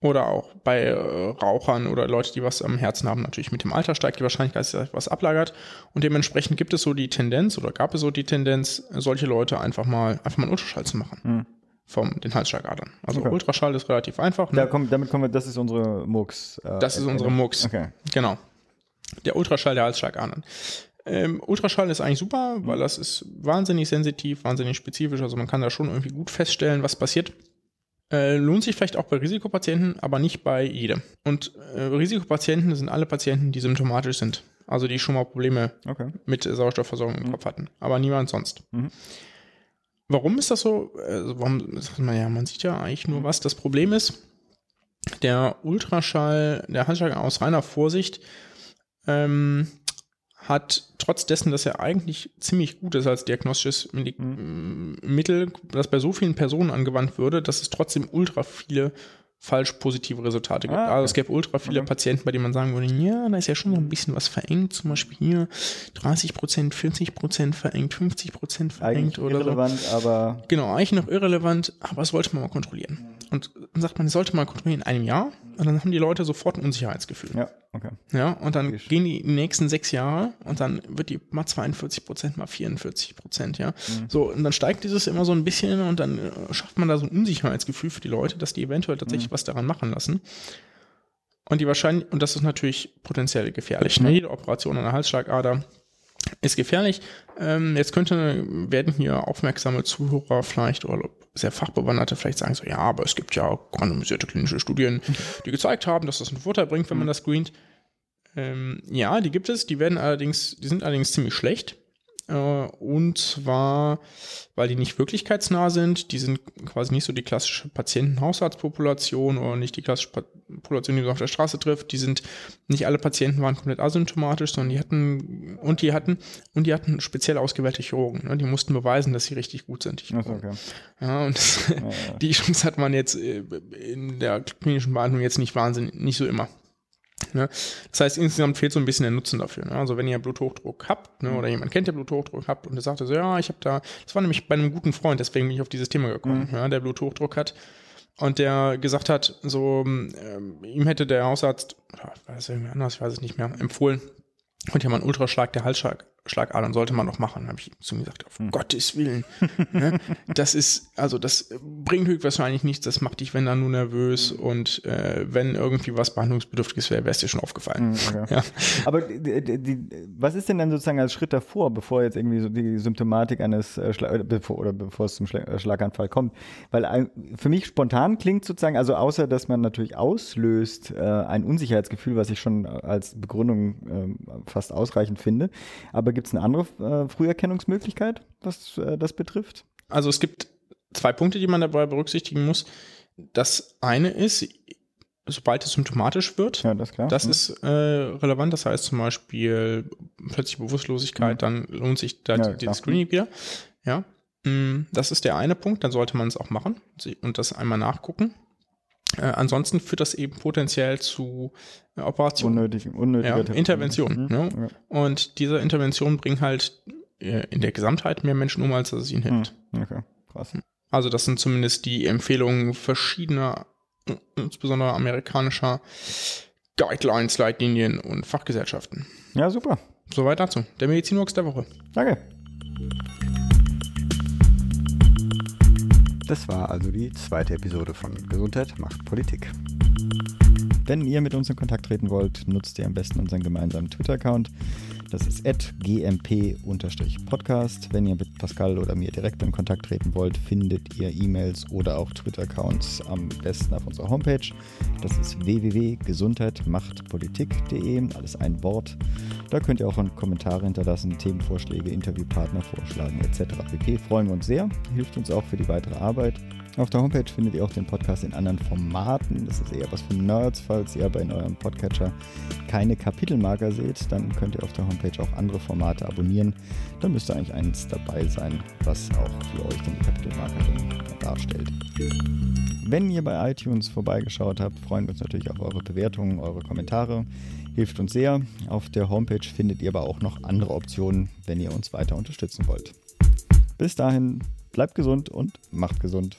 Oder auch bei äh, Rauchern oder Leute, die was am Herzen haben. Natürlich mit dem Alter steigt die Wahrscheinlichkeit, dass sich was ablagert. Und dementsprechend gibt es so die Tendenz oder gab es so die Tendenz, solche Leute einfach mal einfach mal einen Ultraschall zu machen. Mhm. Vom den Halsschlagadern. Also Okay. Ultraschall ist relativ einfach. Da Ne? kommt, damit kommen wir, das ist unsere Murks. äh, Das ist unsere Mux. Okay. Genau. Der Ultraschall der Halsschlagadern. Ähm, Ultraschall ist eigentlich super, Mhm. weil das ist wahnsinnig sensitiv, wahnsinnig spezifisch. Also man kann da schon irgendwie gut feststellen, was passiert. Äh, lohnt sich vielleicht auch bei Risikopatienten, aber nicht bei jedem. Und äh, Risikopatienten sind alle Patienten, die symptomatisch sind. Also die schon mal Probleme Okay. mit Sauerstoffversorgung im Kopf hatten. Aber niemand sonst. Mhm. Warum ist das so? Also warum sagt man ja, man sieht ja eigentlich nur was. Das Problem ist, der Ultraschall, der Handschlag aus reiner Vorsicht, ähm, hat trotz dessen, dass er eigentlich ziemlich gut ist als diagnostisches Mhm. Mittel, das bei so vielen Personen angewandt würde, dass es trotzdem ultra viele falsch positive Resultate gibt. Ah, okay. Also es gäbe ultra viele Okay. Patienten, bei denen man sagen würde, ja, da ist ja schon noch ein bisschen was verengt, zum Beispiel hier 30 Prozent, 40 Prozent verengt, 50 Prozent verengt Eigentlich oder so. irrelevant, aber Genau, eigentlich noch irrelevant, aber das sollte man mal kontrollieren. Und dann sagt man, das sollte man kontrollieren in einem Jahr und dann haben die Leute sofort ein Unsicherheitsgefühl. ja, okay. Ja, und dann Logisch. gehen die nächsten sechs Jahre und dann wird die mal 42 Prozent, mal 44 Prozent, ja. So, und dann steigt dieses immer so ein bisschen und dann äh, schafft man da so ein Unsicherheitsgefühl für die Leute, dass die eventuell tatsächlich was daran machen lassen. Und die wahrscheinlich, und das ist natürlich potenziell gefährlich. Ne? Jede Operation an der Halsschlagader ist gefährlich. Ähm, jetzt könnte, werden hier aufmerksame Zuhörer vielleicht oder sehr Fachbewanderte vielleicht sagen so, ja, aber es gibt ja randomisierte klinische Studien, die gezeigt haben, dass das einen Vorteil bringt, wenn man das screent. Ähm, ja, die gibt es, die werden allerdings, die sind allerdings ziemlich schlecht. Äh, und zwar, weil die nicht wirklichkeitsnah sind, die sind quasi nicht so die klassische Patientenhaushaltspopulation oder nicht die klassische Population, die man auf der Straße trifft. Die sind, nicht alle Patienten waren komplett asymptomatisch, sondern die hatten, und die hatten, und die hatten speziell ausgewählte Chirurgen. Ne? Die mussten beweisen, dass sie richtig gut sind. Chirurgen. okay. Ja, und das, ja. die Chance hat man jetzt äh, in der klinischen Behandlung jetzt nicht wahnsinnig, nicht so immer. Ne? Das heißt, insgesamt fehlt so ein bisschen der Nutzen dafür. Ne? Also wenn ihr Bluthochdruck habt, ne, oder jemand kennt, der Bluthochdruck habt und der sagte so, ja, ich habe da, das war nämlich bei einem guten Freund, deswegen bin ich auf dieses Thema gekommen, ja, der Bluthochdruck hat und der gesagt hat, so, ähm, ihm hätte der Hausarzt, oder war das irgendwie anders, ich weiß es nicht mehr, empfohlen, und ja mal einen Ultraschlag der Halsschlagadern sollte man doch machen. habe ich zu ihm gesagt, auf Gottes Willen. ne? Das ist, also das bringt höchstwahrscheinlich nichts, das macht dich, wenn dann nur nervös und äh, wenn irgendwie was behandlungsbedürftiges wäre, wäre es dir schon aufgefallen. Mhm, okay. Ja. Aber die, die, was ist denn dann sozusagen als Schritt davor, bevor jetzt irgendwie so die Symptomatik eines äh, Schla oder bevor, oder bevor es zum Schla äh, Schlaganfall kommt? Weil für mich spontan klingt sozusagen, also außer dass man natürlich auslöst äh, ein Unsicherheitsgefühl, was ich schon als Begründung äh, fast ausreichend finde. Aber gibt es eine andere äh, Früherkennungsmöglichkeit, was äh, das betrifft? Also es gibt zwei Punkte, die man dabei berücksichtigen muss. Das eine ist, sobald es symptomatisch wird, Ja, das. Das Mhm. ist äh, relevant, das heißt zum Beispiel plötzliche Bewusstlosigkeit, dann lohnt sich da Ja, klar. Screening wieder. Ja, Mm, das ist der eine Punkt, dann sollte man es auch machen und das einmal nachgucken. Äh, ansonsten führt das eben potenziell zu äh, Operationen, unnötig, unnötiger ja, Tipp. Interventionen. Mhm. Ne? Ja. Und diese Interventionen bringen halt äh, in der Gesamtheit mehr Menschen um, als dass es ihnen hilft. Mhm. Okay, krass. Also das sind zumindest die Empfehlungen verschiedener, äh, insbesondere amerikanischer Guidelines, Leitlinien und Fachgesellschaften. Ja, super. Soweit dazu. Der Medizinworks der Woche. Danke. Das war also die zweite Episode von Gesundheit macht Politik. Wenn ihr mit uns in Kontakt treten wollt, nutzt ihr am besten unseren gemeinsamen Twitter-Account. Das ist gmp-podcast. Wenn ihr mit Pascal oder mir direkt in Kontakt treten wollt, findet ihr E-Mails oder auch Twitter-Accounts am besten auf unserer Homepage. Das ist www.gesundheitmachtpolitik.de, alles ein Wort. Da könnt ihr auch Kommentare hinterlassen, Themenvorschläge, Interviewpartner vorschlagen etc. pp. Freuen wir uns sehr, hilft uns auch für die weitere Arbeit. Auf der Homepage findet ihr auch den Podcast in anderen Formaten. Das ist eher was für Nerds. Falls ihr aber in eurem Podcatcher keine Kapitelmarker seht, dann könnt ihr auf der Homepage auch andere Formate abonnieren. Dann müsste eigentlich eins dabei sein, was auch für euch den Kapitelmarker darstellt. Wenn ihr bei iTunes vorbeigeschaut habt, freuen wir uns natürlich auf eure Bewertungen, eure Kommentare. Hilft uns sehr. Auf der Homepage findet ihr aber auch noch andere Optionen, wenn ihr uns weiter unterstützen wollt. Bis dahin, bleibt gesund und macht gesund.